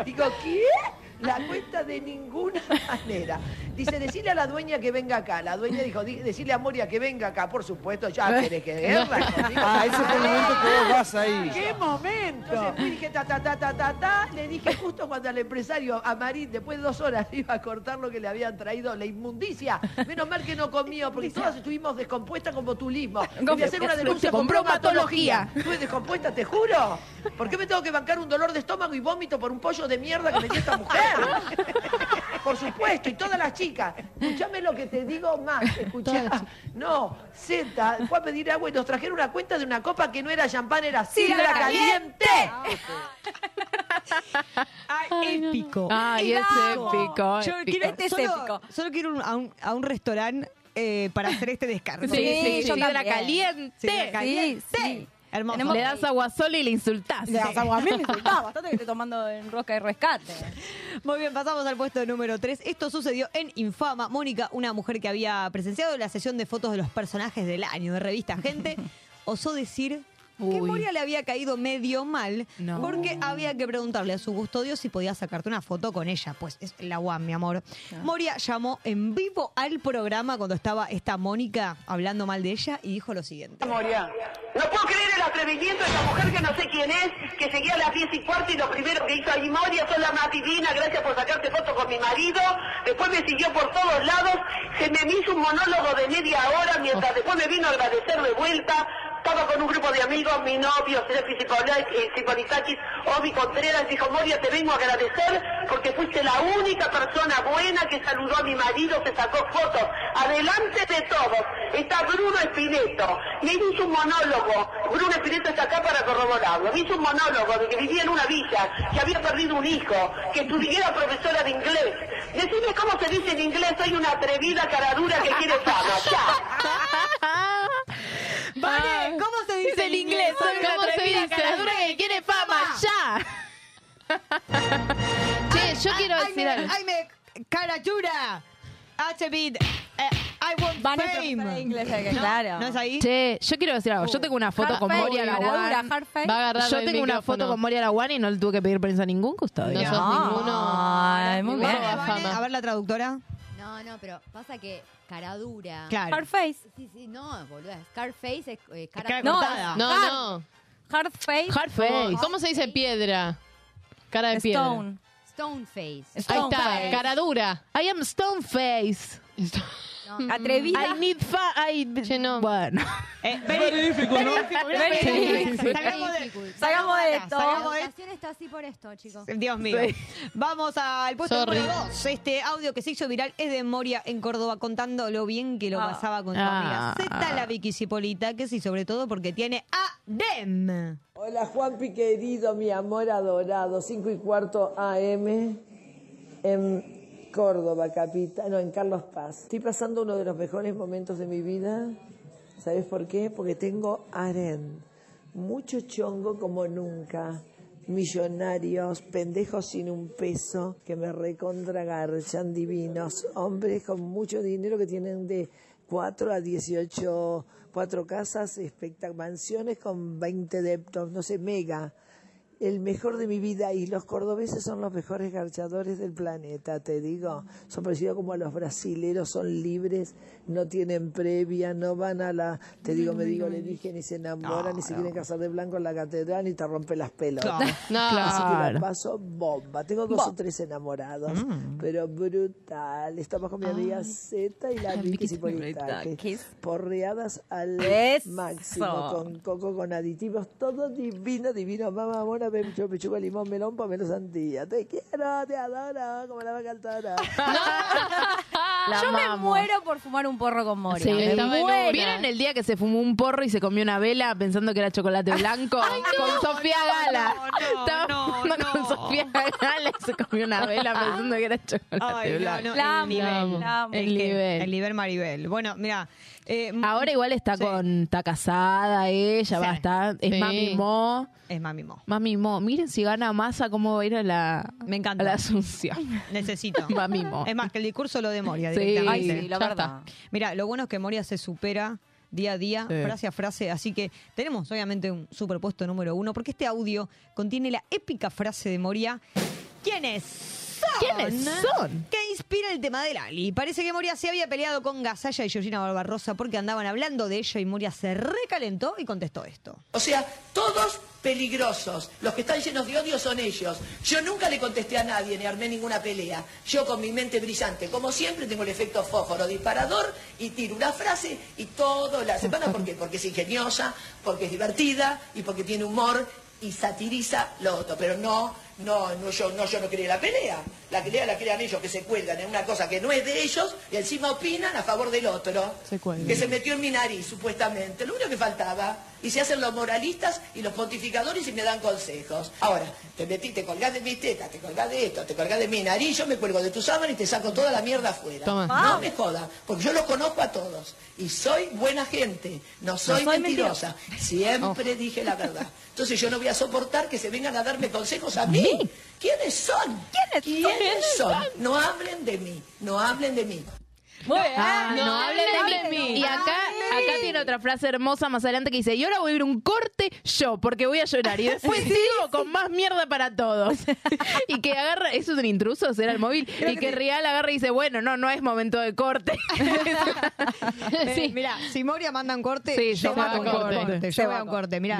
Speaker 20: Digo, ¿qué? La cuenta de ninguna *laughs* manera. Dice, decirle a la dueña que venga acá. La dueña dijo, "Di- decirle a Moria que venga acá, por supuesto, ya querés que guerra conmigo. *laughs*
Speaker 21: Ah, ese fue el momento que vos vas ahí.
Speaker 20: ¿Qué momento? Entonces fui y dije ta ta ta ta ta ta, le dije justo cuando al empresario a Marín después de dos horas *laughs* iba a cortar lo que le habían traído, la inmundicia. Menos mal que no comió, porque todas estuvimos descompuestas como botulismo. Voy a hacer una denuncia con
Speaker 7: bromatología.
Speaker 20: Estuve descompuesta, te juro. ¿Por qué me tengo que bancar un dolor de estómago y vómito por un pollo de mierda que me dio esta mujer? *laughs* Por supuesto, y todas las chicas. Escuchame lo que te digo más. *laughs* Escuchá. No, Z fue a pedir agua y nos trajeron una cuenta de una copa que no era champán, era sidra caliente. *laughs*
Speaker 4: Ay, épico.
Speaker 7: Ay, es épico,
Speaker 4: Yo quiero,
Speaker 5: Este es
Speaker 4: solo,
Speaker 5: épico.
Speaker 4: solo quiero ir a un, a un restaurante eh, para hacer este descargo.
Speaker 7: Sí, sí,
Speaker 5: yo
Speaker 7: sidra caliente.
Speaker 4: Caliente.
Speaker 5: Sí, sí.
Speaker 4: Hermoso.
Speaker 5: Tenemos
Speaker 7: Le das agua sola y le insultás.
Speaker 5: Le das agua a mí, me *laughs* insultaba bastante que estoy tomando en rosca de rescate.
Speaker 4: Muy bien, pasamos al puesto número 3. Esto sucedió en Infama. Mónica, una mujer que había presenciado la sesión de fotos de los personajes del año de revista Gente, *laughs* osó decir que. Moria le había caído medio mal
Speaker 7: No.
Speaker 4: porque había que preguntarle a su custodio si podía sacarte una foto con ella. Pues es la UAM, mi amor. Moria llamó en vivo al programa cuando estaba esta Mónica hablando mal de ella y dijo lo siguiente.
Speaker 20: Moria. No puedo creer el atrevimiento de esa mujer que no sé quién es, que seguía a las 10 y cuarto y lo primero que hizo ahí, Moria, sos la más divina, gracias por sacarte foto con mi marido. Después me siguió por todos lados, se me hizo un monólogo de media hora mientras después me vino a agradecer de vuelta. Estaba con un grupo de amigos, mi novio, Sergio Cipolitakis, Obi Contreras, dijo, Moria, te vengo a agradecer porque fuiste la única persona buena que saludó a mi marido, se sacó fotos. Adelante de todos está Bruno Espineto. Él hizo un monólogo. Bruno Espineto está acá para corroborarlo. Me hizo un monólogo de que vivía en una villa, que había perdido un hijo, que estudiara profesora de inglés. Decime cómo se dice en inglés, soy una atrevida caradura que quiere fama. Ya. *laughs*
Speaker 4: Vale, ¿cómo se dice
Speaker 7: el inglés, soy una
Speaker 6: ¿Cómo se
Speaker 7: atrevida
Speaker 6: dice?
Speaker 7: caradura que quiere fama, ya. Che, yo quiero decir
Speaker 4: me-
Speaker 7: algo.
Speaker 4: I caratura. H-beat. eh, I want
Speaker 5: Van a
Speaker 4: fame.
Speaker 5: inglés, eh,
Speaker 4: ¿No?
Speaker 5: claro.
Speaker 4: ¿No es ahí?
Speaker 7: Che, yo quiero decir algo. Yo tengo una foto con Moria
Speaker 5: caradura,
Speaker 7: Laguán.
Speaker 5: hardface.
Speaker 6: Va a agarrar
Speaker 7: Yo
Speaker 6: el
Speaker 7: tengo una
Speaker 6: micrófono.
Speaker 7: foto con Moria Laguán y no le tuve que pedir permiso a ningún custodio.
Speaker 6: No sos ninguno.
Speaker 5: Ay, muy
Speaker 6: ninguno
Speaker 5: bien.
Speaker 6: va a
Speaker 4: Vale,
Speaker 6: fama.
Speaker 4: A ver la traductora.
Speaker 13: No, no, pero pasa que cara dura.
Speaker 4: Claro.
Speaker 5: Hardface.
Speaker 13: Sí, sí, no, boluda. Scarface es eh, cara,
Speaker 4: Cara
Speaker 5: No,
Speaker 4: cortada.
Speaker 6: No,
Speaker 5: Hard-
Speaker 6: no.
Speaker 5: Hardface.
Speaker 7: Hardface.
Speaker 6: ¿Cómo se dice piedra? Cara de piedra.
Speaker 5: Stone.
Speaker 13: Stoneface.
Speaker 6: Ahí
Speaker 5: Stone
Speaker 6: está,
Speaker 5: face.
Speaker 6: cara dura.
Speaker 7: I am Stoneface. *laughs*
Speaker 5: Atrevida.
Speaker 7: I need fa I... Bueno.
Speaker 4: Eh,
Speaker 19: Very difficult, ¿no?
Speaker 4: Very
Speaker 7: Sí.
Speaker 4: difficult. Salgamos de-
Speaker 5: Salgamos de esto.
Speaker 4: Salgamos de
Speaker 13: La votación está así por esto, chicos.
Speaker 4: Dios mío.
Speaker 7: Sí.
Speaker 4: Vamos al puesto
Speaker 7: Sorry.
Speaker 4: número 2. Este audio que se hizo viral es de Moria en Córdoba contando lo bien que lo
Speaker 5: Ah.
Speaker 4: pasaba con su
Speaker 7: Ah.
Speaker 4: amiga Zeta, la Vicky Cipolita, que sí, sobre todo porque tiene a Dem.
Speaker 22: Hola Juanpi querido, mi amor adorado, 5 y cuarto AM en Córdoba, capital, no, en Carlos Paz. Estoy pasando uno de los mejores momentos de mi vida. ¿Sabes por qué? Porque tengo aren, mucho chongo como nunca. Millonarios, pendejos sin un peso, que me recontragarchan divinos. Hombres con mucho dinero que tienen de 4 a 18, cuatro casas, mansiones con 20 deptos, no sé, mega. El mejor de mi vida y los cordobeses son los mejores garchadores del planeta, te digo. Son parecidos como a los brasileros, son libres, no tienen previa, no van a la, te digo, me digo, le dije, ni se enamoran, ni se quieren casar de blanco en la catedral, ni te rompe las pelotas.
Speaker 7: Claro. No.
Speaker 22: Así que la paso bomba. Tengo dos o tres enamorados, pero brutal. Estamos con mi amiga Z y la Vicky porreadas al
Speaker 5: Eso.
Speaker 22: máximo, con coco, con aditivos, todo divino, divino. Mamá, mona, pecho, pechuga, limón, melón, pomelo, sandía. Te quiero, te adoro, como la vaca al toro. *laughs*
Speaker 7: La
Speaker 5: Yo me
Speaker 7: amamos.
Speaker 5: muero por fumar un porro con Moria.
Speaker 7: Sí,
Speaker 5: me
Speaker 7: estaba en
Speaker 5: muero.
Speaker 7: una. ¿Vieron el día que se fumó un porro y se comió una vela pensando que era chocolate blanco? con Sofía Gala. Estaba fumando con Sofía Gala y se comió una vela pensando que era chocolate
Speaker 4: Ay, no,
Speaker 7: blanco.
Speaker 4: no,
Speaker 5: La
Speaker 4: el
Speaker 5: amo,
Speaker 4: nivel.
Speaker 5: la amo.
Speaker 7: El nivel.
Speaker 4: El nivel Maribel. Bueno, mira. Eh,
Speaker 7: Ahora igual está
Speaker 4: Sí.
Speaker 7: con, está casada ella,
Speaker 4: Sí.
Speaker 7: va a estar, es
Speaker 6: Sí.
Speaker 7: Mami Mo.
Speaker 4: es Mami Mo.
Speaker 7: Mami Mo, miren si gana masa cómo va a ir a la,
Speaker 4: Me
Speaker 7: a
Speaker 4: encanta.
Speaker 7: la Asunción. *laughs*
Speaker 4: Necesito. *laughs*
Speaker 7: Mami Mo.
Speaker 4: Es más, que el discurso lo de Moria
Speaker 7: Sí.
Speaker 4: directamente.
Speaker 5: Ay, sí, la verdad.
Speaker 4: Mira, lo bueno es que Moria se supera día a día,
Speaker 7: Sí.
Speaker 4: frase a frase, así que tenemos obviamente un superpuesto número uno, porque este audio contiene la épica frase de Moria. ¿Quiénes son?
Speaker 7: ¿Quiénes son?
Speaker 4: Que inspira el tema de Lali. Parece que Moria se había peleado con Gasalla y Georgina Barbarosa porque andaban hablando de ella y Moria se recalentó y contestó esto.
Speaker 23: O sea, todos peligrosos. Los que están llenos de odio son ellos. Yo nunca le contesté a nadie ni armé ninguna pelea. Yo con mi mente brillante, como siempre, tengo el efecto fósforo disparador y tiro una frase y todo la semana. ¿Por qué? Porque es ingeniosa, porque es divertida y porque tiene humor y satiriza lo otro. Pero no, no, no, yo no, yo no quería la pelea. La pelea la crean ellos que se cuelgan en una cosa que no es de ellos y encima opinan a favor del otro.
Speaker 7: Se.
Speaker 23: Que se metió en mi nariz, supuestamente. Lo único que faltaba. Y se hacen los moralistas y los pontificadores y me dan consejos. Ahora, te metí, te colgás de mis tetas, te colgás de esto, te colgás de mi nariz, yo me cuelgo de tu sábana y te saco toda la mierda afuera.
Speaker 7: Toma.
Speaker 23: No me jodas, porque yo los conozco a todos. Y soy buena gente, no soy,
Speaker 5: soy
Speaker 23: mentirosa. Siempre dije la verdad. *laughs* Entonces yo no voy a soportar que se vengan a darme consejos a mí. ¿Quiénes son? ¿Quiénes, son? No hablen de mí, no hablen de mí.
Speaker 5: Muy bien.
Speaker 7: Ah, no, hablen de mí. Y acá, acá tiene otra frase hermosa más adelante que dice, y ahora voy a ir a un corte yo, porque voy a llorar. Y *laughs* después sigo con más mierda para todos. *laughs* y que agarra, ¿es un intruso? ¿Será el móvil? Y que Real agarra y dice, bueno, no, no es momento de corte. *laughs*
Speaker 4: Eh, mira, si Moria manda un corte,
Speaker 7: Sí,
Speaker 4: yo
Speaker 7: va
Speaker 4: mando un corte.
Speaker 7: corte.
Speaker 4: Yo
Speaker 7: Se
Speaker 4: voy a un corte, mira.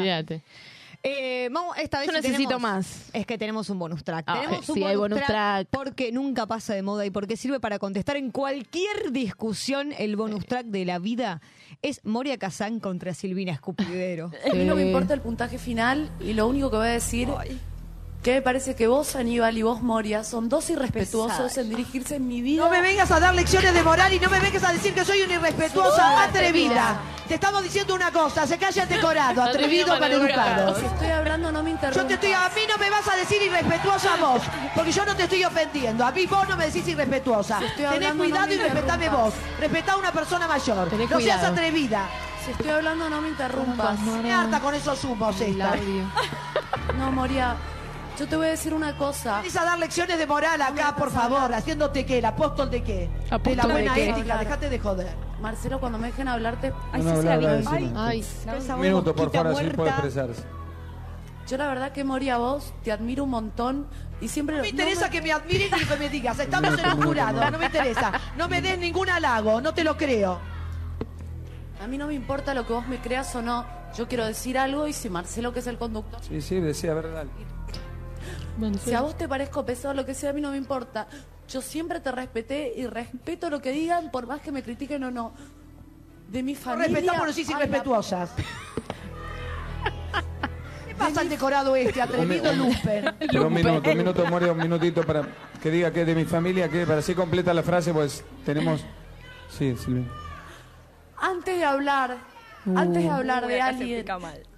Speaker 4: Eh, vamos, esta vez
Speaker 7: Yo necesito
Speaker 4: tenemos-
Speaker 7: más.
Speaker 4: Es que tenemos un bonus track.
Speaker 7: Ay,
Speaker 4: tenemos un
Speaker 7: sí, hay bonus track.
Speaker 4: porque nunca pasa de moda y porque sirve para contestar en cualquier discusión. El bonus track de la vida es Moria Kazán contra Silvina Escupidero. *laughs*
Speaker 24: A mí no me importa el puntaje final y lo único que voy a decir que me parece que vos, Aníbal, y vos, Moria, son dos irrespetuosos
Speaker 5: Pesada.
Speaker 24: en dirigirse en mi vida.
Speaker 22: No me vengas a dar lecciones de moral y no me vengas a decir que soy una irrespetuosa atrevida. Te estamos diciendo una cosa, se calla decorado, *laughs* atrevido, maleducado.
Speaker 24: Si estoy hablando, no me interrumpas.
Speaker 22: Yo te estoy, a mí no me vas a decir irrespetuosa a vos, porque yo no te estoy ofendiendo. A mí vos no me decís irrespetuosa.
Speaker 24: Si estoy
Speaker 22: Tenés
Speaker 24: hablando,
Speaker 22: cuidado y respetame vos. Respetá a una persona mayor.
Speaker 7: Tenés
Speaker 22: no seas atrevida.
Speaker 24: Si estoy hablando, no me interrumpas.
Speaker 22: Me harta con esos humos esta. *laughs*
Speaker 24: No, Moria, yo te voy a decir una cosa.
Speaker 22: Venís a dar lecciones de moral acá, por favor, haciéndote qué, el apóstol de qué. de la
Speaker 7: ¿Apóstol de
Speaker 22: buena ética, dejate de joder.
Speaker 24: Marcelo, cuando me dejen hablarte...
Speaker 19: Ay, No, no, sí, habla, sí, la decime.
Speaker 7: Ay,
Speaker 19: Un minuto, por favor, así puede expresarse.
Speaker 24: Yo la verdad que Moria, vos te admiro un montón y siempre...
Speaker 22: No me interesa que me admires ni que me digas. Estamos en un jurado, no me interesa. No me des ningún halago, no te lo creo.
Speaker 24: A mí no me importa lo que vos me creas o no. Yo quiero decir algo y si Marcelo, que es el conductor,
Speaker 19: Sí, sí, decía, a ver, dale.
Speaker 24: Si a vos te parezco pesado, lo que sea, a mí no me importa. Yo siempre te respeté y respeto lo que digan, por más que me critiquen o no. De mi
Speaker 23: No
Speaker 24: familia.
Speaker 23: respetamos, no sí, irrespetuosas. *laughs* ¿Qué pasa al decorado este, atrevido Luper?
Speaker 19: Pero un minuto, un minuto, Moria, un minutito para que diga que es de mi familia, que para así completa la frase, pues tenemos... Sí, Silvia.
Speaker 24: Antes de hablar, antes de hablar de alguien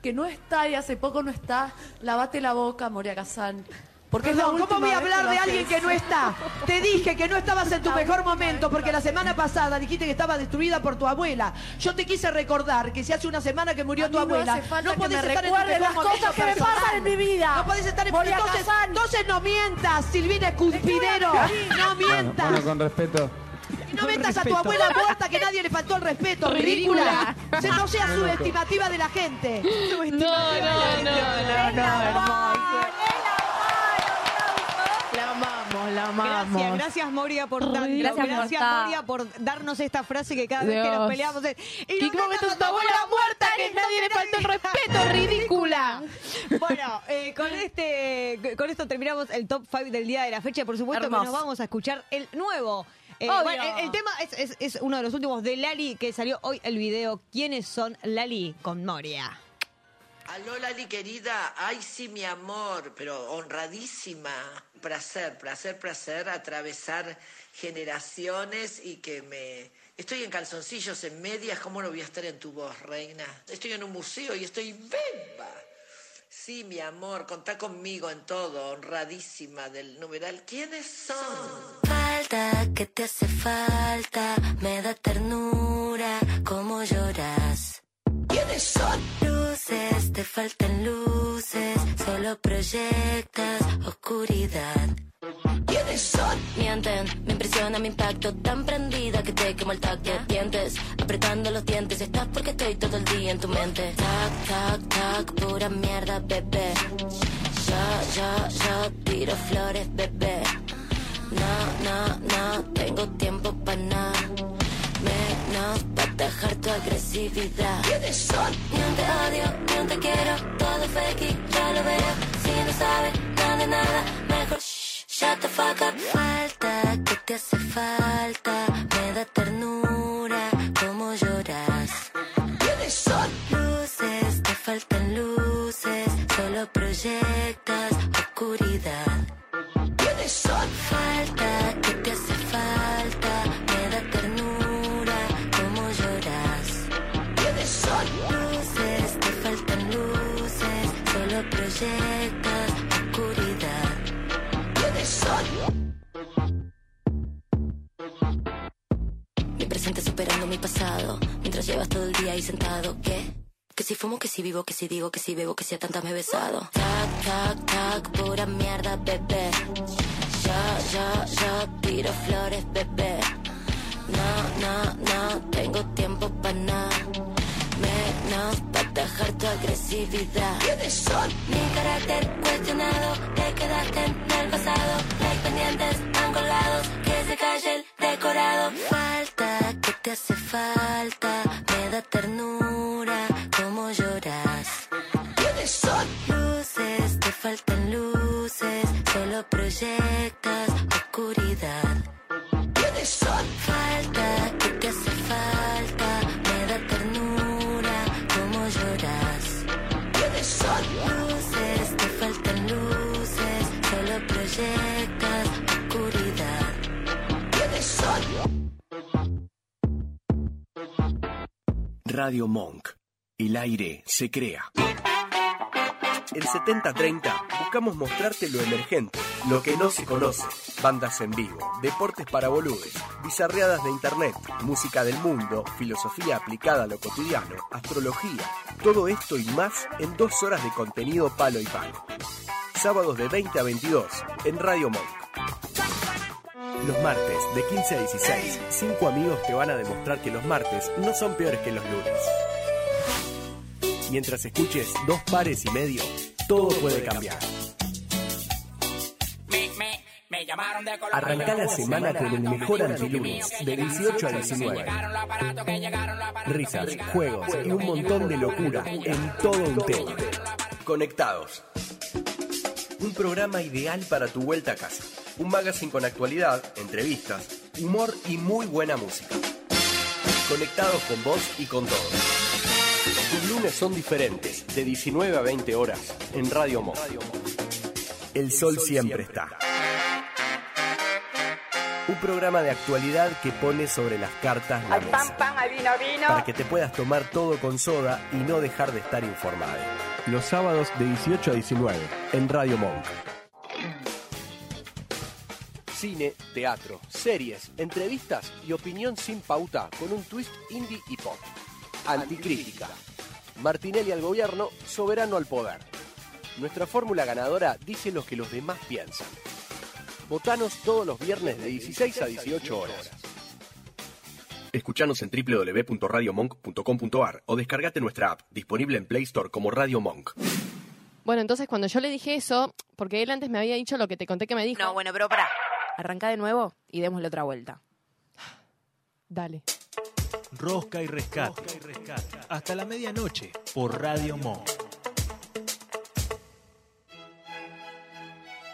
Speaker 24: que no está y hace poco no está, lavate la boca, Moria Kazan. Porque es la
Speaker 23: Perdón, ¿cómo voy a hablar de alguien que no está? Te dije que no estabas en tu mejor momento porque la semana pasada dijiste que estaba destruida por tu abuela. Yo te quise recordar que si hace una semana que murió
Speaker 24: A
Speaker 23: tu
Speaker 24: no
Speaker 23: abuela,
Speaker 24: hace falta que
Speaker 23: podés estar en tu mejor
Speaker 24: las
Speaker 23: momento
Speaker 24: cosas que me pasan en mi vida.
Speaker 23: No podés estar en
Speaker 24: Moria
Speaker 23: entonces, entonces no mientas, Silvina Escuspidero. No
Speaker 19: Bueno,
Speaker 23: mientas.
Speaker 19: bueno, con respeto.
Speaker 23: Y no metas a tu abuela muerta que nadie le faltó el respeto, ridícula. Se- No seas *laughs* subestimativa de la gente. *laughs*
Speaker 6: No, no, no, no, no, La amamos, la amamos.
Speaker 4: Gracias, gracias Moria por tanto.
Speaker 5: Gracias,
Speaker 4: Gracias. Moria por darnos esta frase que cada vez que
Speaker 6: Dios.
Speaker 4: nos peleamos es.
Speaker 6: ¿Y
Speaker 4: no metas
Speaker 6: metes
Speaker 4: a
Speaker 6: tu abuela muerta que nadie le falta *laughs* el respeto, ridícula?
Speaker 4: Bueno, eh, con este, con esto terminamos el top 5 del día de la fecha. Por supuesto
Speaker 5: Hermoso.
Speaker 4: que nos vamos a escuchar el nuevo. Eh,
Speaker 5: Obvio.
Speaker 4: bueno, el, el tema es, es- es uno de los últimos de Lali que salió hoy el video. ¿Quiénes son Lali con Moria?
Speaker 22: Aló, Lali querida. Ay, sí, mi amor, pero honradísima. Placer, placer, placer atravesar generaciones y que me. Estoy en calzoncillos, en medias, ¿cómo no voy a estar en tu voz, reina? Estoy en un museo y estoy beba. Sí, mi amor, contá conmigo en todo, honradísima del numeral. ¿Quiénes son?
Speaker 15: Falta, que te hace falta, me da ternura, cómo lloras.
Speaker 22: ¿Quiénes son?
Speaker 15: Luces, te faltan luces, solo proyectas oscuridad.
Speaker 22: ¿Quiénes son?
Speaker 15: Mienten, me impresiona mi impacto, tan prendida que te quemo el tacto. Dientes, apretando los dientes, estás porque estoy todo el día en tu mente. Tac, tac, tac, pura mierda, bebé. Yo, yo, yo tiro flores, bebé. No, no, no, tengo tiempo para nada. Menos para dejar tu agresividad.
Speaker 22: ¿Quiénes son?
Speaker 15: Ni un te odio, ni un te quiero, todo fake, ya lo veo. Si no sabes nada nada, shut the fuck up. Falta, que te hace falta, me da ternura, cómo lloras.
Speaker 22: ¿Quiénes son?
Speaker 15: Luces, te faltan luces, solo proyectas oscuridad. Si vivo, que si digo, que si bebo, que si a tantas me he besado. Tac, tac, tac, pura mierda, bebé. Yo, yo, yo tiro flores, bebé. No, no, no, tengo tiempo para nada. Menos para dejar tu agresividad. Mi carácter cuestionado, te quedaste en el pasado. Hay pendientes tan colgados que se calle el decorado. Falta, que te hace falta, me da ternura, faltan luces, solo proyectas oscuridad.
Speaker 22: ¿Quiénes son?
Speaker 15: Falta, que te hace falta, me da ternura, cómo lloras.
Speaker 22: ¿Quiénes son?
Speaker 15: Luces, te faltan luces, solo proyectas oscuridad.
Speaker 22: ¿Quiénes son?
Speaker 25: Radio Monk. El aire se crea.
Speaker 1: En 7030 buscamos mostrarte lo emergente, lo que no se conoce. Bandas en vivo, deportes para boludes, bizarreadas de internet, música del mundo, filosofía aplicada a lo cotidiano, astrología. Todo esto y más en dos horas de contenido palo y palo. Sábados de 20 a 22 en Radio Monk. Los martes de 15 a 16, cinco amigos te van a demostrar que los martes no son peores que los lunes. Mientras escuches dos pares y medio, todo puede cambiar. Arranca la semana con el mejor antilunes, de 18 a 19. Risas, juegos y un montón de locura en todo un tema. Conectados. Un programa ideal para tu vuelta a casa. Un magazine con actualidad, entrevistas, humor y muy buena música. Conectados con vos y con todos. Tus lunes son diferentes, de 19 a 20 horas, en Radio Monk. El sol siempre está. Un programa de actualidad que pone sobre las cartas la mesa. Para que te puedas tomar todo con soda y no dejar de estar informado. Los sábados de 18 a 19 en Radio Monk. Cine, teatro, series, entrevistas y opinión sin pauta con un twist indie y pop. Anticrítica. Martinelli al gobierno, soberano al poder. Nuestra fórmula ganadora dice lo que los demás piensan. Votanos todos los viernes de 16 a 18 horas. Escuchanos en www.radiomonk.com.ar o descargate nuestra app, disponible en Play Store como Radio Monk.
Speaker 6: Bueno, entonces cuando yo le dije eso, porque él antes me había dicho lo que te conté que me dijo.
Speaker 9: No, bueno, pero pará. Arranca de nuevo y démosle otra vuelta.
Speaker 6: Dale.
Speaker 2: Rosca y rescate. Hasta la medianoche por Radio Monk.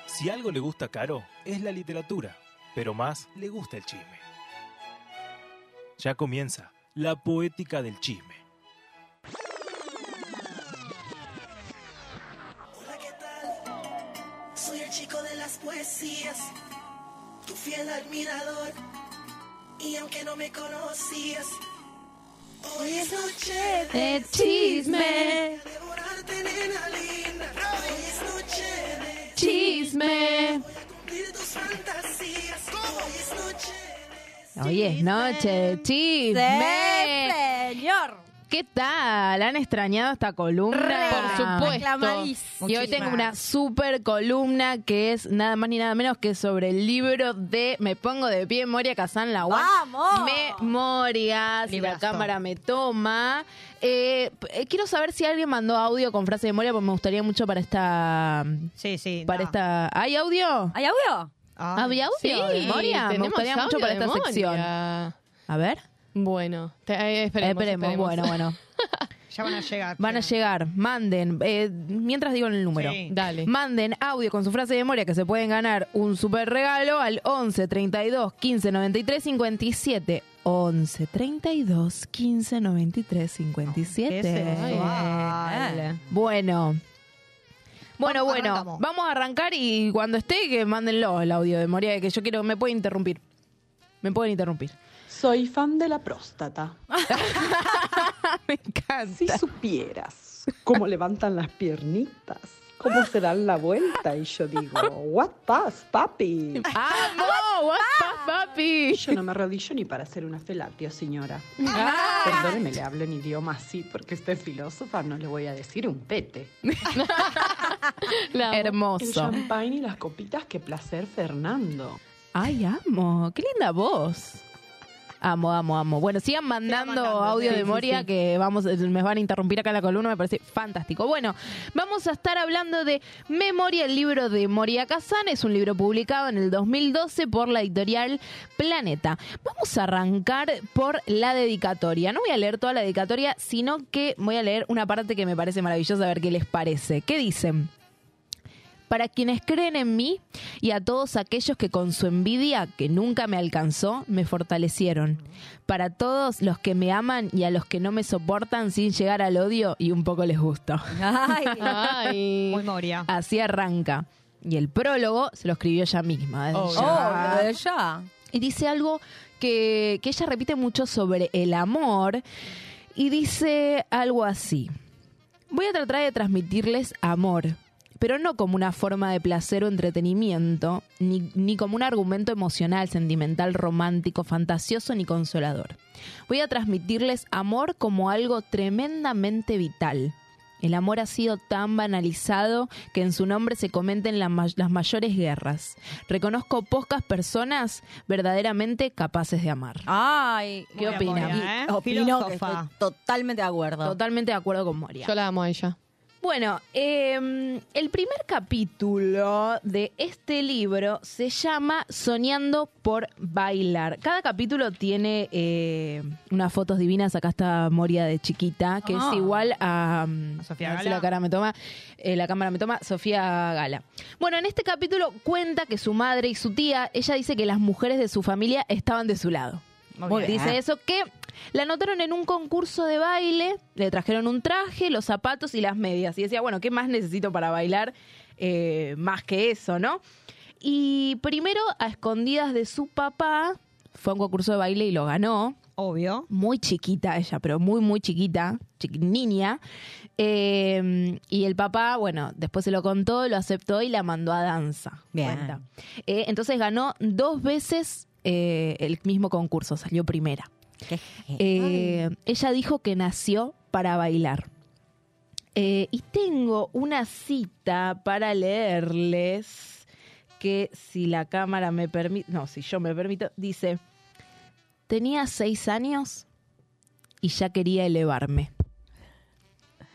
Speaker 2: Si algo le gusta Caro, es la literatura, pero más le gusta el chisme. Ya comienza la poética del chisme.
Speaker 11: Soy el chico de las poesías, tu fiel admirador. Y aunque no me conocías, hoy es noche
Speaker 7: De chisme.
Speaker 11: Devorarte, nena linda. Hoy es noche de
Speaker 7: Chisme.
Speaker 11: cumplir tus fantasías. Hoy es noche
Speaker 7: Hoy es noche de chisme.
Speaker 5: señor.
Speaker 7: ¿Qué tal? ¿Han extrañado esta columna?
Speaker 6: Por supuesto.
Speaker 7: Y hoy tengo una super columna que es nada más ni nada menos que sobre el libro de Me pongo de pie, Moria Kazan la
Speaker 5: ¡Vamos!
Speaker 7: Memoria, si la cámara me toma. Eh, eh, quiero saber si alguien mandó audio con frase de Moria, porque me gustaría mucho para esta...
Speaker 4: Sí, sí.
Speaker 7: Para esta... ¿Hay audio?
Speaker 5: ¿Hay audio?
Speaker 7: ¿Había audio
Speaker 6: Sí,
Speaker 7: de Moria? Me gustaría mucho para esta sección. A ver.
Speaker 6: Bueno, te- eh, esperemos,
Speaker 7: Esperemos, bueno, bueno. *laughs*
Speaker 4: Ya van a llegar.
Speaker 7: Van a llegar, manden, eh, mientras digo el número.
Speaker 4: Sí.
Speaker 6: Dale.
Speaker 7: Manden audio con su frase de memoria que se pueden ganar un super regalo al 11 32 15 93 57. 11 32 15 93 57.
Speaker 4: Qué sensual.
Speaker 7: Bueno. Bueno,
Speaker 4: Vamos,
Speaker 7: bueno,
Speaker 4: arrancamos.
Speaker 7: vamos a arrancar y cuando esté que mándenlo el audio de memoria que yo quiero, me pueden interrumpir. Me pueden interrumpir.
Speaker 26: Soy fan de la próstata. *laughs*
Speaker 7: Me encanta.
Speaker 26: Si supieras cómo levantan las piernitas, cómo se dan la vuelta, y yo digo, what pass, papi.
Speaker 7: ¡Amo! What the papi!
Speaker 26: Yo no me arrodillo ni para hacer una felatio, señora.
Speaker 7: Ah.
Speaker 26: Perdóneme, le hablo en idioma así, porque usted es filósofa, no le voy a decir un pete. El
Speaker 7: Hermoso.
Speaker 26: champagne y las copitas, qué placer, Fernando.
Speaker 7: Ay, amo. Qué linda voz. Amo, amo, amo. Bueno, sigan mandando, audio
Speaker 26: sí,
Speaker 7: de Moria
Speaker 26: sí.
Speaker 7: que vamos, eh, me van a interrumpir acá la columna, me parece fantástico. Bueno, vamos a estar hablando de Memoria, el libro de Moria Kazan. Es un libro publicado en el 2012 por la editorial Planeta. Vamos a arrancar por la dedicatoria. No voy a leer toda la dedicatoria, sino que voy a leer una parte que me parece maravillosa, a ver qué les parece. ¿Qué dicen? Para quienes creen en mí y a todos aquellos que con su envidia, que nunca me alcanzó, me fortalecieron. Para todos los que me aman y a los que no me soportan sin llegar al odio y un poco les gusto.
Speaker 5: Ay, *laughs*
Speaker 6: Ay.
Speaker 4: Muy Moria.
Speaker 7: Así arranca. Y el prólogo se lo escribió ella misma. desde
Speaker 6: Oh,
Speaker 7: ya.
Speaker 5: oh, ya.
Speaker 7: Y dice algo que, que ella repite mucho sobre el amor. Y dice algo así. Voy a tratar de transmitirles amor, pero no como una forma de placer o entretenimiento, ni, ni como un argumento emocional, sentimental, romántico, fantasioso ni consolador. Voy a transmitirles amor como algo tremendamente vital. El amor ha sido tan banalizado que en su nombre se comenten la ma- las mayores guerras. Reconozco pocas personas verdaderamente capaces de amar.
Speaker 5: Ay,
Speaker 7: ¿Qué opina?
Speaker 4: Moria, ¿eh?
Speaker 5: opino que estoy totalmente de acuerdo.
Speaker 7: Totalmente de acuerdo con Moria.
Speaker 6: Yo la amo a ella.
Speaker 7: Bueno, eh, el primer capítulo de este libro se llama Soñando por bailar. Cada capítulo tiene eh, unas fotos divinas. Acá está Moria de chiquita, que
Speaker 4: Ah.
Speaker 7: es igual a, mm,
Speaker 4: Sofía
Speaker 7: a si
Speaker 4: Gala.
Speaker 7: la cara me toma, eh, la cámara me toma, Sofía Gala. Bueno, en este capítulo cuenta que su madre y su tía, ella dice que las mujeres de su familia estaban de su lado.
Speaker 4: Muy bien.
Speaker 7: Dice eso que la anotaron en un concurso de baile, le trajeron un traje, los zapatos y las medias. Y decía, bueno, ¿qué más necesito para bailar? Eh, más que eso, ¿no? Y primero, a escondidas de su papá, fue a un concurso de baile y lo ganó.
Speaker 4: Obvio.
Speaker 7: Muy chiquita ella, pero muy, muy chiquita, chiqui- niña. Eh, y el papá, bueno, después se lo contó, lo aceptó y la mandó a danza.
Speaker 4: Bien.
Speaker 7: Eh, entonces ganó dos veces eh, el mismo concurso, salió primera. Eh, ella dijo que nació para bailar. Eh, y tengo una cita para leerles que si la cámara me permite, no, si yo me permito, dice, tenía seis años y ya quería elevarme.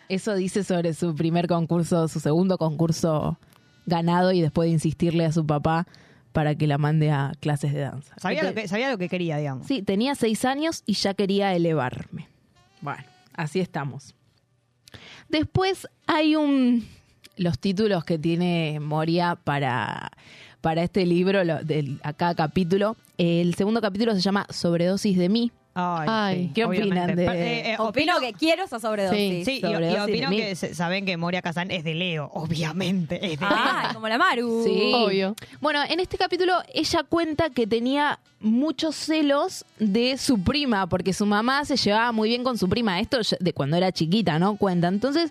Speaker 7: Eso dice sobre su primer concurso, su segundo concurso ganado y después de insistirle a su papá para que la mande a clases de danza.
Speaker 4: Sabía, lo que, sabía lo que quería, digamos.
Speaker 7: Sí, tenía seis años y ya quería elevarme. Bueno, así estamos. Después hay un... Los títulos que tiene Moria para, para este libro, lo- del, a cada capítulo. El segundo capítulo se llama Sobredosis de mí.
Speaker 4: Ay, sí,
Speaker 7: ¿Qué opinan
Speaker 4: obviamente.
Speaker 7: de...?
Speaker 4: Eh, eh,
Speaker 5: Opino que quiero esa sobredosis.
Speaker 4: Sí, y, opino que se- saben que Moria Kazan es de Leo, obviamente. Es de
Speaker 5: Ah,
Speaker 4: Leo.
Speaker 5: como la Maru.
Speaker 7: Sí.
Speaker 6: Obvio.
Speaker 7: Bueno, en este capítulo ella cuenta que tenía muchos celos de su prima, porque su mamá se llevaba muy bien con su prima. Esto de cuando era chiquita, ¿no? Cuenta. Entonces,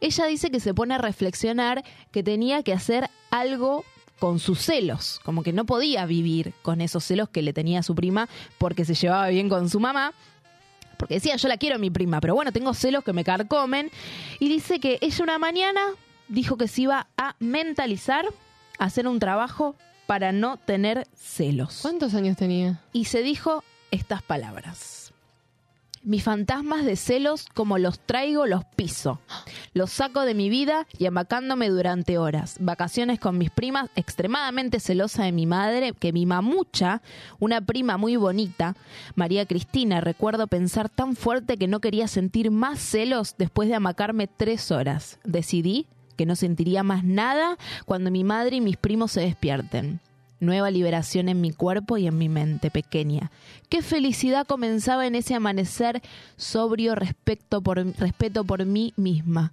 Speaker 7: ella dice que se pone a reflexionar que tenía que hacer algo con sus celos, como que no podía vivir con esos celos que le tenía a su prima porque se llevaba bien con su mamá. Porque decía, yo la quiero a mi prima, pero bueno, tengo celos que me carcomen. Y dice que ella una mañana dijo que se iba a mentalizar, a hacer un trabajo para no tener celos.
Speaker 6: ¿Cuántos años tenía?
Speaker 7: Y se dijo estas palabras. Mis fantasmas de celos, como los traigo, los piso. Los saco de mi vida y amacándome durante horas. Vacaciones con mis primas, extremadamente celosa de mi madre, que mi mamucha, una prima muy bonita, María Cristina, recuerdo pensar tan fuerte que no quería sentir más celos después de amacarme tres horas. Decidí que no sentiría más nada cuando mi madre y mis primos se despierten. Nueva liberación en mi cuerpo y en mi mente pequeña. Qué felicidad comenzaba en ese amanecer sobrio respecto por, respeto por mí misma.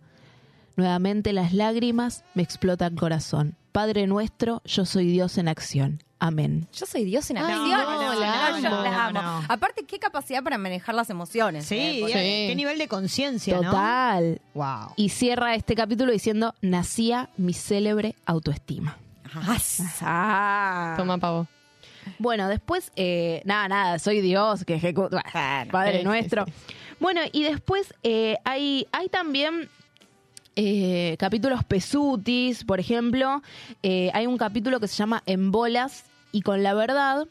Speaker 7: Nuevamente las lágrimas me explotan el corazón. Padre nuestro, yo soy Dios en acción. Amén.
Speaker 5: Yo soy Dios en acción.
Speaker 7: no, la
Speaker 5: yo la amo.
Speaker 4: No.
Speaker 5: Aparte, qué capacidad para manejar las emociones.
Speaker 4: Sí,
Speaker 5: ¿eh? Porque-
Speaker 4: qué nivel de conciencia, ¿no?
Speaker 7: Total.
Speaker 4: Wow.
Speaker 7: Y cierra este capítulo diciendo, nacía mi célebre autoestima. Ah.
Speaker 6: Toma pavo.
Speaker 7: Bueno, después, eh, nada, nada, soy Dios que ejecuta. Padre
Speaker 6: sí, sí,
Speaker 7: nuestro. Bueno, y después eh, hay, hay también eh, capítulos pesutis, por ejemplo. Eh, hay un capítulo que se llama En bolas y con la verdad.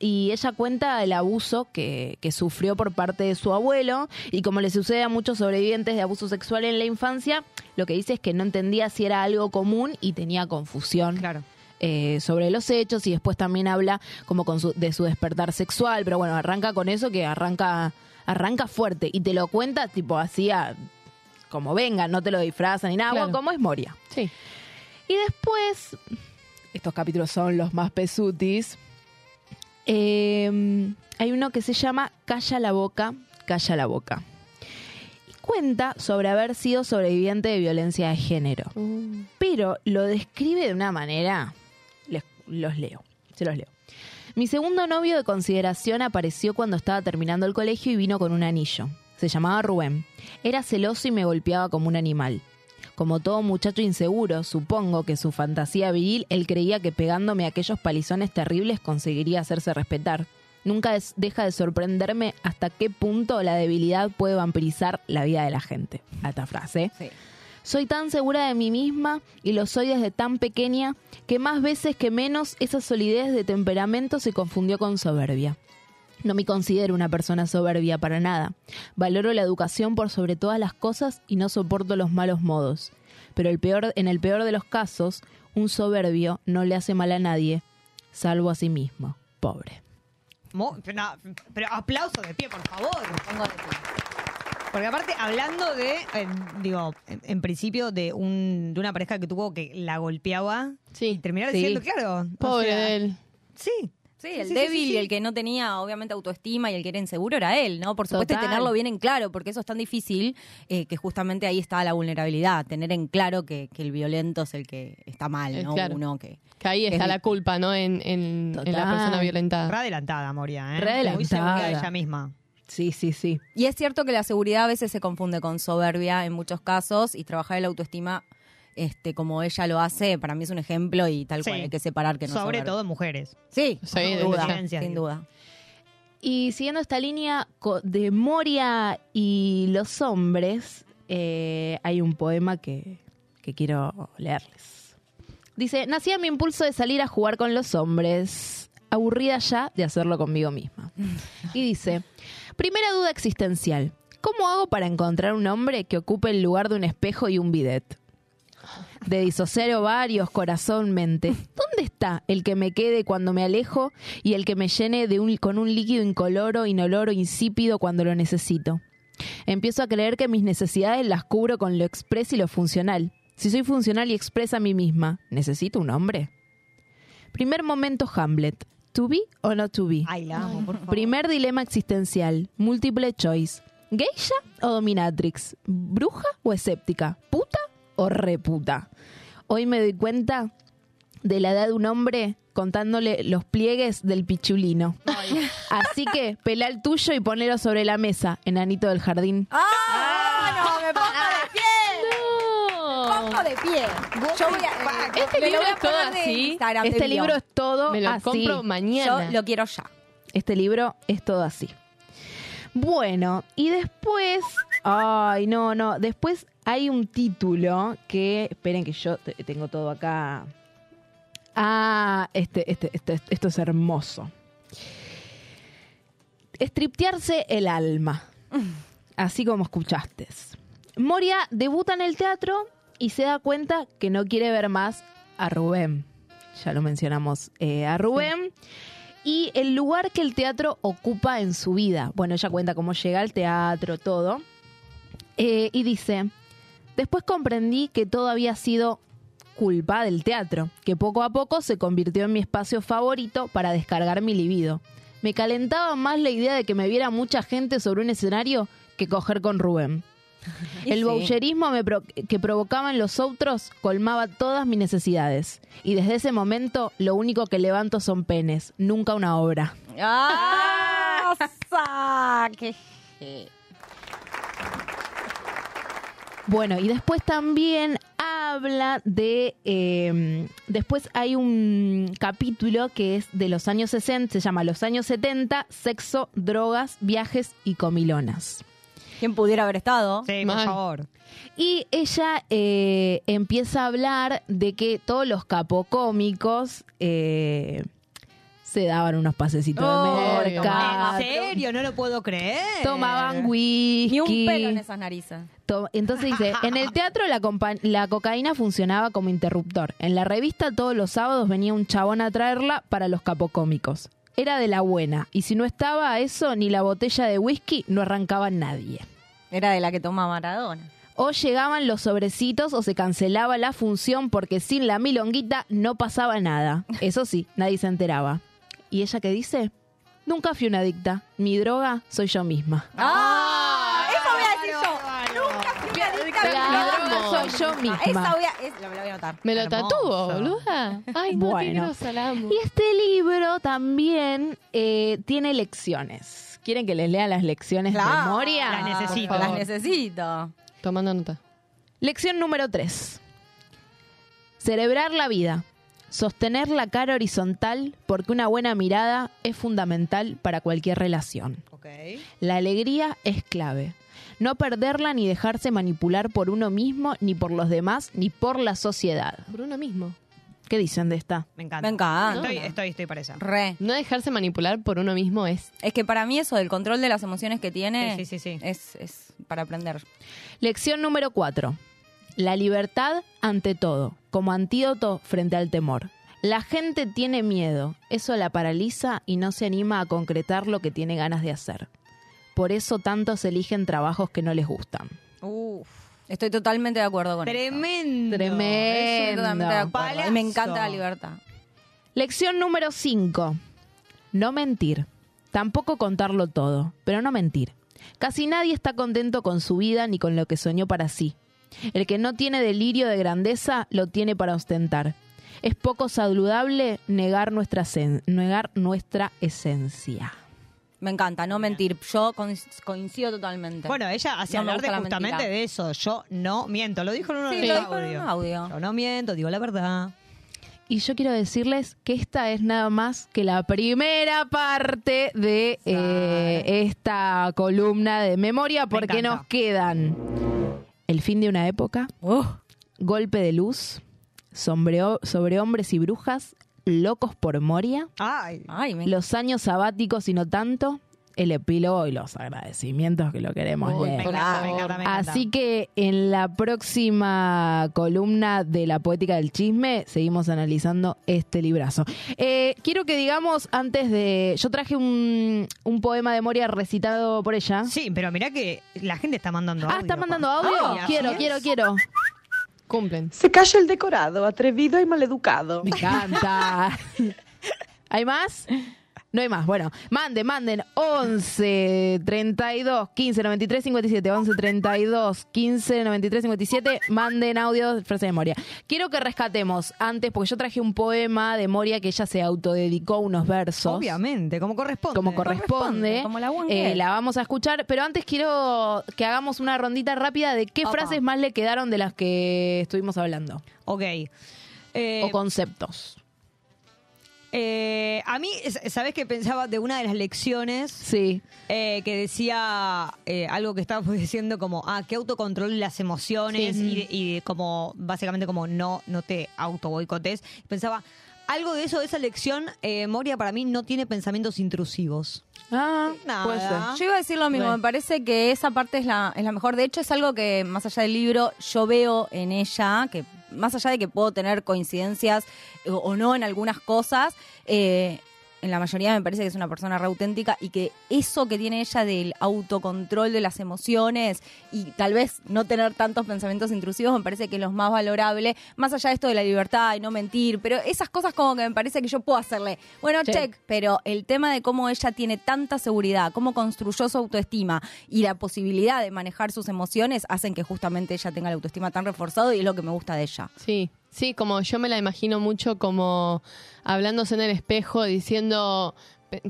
Speaker 7: Y ella cuenta el abuso que, que sufrió por parte de su abuelo. Y como le sucede a muchos sobrevivientes de abuso sexual en la infancia, lo que dice es que no entendía si era algo común y tenía confusión
Speaker 4: Claro.
Speaker 7: eh, sobre los hechos y después también habla como con su- de su despertar sexual, pero bueno, arranca con eso que arranca arranca fuerte y te lo cuenta tipo así a- como venga, no te lo disfrazan ni nada,
Speaker 6: Claro.
Speaker 7: como es Moria.
Speaker 6: Sí.
Speaker 7: Y después, estos capítulos son los más pesutis, eh, hay uno que se llama Calla la boca, calla la boca. Y cuenta sobre haber sido sobreviviente de violencia de género pero lo describe de una manera. Les- los leo, se los leo. Mi segundo novio de consideración apareció cuando estaba terminando el colegio y vino con un anillo. Se llamaba Rubén. Era celoso y me golpeaba como un animal. Como todo muchacho inseguro, supongo que su fantasía viril, él creía que pegándome aquellos palizones terribles conseguiría hacerse respetar. Nunca deja de sorprenderme hasta qué punto la debilidad puede vampirizar la vida de la gente. Esta frase. Soy tan segura de mí misma y lo soy desde tan pequeña que más veces que menos esa solidez de temperamento se confundió con soberbia. No me considero una persona soberbia para nada. Valoro la educación por sobre todas las cosas y no soporto los malos modos. Pero el peor, en el peor de los casos, un soberbio no le hace mal a nadie, salvo a sí mismo. Pobre.
Speaker 4: Mo- pero, no, pero aplauso de pie, por favor. Porque aparte, hablando de, eh, digo, en, en principio de un de una pareja que tuvo que la golpeaba y terminar
Speaker 5: Sí.
Speaker 4: diciendo, claro. o
Speaker 5: Pobre
Speaker 4: sea,
Speaker 5: de él.
Speaker 4: Sí.
Speaker 5: Sí, el
Speaker 4: Sí,
Speaker 5: débil
Speaker 4: sí, sí.
Speaker 5: y el que no tenía, obviamente, autoestima y el que era inseguro era él, ¿no? Por supuesto, y
Speaker 7: Total.
Speaker 5: tenerlo bien en claro, porque eso es tan difícil eh, que justamente ahí está la vulnerabilidad, tener en claro que, que el violento es el que está mal,
Speaker 6: Eh,
Speaker 5: ¿no?
Speaker 6: claro.
Speaker 5: Uno que,
Speaker 6: Que ahí
Speaker 5: que
Speaker 6: está
Speaker 5: es-
Speaker 6: la culpa, ¿no? En, en- en la persona violentada.
Speaker 4: Re adelantada, Moria, ¿eh?
Speaker 7: Re adelantada.
Speaker 4: Muy segura de ella misma.
Speaker 7: Sí, sí, sí.
Speaker 5: Y es cierto que la seguridad a veces se confunde con soberbia en muchos casos y trabajar el autoestima este como ella lo hace, para mí es un ejemplo y tal
Speaker 4: Sí.
Speaker 5: cual hay que separar que no es
Speaker 4: Sobre todo mujeres.
Speaker 5: Sí,
Speaker 6: Sí,
Speaker 5: sin duda, sin duda.
Speaker 7: Y siguiendo esta línea de Moria y los hombres, eh, hay un poema que, que quiero leerles. Dice, nací a mi impulso de salir a jugar con los hombres, aburrida ya de hacerlo conmigo misma. *laughs* Y dice, primera duda existencial, ¿cómo hago para encontrar un hombre que ocupe el lugar de un espejo y un bidet? De disociar ovarios, corazón, mente. ¿Dónde está el que me quede cuando me alejo y el que me llene de un, con un líquido incoloro, inoloro, insípido cuando lo necesito? Empiezo a creer que mis necesidades las cubro con lo express y lo funcional. Si soy funcional y expresa a mí misma, ¿necesito un hombre? Primer momento Hamlet. ¿To be o not to be?
Speaker 4: Ay, la amo, por favor.
Speaker 7: Primer dilema existencial. Múltiple choice. ¿Geisha o dominatrix? ¿Bruja o escéptica? ¿Puta o reputa? Hoy me doy cuenta de la edad de un hombre contándole los pliegues del pichulino. Así que pelá el tuyo y ponelo sobre la mesa, enanito del jardín.
Speaker 5: ¡Ah! no, me pongo de pie. Pongo de pie. Yo voy a,
Speaker 7: Este libro
Speaker 5: voy a
Speaker 7: es todo así.
Speaker 5: Instagram
Speaker 7: Este libro es todo
Speaker 6: Me lo
Speaker 7: así.
Speaker 6: compro mañana.
Speaker 5: Yo lo quiero ya.
Speaker 7: Este libro es todo así. Bueno, y después. Ay, no, no. Después hay un título que. Esperen que yo te- tengo todo acá. Ah, este, este, este- esto es hermoso. Estriptearse el alma. Así como escuchaste. Moria debuta en el teatro y se da cuenta que no quiere ver más a Rubén. Ya lo mencionamos eh, a Rubén. Y el lugar que el teatro ocupa en su vida. Bueno, ella cuenta cómo llega al teatro, todo. Eh, y dice, después comprendí que todo había sido culpa del teatro, que poco a poco se convirtió en mi espacio favorito para descargar mi libido. Me calentaba más la idea de que me viera mucha gente sobre un escenario que coger con Rubén. *laughs* El
Speaker 5: sí.
Speaker 7: boucherismo pro- que provocaban los otros colmaba todas mis necesidades. Y desde ese momento lo único que levanto son penes, nunca una obra.
Speaker 5: ¡Ah! *laughs* qué-
Speaker 7: Bueno, y después también habla de... eh, después hay un capítulo que es de los años 60, se llama Los años 70, sexo, drogas, viajes y comilonas.
Speaker 5: ¿Quién pudiera haber estado?
Speaker 4: Sí, por favor.
Speaker 7: Y ella eh, empieza a hablar de que todos los capocómicos eh, se daban unos pasecitos
Speaker 5: Oh,
Speaker 7: de mercado.
Speaker 4: ¿En serio? No lo puedo creer.
Speaker 7: Tomaban whisky.
Speaker 5: Ni un pelo en esas narices.
Speaker 7: To- Entonces dice, en el teatro la, la cocaína funcionaba como interruptor. En la revista todos los sábados venía un chabón a traerla para los capocómicos. Era de la buena. Y si no estaba eso, ni la botella de whisky, no arrancaba nadie.
Speaker 5: Era de la que toma Maradona.
Speaker 7: O llegaban los sobrecitos o se cancelaba la función porque sin la milonguita no pasaba nada. Eso sí, nadie se enteraba. ¿Y ella qué dice? Nunca fui una adicta. Mi droga soy yo misma.
Speaker 5: ¡Ah! Eso voy a decir yo. Nunca fui una adicta a mi droga.
Speaker 7: soy yo misma.
Speaker 5: Esa voy a, es- la voy a anotar.
Speaker 6: Me lo
Speaker 4: Hermoso.
Speaker 6: tatúo, boluda. Ay, no,
Speaker 7: Bueno.
Speaker 6: qué grosa, la amo.
Speaker 7: Y este libro también eh, tiene lecciones. ¿Quieren que les lea las lecciones de
Speaker 5: Claro.
Speaker 7: Moria?
Speaker 4: Las necesito.
Speaker 5: Las necesito.
Speaker 6: Tomando nota.
Speaker 7: Lección número 3. Cerebrar la vida. Sostener la cara horizontal porque una buena mirada es fundamental para cualquier relación. La alegría es clave. No perderla ni dejarse manipular por uno mismo, ni por los demás, ni por la sociedad.
Speaker 6: Por uno mismo.
Speaker 7: ¿Qué dicen de esta?
Speaker 4: Me encanta.
Speaker 5: Me encanta.
Speaker 4: Estoy, estoy, estoy para esa.
Speaker 5: Re.
Speaker 6: No dejarse manipular por uno mismo es.
Speaker 5: Es que para mí eso del control de las emociones que tiene
Speaker 4: Sí, sí, sí, sí.
Speaker 5: Es, es para aprender.
Speaker 7: Lección número 4. La libertad ante todo, como antídoto frente al temor. La gente tiene miedo, eso la paraliza y no se anima a concretar lo que tiene ganas de hacer. Por eso tantos eligen trabajos que no les gustan.
Speaker 5: Uf. Estoy totalmente de acuerdo con
Speaker 4: Tremendo.
Speaker 5: eso. Estoy totalmente de
Speaker 7: Tremendo.
Speaker 5: acuerdo. Y me encanta la libertad.
Speaker 7: Lección número 5. No mentir. Tampoco contarlo todo, pero no mentir. Casi nadie está contento con su vida ni con lo que soñó para sí. El que no tiene delirio de grandeza lo tiene para ostentar. Es poco saludable negar nuestra, negar nuestra esencia.
Speaker 5: Me encanta, no mentir. Yo coinc- coincido totalmente.
Speaker 4: Bueno, ella hace
Speaker 5: No
Speaker 4: hablar de justamente de eso. Yo no miento. Lo dijo en uno
Speaker 5: Sí,
Speaker 4: de
Speaker 5: lo
Speaker 4: los audios.
Speaker 5: un audio.
Speaker 4: Yo no miento, digo la verdad.
Speaker 7: Y yo quiero decirles que esta es nada más que la primera parte de eh, esta columna de memoria, porque nos quedan el fin de una época, golpe de luz, sobre, sobre hombres y brujas, locos por Moria,
Speaker 4: Ay.
Speaker 5: Ay, me
Speaker 7: los años sabáticos y no tanto, el epílogo y los agradecimientos que lo queremos
Speaker 6: Uy,
Speaker 7: leer.
Speaker 6: por
Speaker 4: Me encanta, me
Speaker 6: favor.
Speaker 4: encanta, me encanta.
Speaker 7: Así que en la próxima columna de la poética del chisme seguimos analizando este librazo. Eh, quiero que digamos antes de... Yo traje un, un poema de Moria recitado por ella.
Speaker 4: Sí, pero mirá que la gente está mandando
Speaker 7: Ah,
Speaker 4: audio.
Speaker 7: ¿está mandando audio?
Speaker 4: Ah,
Speaker 7: quiero, quiero, quiero.
Speaker 6: Cumplen.
Speaker 26: Se calla el decorado, atrevido y maleducado.
Speaker 7: Me encanta. *laughs* ¿Hay más? No hay más. Bueno, manden, manden 11 32 15 93 57. 11 32 15 93 57. Manden audio de frase de Moria. Quiero que rescatemos antes, porque yo traje un poema de Moria que ella se autodedicó unos versos.
Speaker 4: Obviamente, como corresponde.
Speaker 7: Como corresponde.
Speaker 5: como la
Speaker 7: Eh, la vamos a escuchar, pero antes quiero que hagamos una rondita rápida de qué
Speaker 4: Opa.
Speaker 7: frases más le quedaron de las que estuvimos hablando.
Speaker 4: Ok. Eh,
Speaker 7: o conceptos.
Speaker 4: Eh, a mí, es- ¿sabés que pensaba de una de las lecciones?
Speaker 7: Sí.
Speaker 4: eh, que decía eh, algo que estábamos *laughs* diciendo como, ah, que autocontrol las emociones
Speaker 7: Sí.
Speaker 4: y, como, básicamente como no, no te auto boicotes. Pensaba, algo de eso, de esa lección, eh, Moria para mí no tiene pensamientos intrusivos.
Speaker 7: Ah,
Speaker 4: Nada.
Speaker 7: puede ser.
Speaker 5: Yo iba a decir lo mismo,
Speaker 7: Bueno.
Speaker 5: me parece que esa parte es la, es la mejor. De hecho, es algo que, más allá del libro, yo veo en ella, que más allá de que puedo tener coincidencias eh, o no en algunas cosas, eh, en la mayoría me parece que es una persona re auténtica y que eso que tiene ella del autocontrol de las emociones y tal vez no tener tantos pensamientos intrusivos me parece que es lo más valorable, más allá de esto de la libertad y no mentir, pero esas cosas como que me parece que yo puedo hacerle, bueno, check, pero el tema de cómo ella tiene tanta seguridad, cómo construyó su autoestima y la posibilidad de manejar sus emociones hacen que justamente ella tenga la autoestima tan reforzado y es lo que me gusta de ella.
Speaker 6: Sí, sí, como yo me la imagino mucho como hablándose en el espejo, diciendo,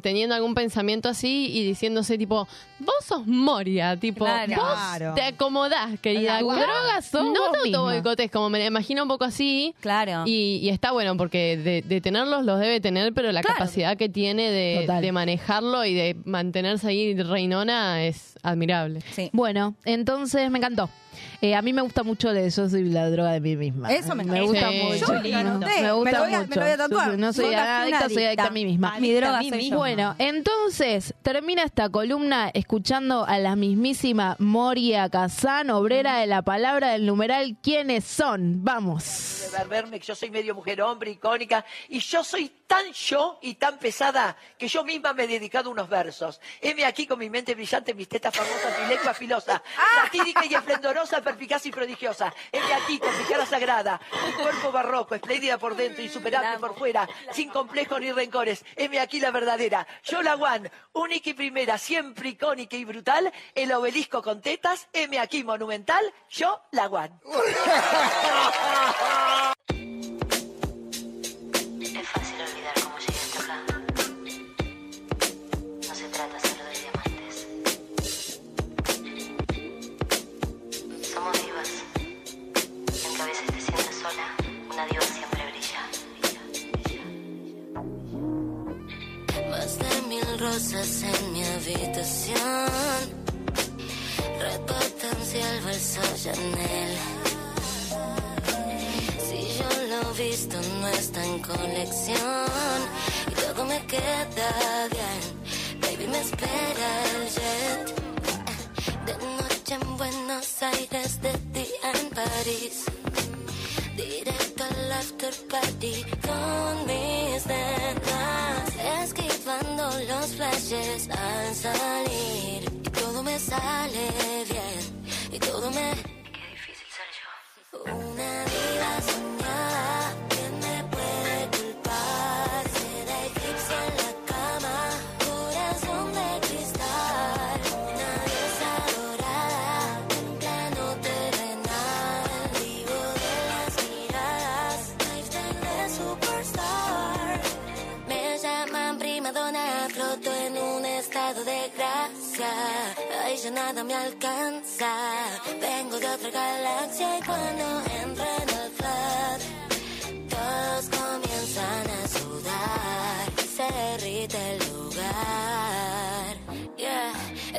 Speaker 6: teniendo algún pensamiento así y diciéndose tipo, vos sos Moria, tipo,
Speaker 5: Claro.
Speaker 6: vos te acomodás, querida.
Speaker 7: La droga sos
Speaker 6: no
Speaker 7: vos
Speaker 6: te autoboicotes, como me la imagino un poco así.
Speaker 5: Claro.
Speaker 6: Y, y está bueno porque de, de tenerlos los debe tener, pero la
Speaker 5: Claro.
Speaker 6: capacidad que tiene de, de manejarlo y de mantenerse ahí reinona es admirable.
Speaker 5: Sí.
Speaker 7: Bueno, entonces me encantó. Eh, a mí me gusta mucho de yo soy la droga de mí misma.
Speaker 5: Eso me
Speaker 7: gusta
Speaker 6: Sí.
Speaker 7: mucho.
Speaker 5: Yo.
Speaker 7: Me gusta
Speaker 5: lo voy a- me
Speaker 7: mucho.
Speaker 5: lo voy a tatuar.
Speaker 7: Yo no soy adicta, soy adicta a
Speaker 5: adicta.
Speaker 7: mí misma.
Speaker 5: Mi droga
Speaker 4: a mí
Speaker 5: soy
Speaker 4: misma.
Speaker 5: yo.
Speaker 7: Bueno, entonces termina esta columna escuchando a la mismísima Moria Kazan, obrera de la palabra del numeral ¿Quiénes son? Vamos.
Speaker 23: de verme que yo soy medio mujer hombre, icónica, y yo soy tan yo y tan pesada que yo misma me he dedicado unos versos. Heme aquí con mi mente brillante, mis tetas famosas, mi lengua filosa, fatídica y esplendorosa, perspicaz y prodigiosa. Aquí con mi cara sagrada, mi cuerpo barroco, espléndida por dentro, insuperable por fuera, sin complejos ni rencores. Heme aquí la verdadera, yo la Juan, única y primera, siempre icónica y brutal, el obelisco con tetas, heme aquí monumental, yo la Juan.
Speaker 15: Es fácil olvidar rosas en mi habitación. Red potencial verso Chanel. Si yo lo visto no está en colección y todo me queda bien. Baby, me espera el jet. De noche en Buenos Aires, de día en París. Directo al after party con mis nenas. Esquivando los flashes al salir. Y todo me sale bien. Y todo me. Qué difícil ser yo. Una vida soñada. Nada me alcanza. Vengo de otra galaxia y cuando entro en el club, todos comienzan a sudar. Se derrite el lugar. Yeah.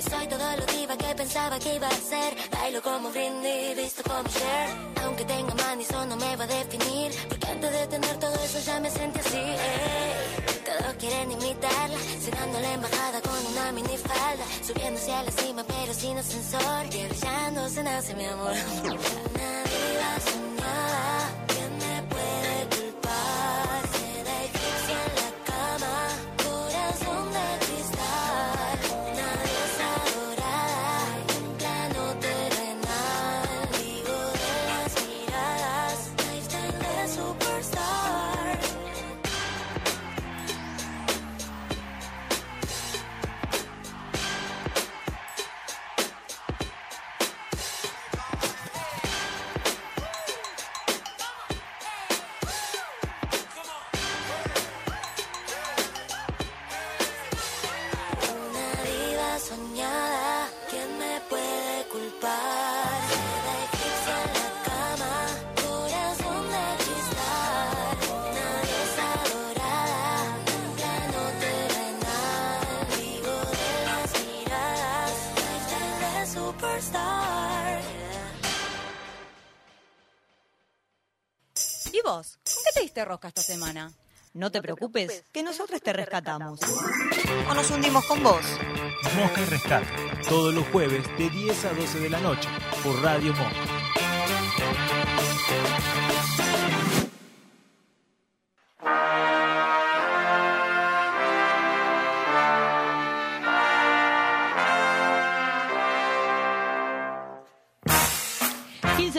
Speaker 15: Soy todo lo diva que pensaba que iba a ser. Bailo como Britney, visto como Cher. Aunque tenga man, eso no me va a definir. Porque antes de tener todo eso ya me sentí así. ey. Todos quieren imitarla, cenando la embajada con una minifalda. Subiéndose a la cima, pero sin ascensor. Que brillando se nace mi amor. *laughs* Una vida soñada,
Speaker 18: ¿Con qué te diste rosca esta semana? No te preocupes, que nosotros te rescatamos. O nos hundimos con vos.
Speaker 2: Mosca y Rescate, todos los jueves de 10 a 12 de la noche por Radio Mosca.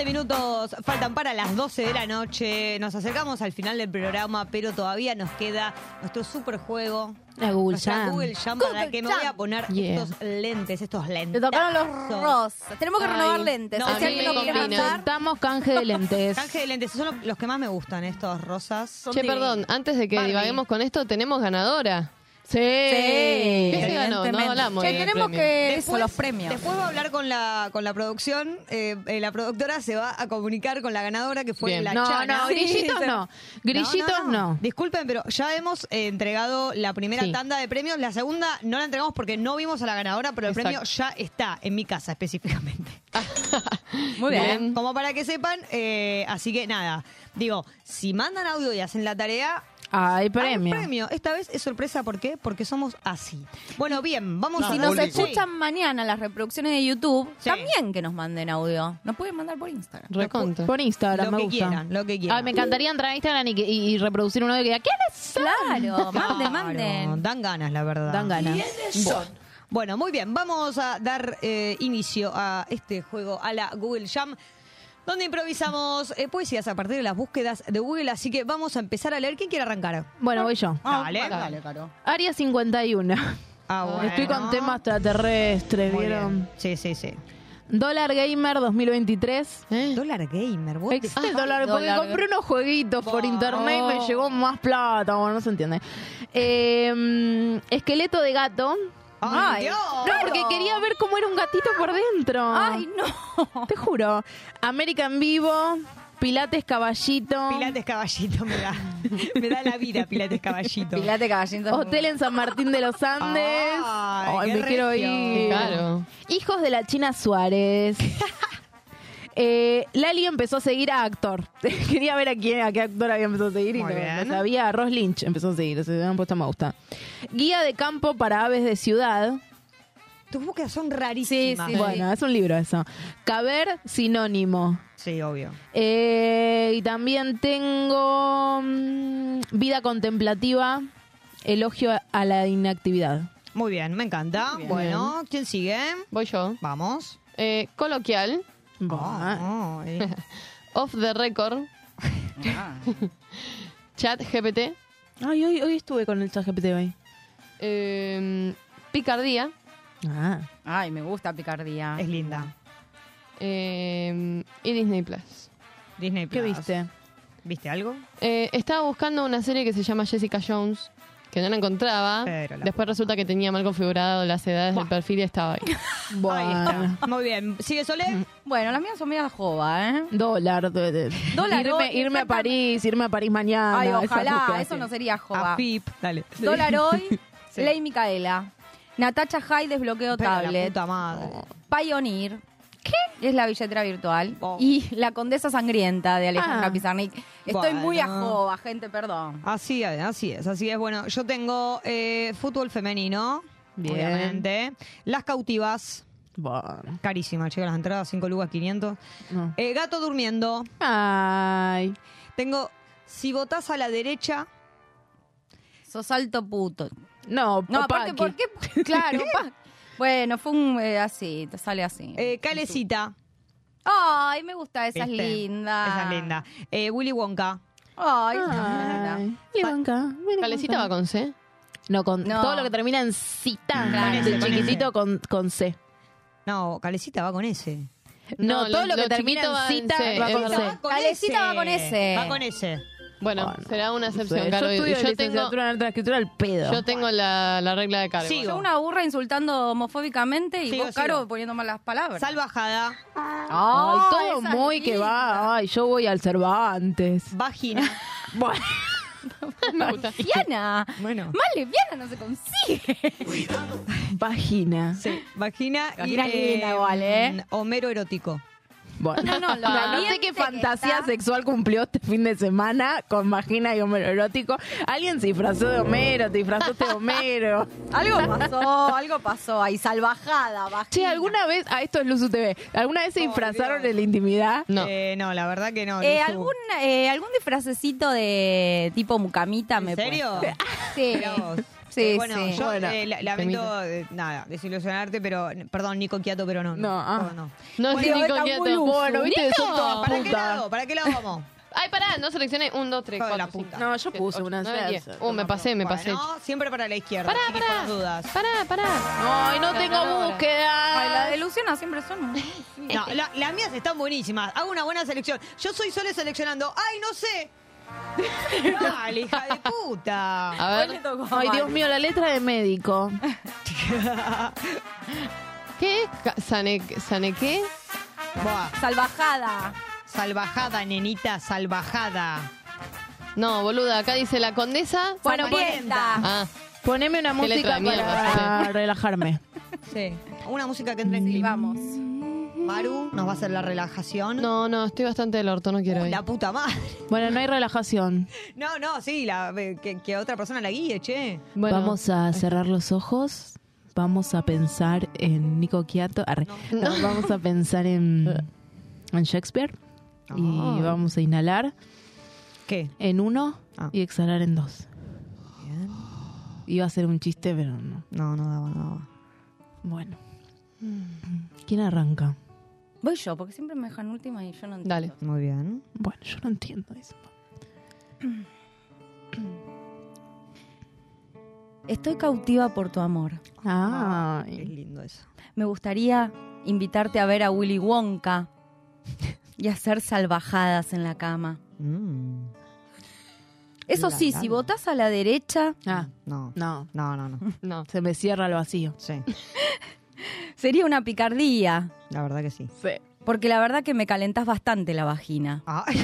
Speaker 4: Quince 15 minutos faltan para las 12 de la noche. Nos acercamos al final del programa, pero todavía nos queda nuestro super juego.
Speaker 7: La Google Jam.
Speaker 4: Google Jam
Speaker 5: Google
Speaker 4: para que me voy a poner
Speaker 7: Yeah.
Speaker 4: estos lentes, estos lentes.
Speaker 5: Te tocaron los rosas. Tenemos que renovar lentes.
Speaker 4: no, combina.
Speaker 5: mandar,
Speaker 7: Damos canje de lentes.
Speaker 4: Canje de lentes, son los- que más me gustan, estos rosas.
Speaker 6: Che, perdón, antes de que
Speaker 4: Barbie.
Speaker 6: divaguemos con esto, tenemos ganadora.
Speaker 7: Sí.
Speaker 6: ¿Qué se ganó? No hablamos
Speaker 5: Che,
Speaker 6: del premio.
Speaker 5: que...
Speaker 4: Después,
Speaker 5: los premios.
Speaker 4: Después va a hablar con la, con la producción. eh, eh, la productora se va a comunicar con la ganadora que fue
Speaker 6: Bien.
Speaker 4: la
Speaker 7: No,
Speaker 4: Chana.
Speaker 7: no, grillitos no. *laughs* Grillitos no.
Speaker 4: Disculpen, pero ya hemos eh, entregado la primera
Speaker 7: Sí.
Speaker 4: tanda de premios. La segunda no la entregamos porque no vimos a la ganadora, pero el
Speaker 6: Exacto.
Speaker 4: premio ya está en mi casa específicamente. *laughs*
Speaker 5: Muy bien.
Speaker 4: Como para que sepan, eh, así que nada. Digo, si mandan audio y hacen la tarea,
Speaker 7: Hay
Speaker 4: hay
Speaker 7: premio.
Speaker 4: premio. Esta vez es sorpresa, ¿por qué? Porque somos así. Bueno, bien, vamos
Speaker 5: Si
Speaker 4: a...
Speaker 5: nos escuchan mañana las reproducciones de YouTube,
Speaker 4: Sí.
Speaker 5: también que nos manden audio. Nos pueden mandar por Instagram.
Speaker 6: Recontra.
Speaker 7: Por Instagram,
Speaker 4: Lo
Speaker 7: me
Speaker 4: que
Speaker 7: gusta.
Speaker 4: quieran, lo que quieran.
Speaker 7: Ay, me encantaría entrar a Instagram y, que- y- y reproducir un audio que diga, ¿quiénes son?
Speaker 5: Claro, manden, *laughs*
Speaker 4: Claro,
Speaker 5: manden.
Speaker 4: Dan ganas, la verdad.
Speaker 7: Dan ganas.
Speaker 4: Bueno, bueno, muy bien. Vamos a dar eh, inicio a este juego, a la Google Jam, donde improvisamos eh, poesías a partir de las búsquedas de Google. Así que vamos a empezar a leer. ¿Quién quiere arrancar?
Speaker 7: Bueno, voy yo.
Speaker 4: Dale.
Speaker 5: Dale, Caro.
Speaker 7: Área 51.
Speaker 4: Ah, bueno.
Speaker 7: Estoy con tema extraterrestre,
Speaker 4: Muy
Speaker 7: ¿vieron?
Speaker 4: bien. Sí, sí, sí.
Speaker 7: Dólar Gamer 2023.
Speaker 4: Dólar Gamer, vos
Speaker 7: Ex- el dólar, porque
Speaker 5: dólar.
Speaker 7: compré unos jueguitos por internet y me llegó más plata, bueno, no se entiende. Eh, esqueleto de gato.
Speaker 4: ¡Ay, Dios!
Speaker 7: No, porque quería ver cómo era un gatito por dentro.
Speaker 5: Ay, no.
Speaker 7: Te juro. American Vivo, Pilates Caballito.
Speaker 4: Pilates Caballito me da. me da la vida, Pilates Caballito.
Speaker 5: Pilate caballito.
Speaker 7: Hotel en San Martín de los Andes.
Speaker 4: Ay,
Speaker 7: Ay,
Speaker 4: qué
Speaker 7: me quiero ir.
Speaker 6: Claro.
Speaker 7: Hijos de la China Suárez. *laughs* Eh, Lali empezó a seguir a actor. *laughs* Quería ver a quién, a qué actor había empezado a seguir y
Speaker 4: Muy
Speaker 7: no, sabía. A Ross Lynch empezó a seguir. Se habían puesto me gusta. Guía de campo para aves de ciudad.
Speaker 4: Tus búsquedas son rarísimas.
Speaker 7: bueno, es un libro eso. Caber, sinónimo.
Speaker 4: Sí, obvio.
Speaker 7: Eh, y también tengo mm, vida contemplativa, elogio a la inactividad.
Speaker 4: Muy bien, me encanta.
Speaker 6: Bien.
Speaker 4: Bueno, ¿quién sigue?
Speaker 6: Voy yo.
Speaker 4: Vamos.
Speaker 6: Eh, coloquial. *laughs* Off the record. *laughs* Chat GPT.
Speaker 7: Ay, hoy, hoy estuve con el chat GPT hoy.
Speaker 6: Eh, picardía.
Speaker 7: Ah.
Speaker 5: Ay, me gusta picardía.
Speaker 4: Es linda.
Speaker 6: Eh, y Disney Plus.
Speaker 4: Disney
Speaker 7: ¿Qué
Speaker 4: Plus.
Speaker 7: viste?
Speaker 4: ¿Viste algo?
Speaker 6: Eh, estaba buscando una serie que se llama Jessica Jones, que no la encontraba.
Speaker 4: Pero la-
Speaker 6: Después resulta que tenía mal configurado las edades del perfil y estaba ahí. *laughs*
Speaker 4: Ahí está. Muy bien. ¿Sigue Sole?
Speaker 5: Bueno, las mías son medias jova, ¿eh?
Speaker 7: Dólar. de- de-
Speaker 5: Dólar,
Speaker 7: irme,
Speaker 5: hoy,
Speaker 7: irme a París, irme a París mañana.
Speaker 5: Ay,
Speaker 7: esas
Speaker 5: ojalá,
Speaker 7: búsquedas,
Speaker 5: eso no sería jova.
Speaker 4: A Pip. Dale.
Speaker 5: Dólar *laughs* hoy,
Speaker 4: Sí.
Speaker 5: Ley Micaela. Natacha High, desbloqueo
Speaker 4: Pero la
Speaker 5: tablet.
Speaker 4: puta madre.
Speaker 5: Pioneer. ¿Qué? Es la billetera virtual. Y la condesa sangrienta de Alejandra
Speaker 4: Ah.
Speaker 5: Pizarnik. Estoy muy a jova, gente, perdón.
Speaker 4: Así es, así es, así es. Bueno, yo tengo eh, fútbol femenino,
Speaker 7: Bien.
Speaker 4: obviamente. Las cautivas,
Speaker 7: Bueno.
Speaker 4: carísimas, llegan las entradas, 5 lucas 500.
Speaker 7: No.
Speaker 4: Eh, gato durmiendo.
Speaker 7: Ay.
Speaker 4: Tengo, si votás a la derecha,
Speaker 5: Sos alto puto.
Speaker 7: No,
Speaker 5: No, aparte, ¿por qué? *laughs* Claro, pa- Bueno, fue un eh, así, te sale así.
Speaker 4: eh, Calecita.
Speaker 5: Ay, me gusta, esa
Speaker 4: ¿viste?
Speaker 5: es linda.
Speaker 4: Esa es linda. Eh, Willy Wonka.
Speaker 5: Ay, es linda.
Speaker 7: Ay, Ivanka, mira
Speaker 6: Calecita va con C.
Speaker 7: No, con
Speaker 5: No.
Speaker 7: todo lo que termina en cita.
Speaker 5: Claro,
Speaker 4: con
Speaker 7: chiquitito con, con C.
Speaker 4: No, Calecita va con ese.
Speaker 7: No,
Speaker 6: No,
Speaker 7: todo
Speaker 6: lo-
Speaker 7: lo que termina
Speaker 6: chiquito
Speaker 7: en
Speaker 6: va
Speaker 7: cita
Speaker 6: C,
Speaker 7: va
Speaker 6: es
Speaker 7: con
Speaker 6: verdad.
Speaker 7: C.
Speaker 5: Calecita va con ese.
Speaker 4: Va con ese.
Speaker 6: Bueno,
Speaker 7: Bueno.
Speaker 6: será una
Speaker 7: No sé,
Speaker 6: excepción,
Speaker 7: yo
Speaker 6: Caro.
Speaker 7: estudio
Speaker 6: yo tengo,
Speaker 7: licenciatura en alta escritura al pedo.
Speaker 6: yo tengo la, la regla de cargo.
Speaker 4: Sigo.
Speaker 5: Yo una burra insultando homofóbicamente y
Speaker 4: Sigo,
Speaker 5: vos, Caro,
Speaker 4: sigo.
Speaker 5: poniendo malas palabras.
Speaker 4: Salvajada.
Speaker 7: Ay, todo
Speaker 5: esa es
Speaker 7: muy que va. Ay, yo voy al Cervantes.
Speaker 4: Vagina. *laughs*
Speaker 7: Bueno. *laughs*
Speaker 5: Lesbiana.
Speaker 4: Bueno.
Speaker 5: Más lesbiana no se consigue.
Speaker 7: Vagina.
Speaker 4: Sí, vagina y
Speaker 5: Vagina igual, ¿eh?
Speaker 4: Homero erótico.
Speaker 7: Bueno.
Speaker 5: No, no, *laughs*
Speaker 7: no sé qué
Speaker 5: que
Speaker 7: fantasía
Speaker 5: está.
Speaker 7: sexual cumplió este fin de semana con vagina y Homero erótico. Alguien se disfrazó de Homero, te disfrazaste de Homero. *laughs*
Speaker 5: Algo pasó, algo pasó ahí, salvajada, vagina.
Speaker 7: Che, ¿alguna vez, a esto es Luzu TV, ¿alguna vez se disfrazaron en la intimidad?
Speaker 6: No.
Speaker 4: Eh, no, la verdad que no.
Speaker 5: Eh. ¿algún, eh, ¿Algún disfracecito de tipo mucamita
Speaker 4: ¿En
Speaker 5: me
Speaker 4: serio?
Speaker 5: puesto? *laughs* Sí. Sí,
Speaker 4: Eh, bueno,
Speaker 5: sí.
Speaker 4: yo
Speaker 7: Bueno,
Speaker 4: eh, la- lamento, eh, nada, desilusionarte, pero, perdón, Nico Quiato, pero no. No,
Speaker 7: No, ah.
Speaker 4: no, no.
Speaker 6: No
Speaker 5: Bueno,
Speaker 6: es Nico
Speaker 5: está
Speaker 6: Quieto.
Speaker 7: Bueno, viste,
Speaker 6: Nico.
Speaker 7: son todas
Speaker 4: ¿Para qué
Speaker 7: putas.
Speaker 4: lado? ¿Para qué lado vamos? *laughs*
Speaker 6: Ay, pará, no seleccioné. Un, dos, tres,
Speaker 4: Hijo de
Speaker 6: cuatro,
Speaker 4: la
Speaker 6: cinco.
Speaker 4: puta.
Speaker 7: No, yo
Speaker 6: siete,
Speaker 7: puse
Speaker 6: ocho,
Speaker 7: una.
Speaker 6: nueve, diez. Uh, me pasé, me pasé.
Speaker 4: Bueno, siempre para la izquierda.
Speaker 6: Pará,
Speaker 4: sin
Speaker 6: pará.
Speaker 4: por dudas.
Speaker 6: Pará, pará.
Speaker 7: Ay, no tengo
Speaker 6: Ganadora.
Speaker 7: búsqueda.
Speaker 5: Ay, la de Luciana siempre son.
Speaker 4: No, la- las mías están buenísimas. Hago una buena selección. Yo soy solo seleccionando. ¡Ay, no sé! Dale, hija de puta.
Speaker 6: A ver,
Speaker 7: Ay, Dios mío, la letra de médico.
Speaker 6: ¿qué ¿Sane, ¿Sane qué?
Speaker 4: Buah,
Speaker 5: Salvajada.
Speaker 4: salvajada, nenita, salvajada.
Speaker 6: No, boluda, acá dice la condesa.
Speaker 5: Bueno.
Speaker 6: Ah,
Speaker 7: Poneme una música
Speaker 6: mierda,
Speaker 7: para relajarme.
Speaker 4: Sí. Una música que entre en clima.
Speaker 5: Vamos.
Speaker 4: Maru nos va a hacer la relajación.
Speaker 6: no, no, estoy bastante del orto, no quiero
Speaker 4: Uy,
Speaker 6: ir.
Speaker 4: la puta madre.
Speaker 7: Bueno, no hay relajación.
Speaker 4: No, no, sí, la, que, que otra persona la guíe, che.
Speaker 6: Bueno,
Speaker 7: Vamos a cerrar los ojos. Vamos a pensar en Nico Quiato. Arre. No, *laughs* vamos a pensar en, en Shakespeare. Y
Speaker 4: Ah.
Speaker 7: vamos a inhalar
Speaker 4: ¿Qué?
Speaker 7: en uno
Speaker 4: Ah.
Speaker 7: y exhalar en dos.
Speaker 4: Bien.
Speaker 7: Iba a ser un chiste, pero no.
Speaker 4: No, no daba, no daba.
Speaker 7: Bueno. ¿Quién arranca?
Speaker 5: Voy yo, porque siempre me dejan última y yo no entiendo.
Speaker 6: Dale.
Speaker 4: Muy bien.
Speaker 7: Bueno, yo no entiendo eso. *clears throat*
Speaker 5: Estoy cautiva por tu amor.
Speaker 4: Es
Speaker 7: Ay.
Speaker 4: lindo eso.
Speaker 5: Me gustaría invitarte a ver a Willy Wonka y hacer salvajadas en la cama.
Speaker 4: Mm.
Speaker 5: Eso
Speaker 4: La,
Speaker 5: sí, si
Speaker 4: la.
Speaker 5: votás a la derecha,
Speaker 7: Ah,
Speaker 4: No,
Speaker 7: no.
Speaker 4: no, no, no. *laughs*
Speaker 6: No.
Speaker 7: Se me cierra el vacío.
Speaker 4: Sí, *laughs*
Speaker 5: sería una picardía.
Speaker 4: la verdad que sí.
Speaker 5: Porque la verdad que me calentás bastante la vagina.
Speaker 4: Ah. *laughs*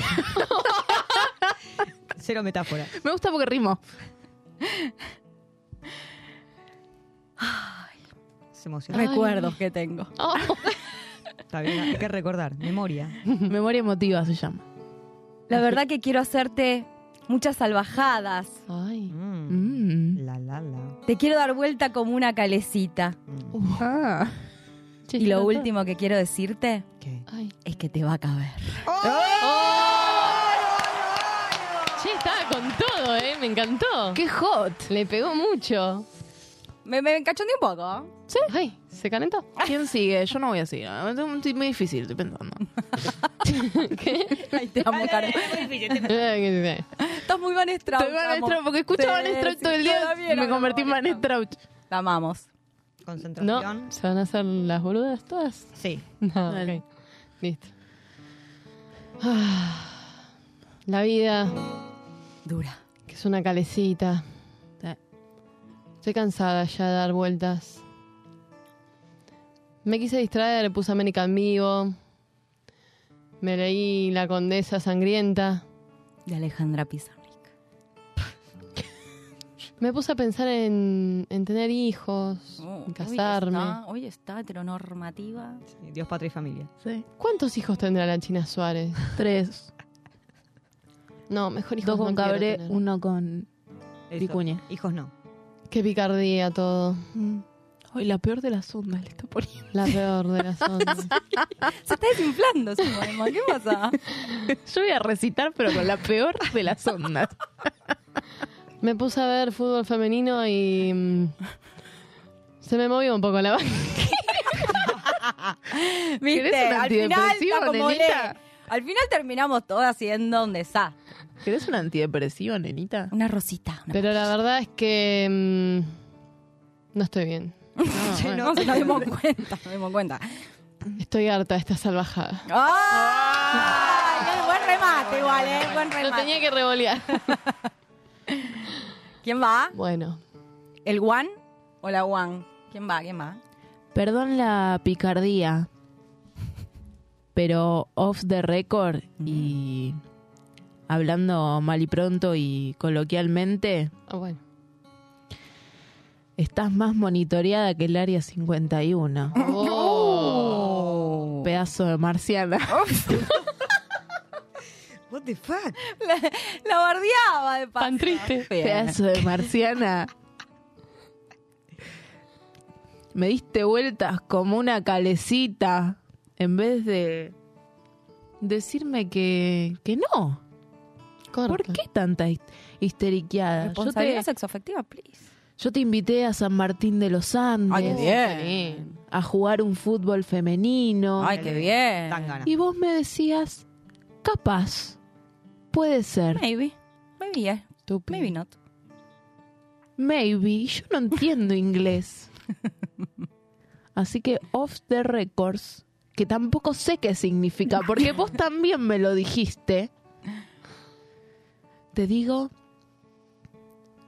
Speaker 4: Cero metáfora.
Speaker 7: Me gusta porque rimo.
Speaker 4: Se emociona.
Speaker 5: Recuerdos que tengo.
Speaker 6: Oh,
Speaker 4: Está bien, hay que recordar. Memoria.
Speaker 7: Memoria emotiva se llama.
Speaker 5: La verdad que quiero hacerte muchas salvajadas.
Speaker 6: Ay.
Speaker 7: Mm.
Speaker 4: La, la, la.
Speaker 5: Te quiero dar vuelta como una calecita.
Speaker 7: Ah.
Speaker 6: Che,
Speaker 5: Y lo
Speaker 6: ¿qué
Speaker 5: último que quiero decirte es que te va a caber.
Speaker 6: Che, estaba con todo, ¿eh? Me encantó.
Speaker 7: ¡Qué hot!
Speaker 6: Le pegó mucho.
Speaker 5: Me, me cachondeé un poco.
Speaker 6: ¿Sí? Ay, ¿se calentó?
Speaker 7: ¿Quién sigue? Yo no voy a seguir. Es muy difícil, estoy pensando. *laughs*
Speaker 6: ¿Qué?
Speaker 5: Ay, te amo, Karen. Estás muy Van Strauch,
Speaker 7: Estoy Van
Speaker 5: amo.
Speaker 7: Strauch, porque escucho
Speaker 5: Sí,
Speaker 7: Van Strauch
Speaker 5: sí,
Speaker 7: todo el día.
Speaker 5: también
Speaker 7: me
Speaker 5: amo
Speaker 7: convertí en
Speaker 5: Van
Speaker 7: Van Strauch.
Speaker 5: La amamos.
Speaker 4: Concentración.
Speaker 6: ¿No? ¿Se van a hacer las boludas todas?
Speaker 4: Sí.
Speaker 6: No,
Speaker 7: Dale.
Speaker 6: ok. Listo. Ah, la vida,
Speaker 5: Dura.
Speaker 6: que es una calecita.
Speaker 7: Sí.
Speaker 6: Estoy cansada ya de dar vueltas. Me quise distraer, puse América en vivo. Me leí La Condesa Sangrienta.
Speaker 5: De Alejandra Pizarnik. *laughs*
Speaker 6: Me puse a pensar en, en tener hijos, en casarme.
Speaker 5: Hoy está, hoy está heteronormativa.
Speaker 4: Dios, patria y familia.
Speaker 7: Sí.
Speaker 6: ¿Cuántos hijos tendrá la China Suárez? *laughs*
Speaker 7: Tres.
Speaker 6: No, mejor hijos
Speaker 7: Dos con
Speaker 6: no
Speaker 7: Cabré, uno con
Speaker 4: Eso.
Speaker 7: Vicuña.
Speaker 4: Hijos no.
Speaker 6: Qué picardía todo.
Speaker 7: Hoy la peor de las ondas le está poniendo.
Speaker 6: La peor de las *laughs* ondas.
Speaker 5: Se está desinflando su mamá. ¿Qué pasa? *laughs*
Speaker 7: Yo voy a recitar, pero con la peor de las ondas.
Speaker 6: Me puse a ver fútbol femenino y mm, se me movió un poco la vaina. *laughs*
Speaker 5: ¿Viste?
Speaker 7: ¿Querés un
Speaker 5: Al final
Speaker 7: antidepresivo,
Speaker 5: está como
Speaker 7: nenita?
Speaker 5: le- Al final terminamos todas haciendo un desastre.
Speaker 7: ¿Querés un antidepresivo, nenita?
Speaker 5: Una rosita. una-
Speaker 6: Pero la verdad es que mm, no estoy bien. *laughs*
Speaker 5: Sí, no, nos dimos cuenta, nos dimos cuenta.
Speaker 6: Estoy harta de esta salvajada.
Speaker 5: Qué buen remate igual, ¿eh? Buen remate.
Speaker 6: Lo tenía que revolear. *laughs*
Speaker 5: ¿Quién va?
Speaker 6: Bueno,
Speaker 5: ¿El Juan o la Juan? ¿Quién va? ¿Quién va?
Speaker 7: Perdón la picardía, pero off the record y hablando mal y pronto y coloquialmente,
Speaker 6: ah, bueno.
Speaker 7: estás más monitoreada que el área 51. *laughs*
Speaker 6: Oh.
Speaker 7: Pedazo de marciana. *laughs*
Speaker 4: What the fuck?
Speaker 5: La, la bardeaba de paso.
Speaker 6: Tan triste.
Speaker 7: Pedazo de marciana. Me diste vueltas como una calecita en vez de decirme que, que no. ¿Por qué tanta his- histeriqueada? Yo
Speaker 5: Responsabilidad
Speaker 7: te,
Speaker 5: sexoafectiva, please.
Speaker 7: yo te invité a San Martín de los Andes
Speaker 5: Ay, qué bien.
Speaker 7: a jugar un fútbol femenino.
Speaker 5: Ay, qué bien.
Speaker 7: Y vos me decías, capaz, puede ser,
Speaker 5: Maybe. Maybe, yeah.
Speaker 6: Estúpido.
Speaker 5: Maybe not.
Speaker 7: maybe. Yo no entiendo inglés. *laughs* Así que off the records, que tampoco sé qué significa, porque vos también me lo dijiste. Te digo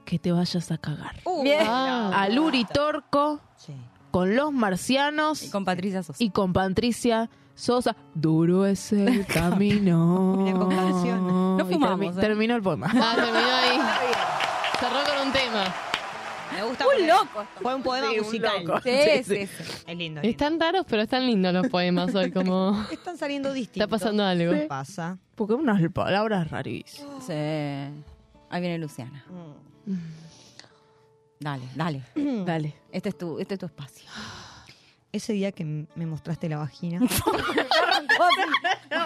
Speaker 7: que te vayas a cagar.
Speaker 5: Bien.
Speaker 6: Ah.
Speaker 7: A Luri Torco,
Speaker 4: Sí.
Speaker 7: con los marcianos
Speaker 5: Y con Patricia Sosa.
Speaker 7: y con Patricia Sosa. Duro es el *laughs* camino.
Speaker 4: Mira, con canciones.
Speaker 5: No fumamos,
Speaker 7: termi-
Speaker 5: ¿eh?
Speaker 7: Terminó el poema.
Speaker 6: Ah, terminó ahí. Cerró con un tema.
Speaker 4: Me gusta
Speaker 5: Un loco.
Speaker 4: Fue un poema
Speaker 7: Sí, un
Speaker 4: musical.
Speaker 7: loco.
Speaker 5: Sí.
Speaker 4: Es lindo. lindo.
Speaker 6: Están raros, pero están lindos los poemas hoy. Como *laughs*
Speaker 4: Están saliendo distintos.
Speaker 6: está pasando algo.
Speaker 4: ¿Qué pasa?
Speaker 7: Porque unas palabras rarísimas.
Speaker 5: Sí. Ahí viene Luciana. Dale, dale. *clears throat*
Speaker 7: Dale.
Speaker 5: Este es tu, este es tu espacio. *gasps*
Speaker 4: Ese día que me mostraste la vagina, *laughs*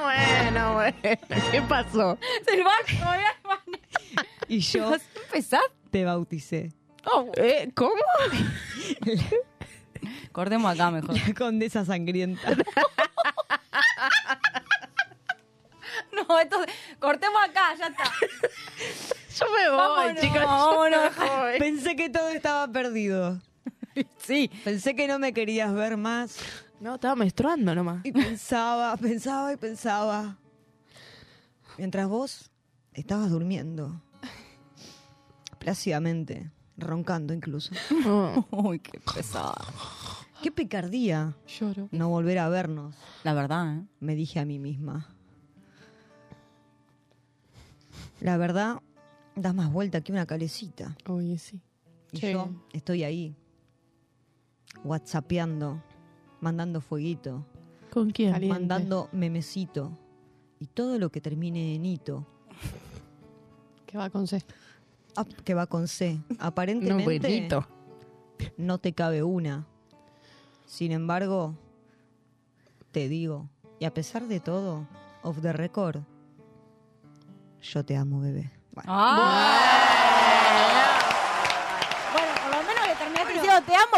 Speaker 7: bueno, bueno. ¿Qué pasó?
Speaker 5: Se va
Speaker 4: y yo *laughs*
Speaker 5: ¿Empezás?
Speaker 4: te bauticé.
Speaker 7: ¿Eh? ¿Cómo? *laughs*
Speaker 5: Cortemos acá mejor.
Speaker 4: La condesa sangrienta. *laughs*
Speaker 5: No, esto, cortemos acá, ya está. *laughs*
Speaker 7: Yo me voy,
Speaker 5: Vámonos,
Speaker 7: chicos. yo
Speaker 5: vámonos.
Speaker 7: me voy.
Speaker 4: Pensé que todo estaba perdido.
Speaker 5: Sí.
Speaker 4: Pensé que no me querías ver más.
Speaker 7: No, estaba menstruando nomás.
Speaker 4: Y pensaba, pensaba y pensaba. Mientras vos estabas durmiendo. Plácidamente. Roncando incluso. *laughs*
Speaker 5: Uy, qué pesada.
Speaker 4: Qué picardía
Speaker 6: Lloro.
Speaker 4: no volver a vernos.
Speaker 5: La verdad, ¿eh?
Speaker 4: Me dije a mí misma. La verdad, das más vuelta que una calecita.
Speaker 6: Oye, sí.
Speaker 4: Y
Speaker 6: Sí.
Speaker 4: yo estoy ahí, whatsappeando, mandando fueguito,
Speaker 6: ¿Con quién?
Speaker 4: Mandando memecito. Y todo lo que termine en hito.
Speaker 6: Que va con C.
Speaker 4: Ah, que va con C. Aparentemente
Speaker 6: buenito.
Speaker 4: no te cabe una. Sin embargo, te digo, y a pesar de todo, off the record, yo te amo, bebé. Bueno.
Speaker 5: Bueno,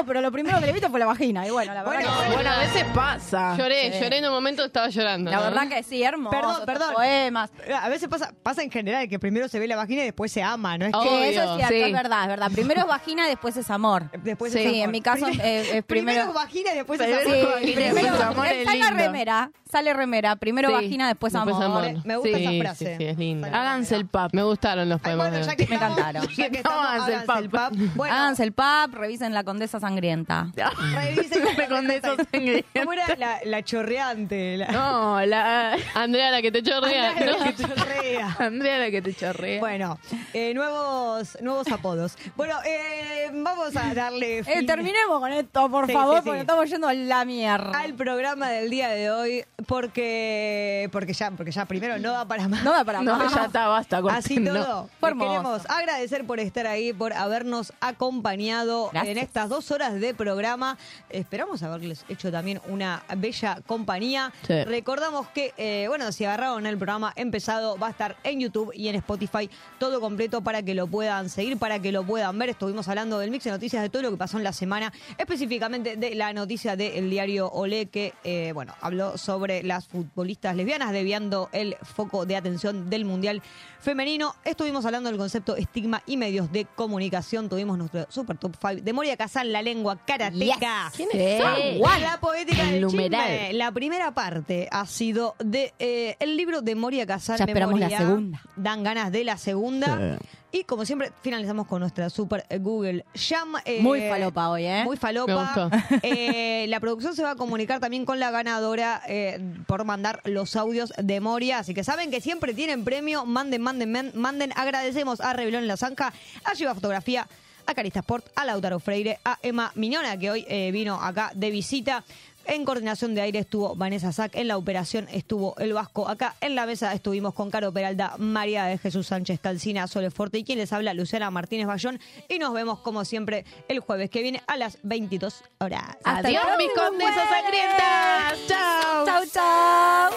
Speaker 5: pero lo primero que le viste fue la vagina. Y bueno, la verdad
Speaker 6: Bueno,
Speaker 5: que
Speaker 6: bueno, a veces pasa. Lloré,
Speaker 5: Sí.
Speaker 6: lloré en un momento, estaba llorando.
Speaker 5: La
Speaker 6: ¿no?
Speaker 5: verdad que sí, hermoso.
Speaker 4: Perdón,
Speaker 5: estos
Speaker 4: perdón.
Speaker 5: Poemas.
Speaker 4: A veces pasa, pasa en general que primero se ve la vagina y después se ama, ¿no? Es
Speaker 5: Sí,
Speaker 4: que
Speaker 5: eso es cierto,
Speaker 7: sí.
Speaker 5: es verdad, es verdad. Primero es vagina, después es amor.
Speaker 4: después
Speaker 5: sí,
Speaker 4: es amor.
Speaker 5: en mi caso
Speaker 4: Primero-
Speaker 5: eh, es *laughs* primero...
Speaker 4: primero vagina y después es amor.
Speaker 5: Sí,
Speaker 6: vagina,
Speaker 5: primero,
Speaker 6: después amor, es
Speaker 5: sale
Speaker 6: lindo.
Speaker 5: remera, sale remera, primero
Speaker 6: Sí,
Speaker 5: vagina, después,
Speaker 6: después
Speaker 5: amor.
Speaker 6: amor.
Speaker 4: Me gusta
Speaker 6: Sí,
Speaker 4: esa frase.
Speaker 6: Sí, sí, es linda.
Speaker 7: Háganse el pap.
Speaker 6: Me gustaron los
Speaker 4: Ay,
Speaker 6: poemas.
Speaker 4: bueno,
Speaker 6: de-
Speaker 4: ya que
Speaker 5: Me
Speaker 4: estamos-
Speaker 5: encantaron.
Speaker 4: Ya que *laughs* estamos,
Speaker 7: Háganse el
Speaker 4: háganse el
Speaker 7: pap.
Speaker 4: pap. Bueno,
Speaker 5: Háganse el pap, revisen la condesa sangrienta. *laughs*
Speaker 4: revisen
Speaker 7: Me con esos sangrientos.
Speaker 4: ¿Cómo era la, la chorreante? La...
Speaker 7: No, la...
Speaker 6: Andrea, la que te chorrea.
Speaker 4: Andrea,
Speaker 6: ¿no?
Speaker 4: la que chorrea. *laughs*
Speaker 7: Andrea la que te chorrea.
Speaker 4: Bueno, eh, nuevos, nuevos apodos. Bueno, eh, vamos a darle
Speaker 5: Eh,
Speaker 4: fin
Speaker 5: terminemos con esto, por
Speaker 4: Sí,
Speaker 5: favor,
Speaker 4: sí, sí.
Speaker 5: porque estamos yendo a la mierda.
Speaker 4: al programa del día de hoy porque porque ya porque ya primero no da para más.
Speaker 5: No da para
Speaker 7: No,
Speaker 5: más.
Speaker 7: ya está, basta.
Speaker 4: Así
Speaker 7: corten, no.
Speaker 4: todo,
Speaker 5: Fue
Speaker 4: les
Speaker 5: hermoso.
Speaker 4: queremos agradecer por estar ahí, por habernos acompañado
Speaker 5: Gracias.
Speaker 4: en estas dos horas de programa. Esperamos haberles hecho también una bella compañía.
Speaker 7: Sí.
Speaker 4: Recordamos que, eh, bueno, si agarraron el programa empezado, va a estar en YouTube y en Spotify todo completo para que lo puedan seguir, para que lo puedan ver. Estuvimos hablando del mix de noticias de todo lo que pasó en la semana, específicamente de la noticia del diario Olé, que, eh, bueno, habló sobre las futbolistas lesbianas desviando el foco de atención del Mundial Femenino. Estuvimos hablando del concepto estigma y medios de comunicación. Tuvimos nuestro super top 5 de Moria Casal, la lengua karateca.
Speaker 7: ¿Quién es esa?
Speaker 4: Sí.
Speaker 7: Guau.
Speaker 4: La poética
Speaker 7: El
Speaker 4: del
Speaker 7: numeral.
Speaker 4: chisme. La primera parte ha sido de eh, el libro de Moria Casal.
Speaker 5: Ya esperamos la segunda.
Speaker 4: Dan ganas de la segunda. Y como siempre, finalizamos con nuestra super Google Jam. eh,
Speaker 5: Muy falopa hoy, ¿eh?
Speaker 4: Muy falopa.
Speaker 6: Me gustó. *laughs*
Speaker 4: Eh, la producción se va a comunicar también con la ganadora eh, por mandar los audios de Moria. Así que saben que siempre tienen premio. Manden, manden, manden. Agradecemos a Rebelón La Zanja, a Lleva Fotografía, a Carista Sport, a Lautaro Freire, a Emma Miñona, que hoy eh, vino acá de visita. En coordinación de aire estuvo Vanessa Sack, en la operación estuvo el Vasco. Acá en la mesa estuvimos con Caro Peralta, María de Jesús Sánchez Calcina, Sole Forte y quien les habla, Luciana Martínez Bayón. Y nos vemos como siempre el jueves que viene a las 22 horas.
Speaker 7: Hasta Adiós, mis condesas sangrientas. Chao. Chao,
Speaker 5: chao.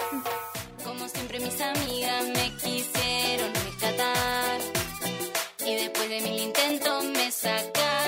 Speaker 27: Como siempre mis amigas me quisieron rescatar y después de mil intentos sacar.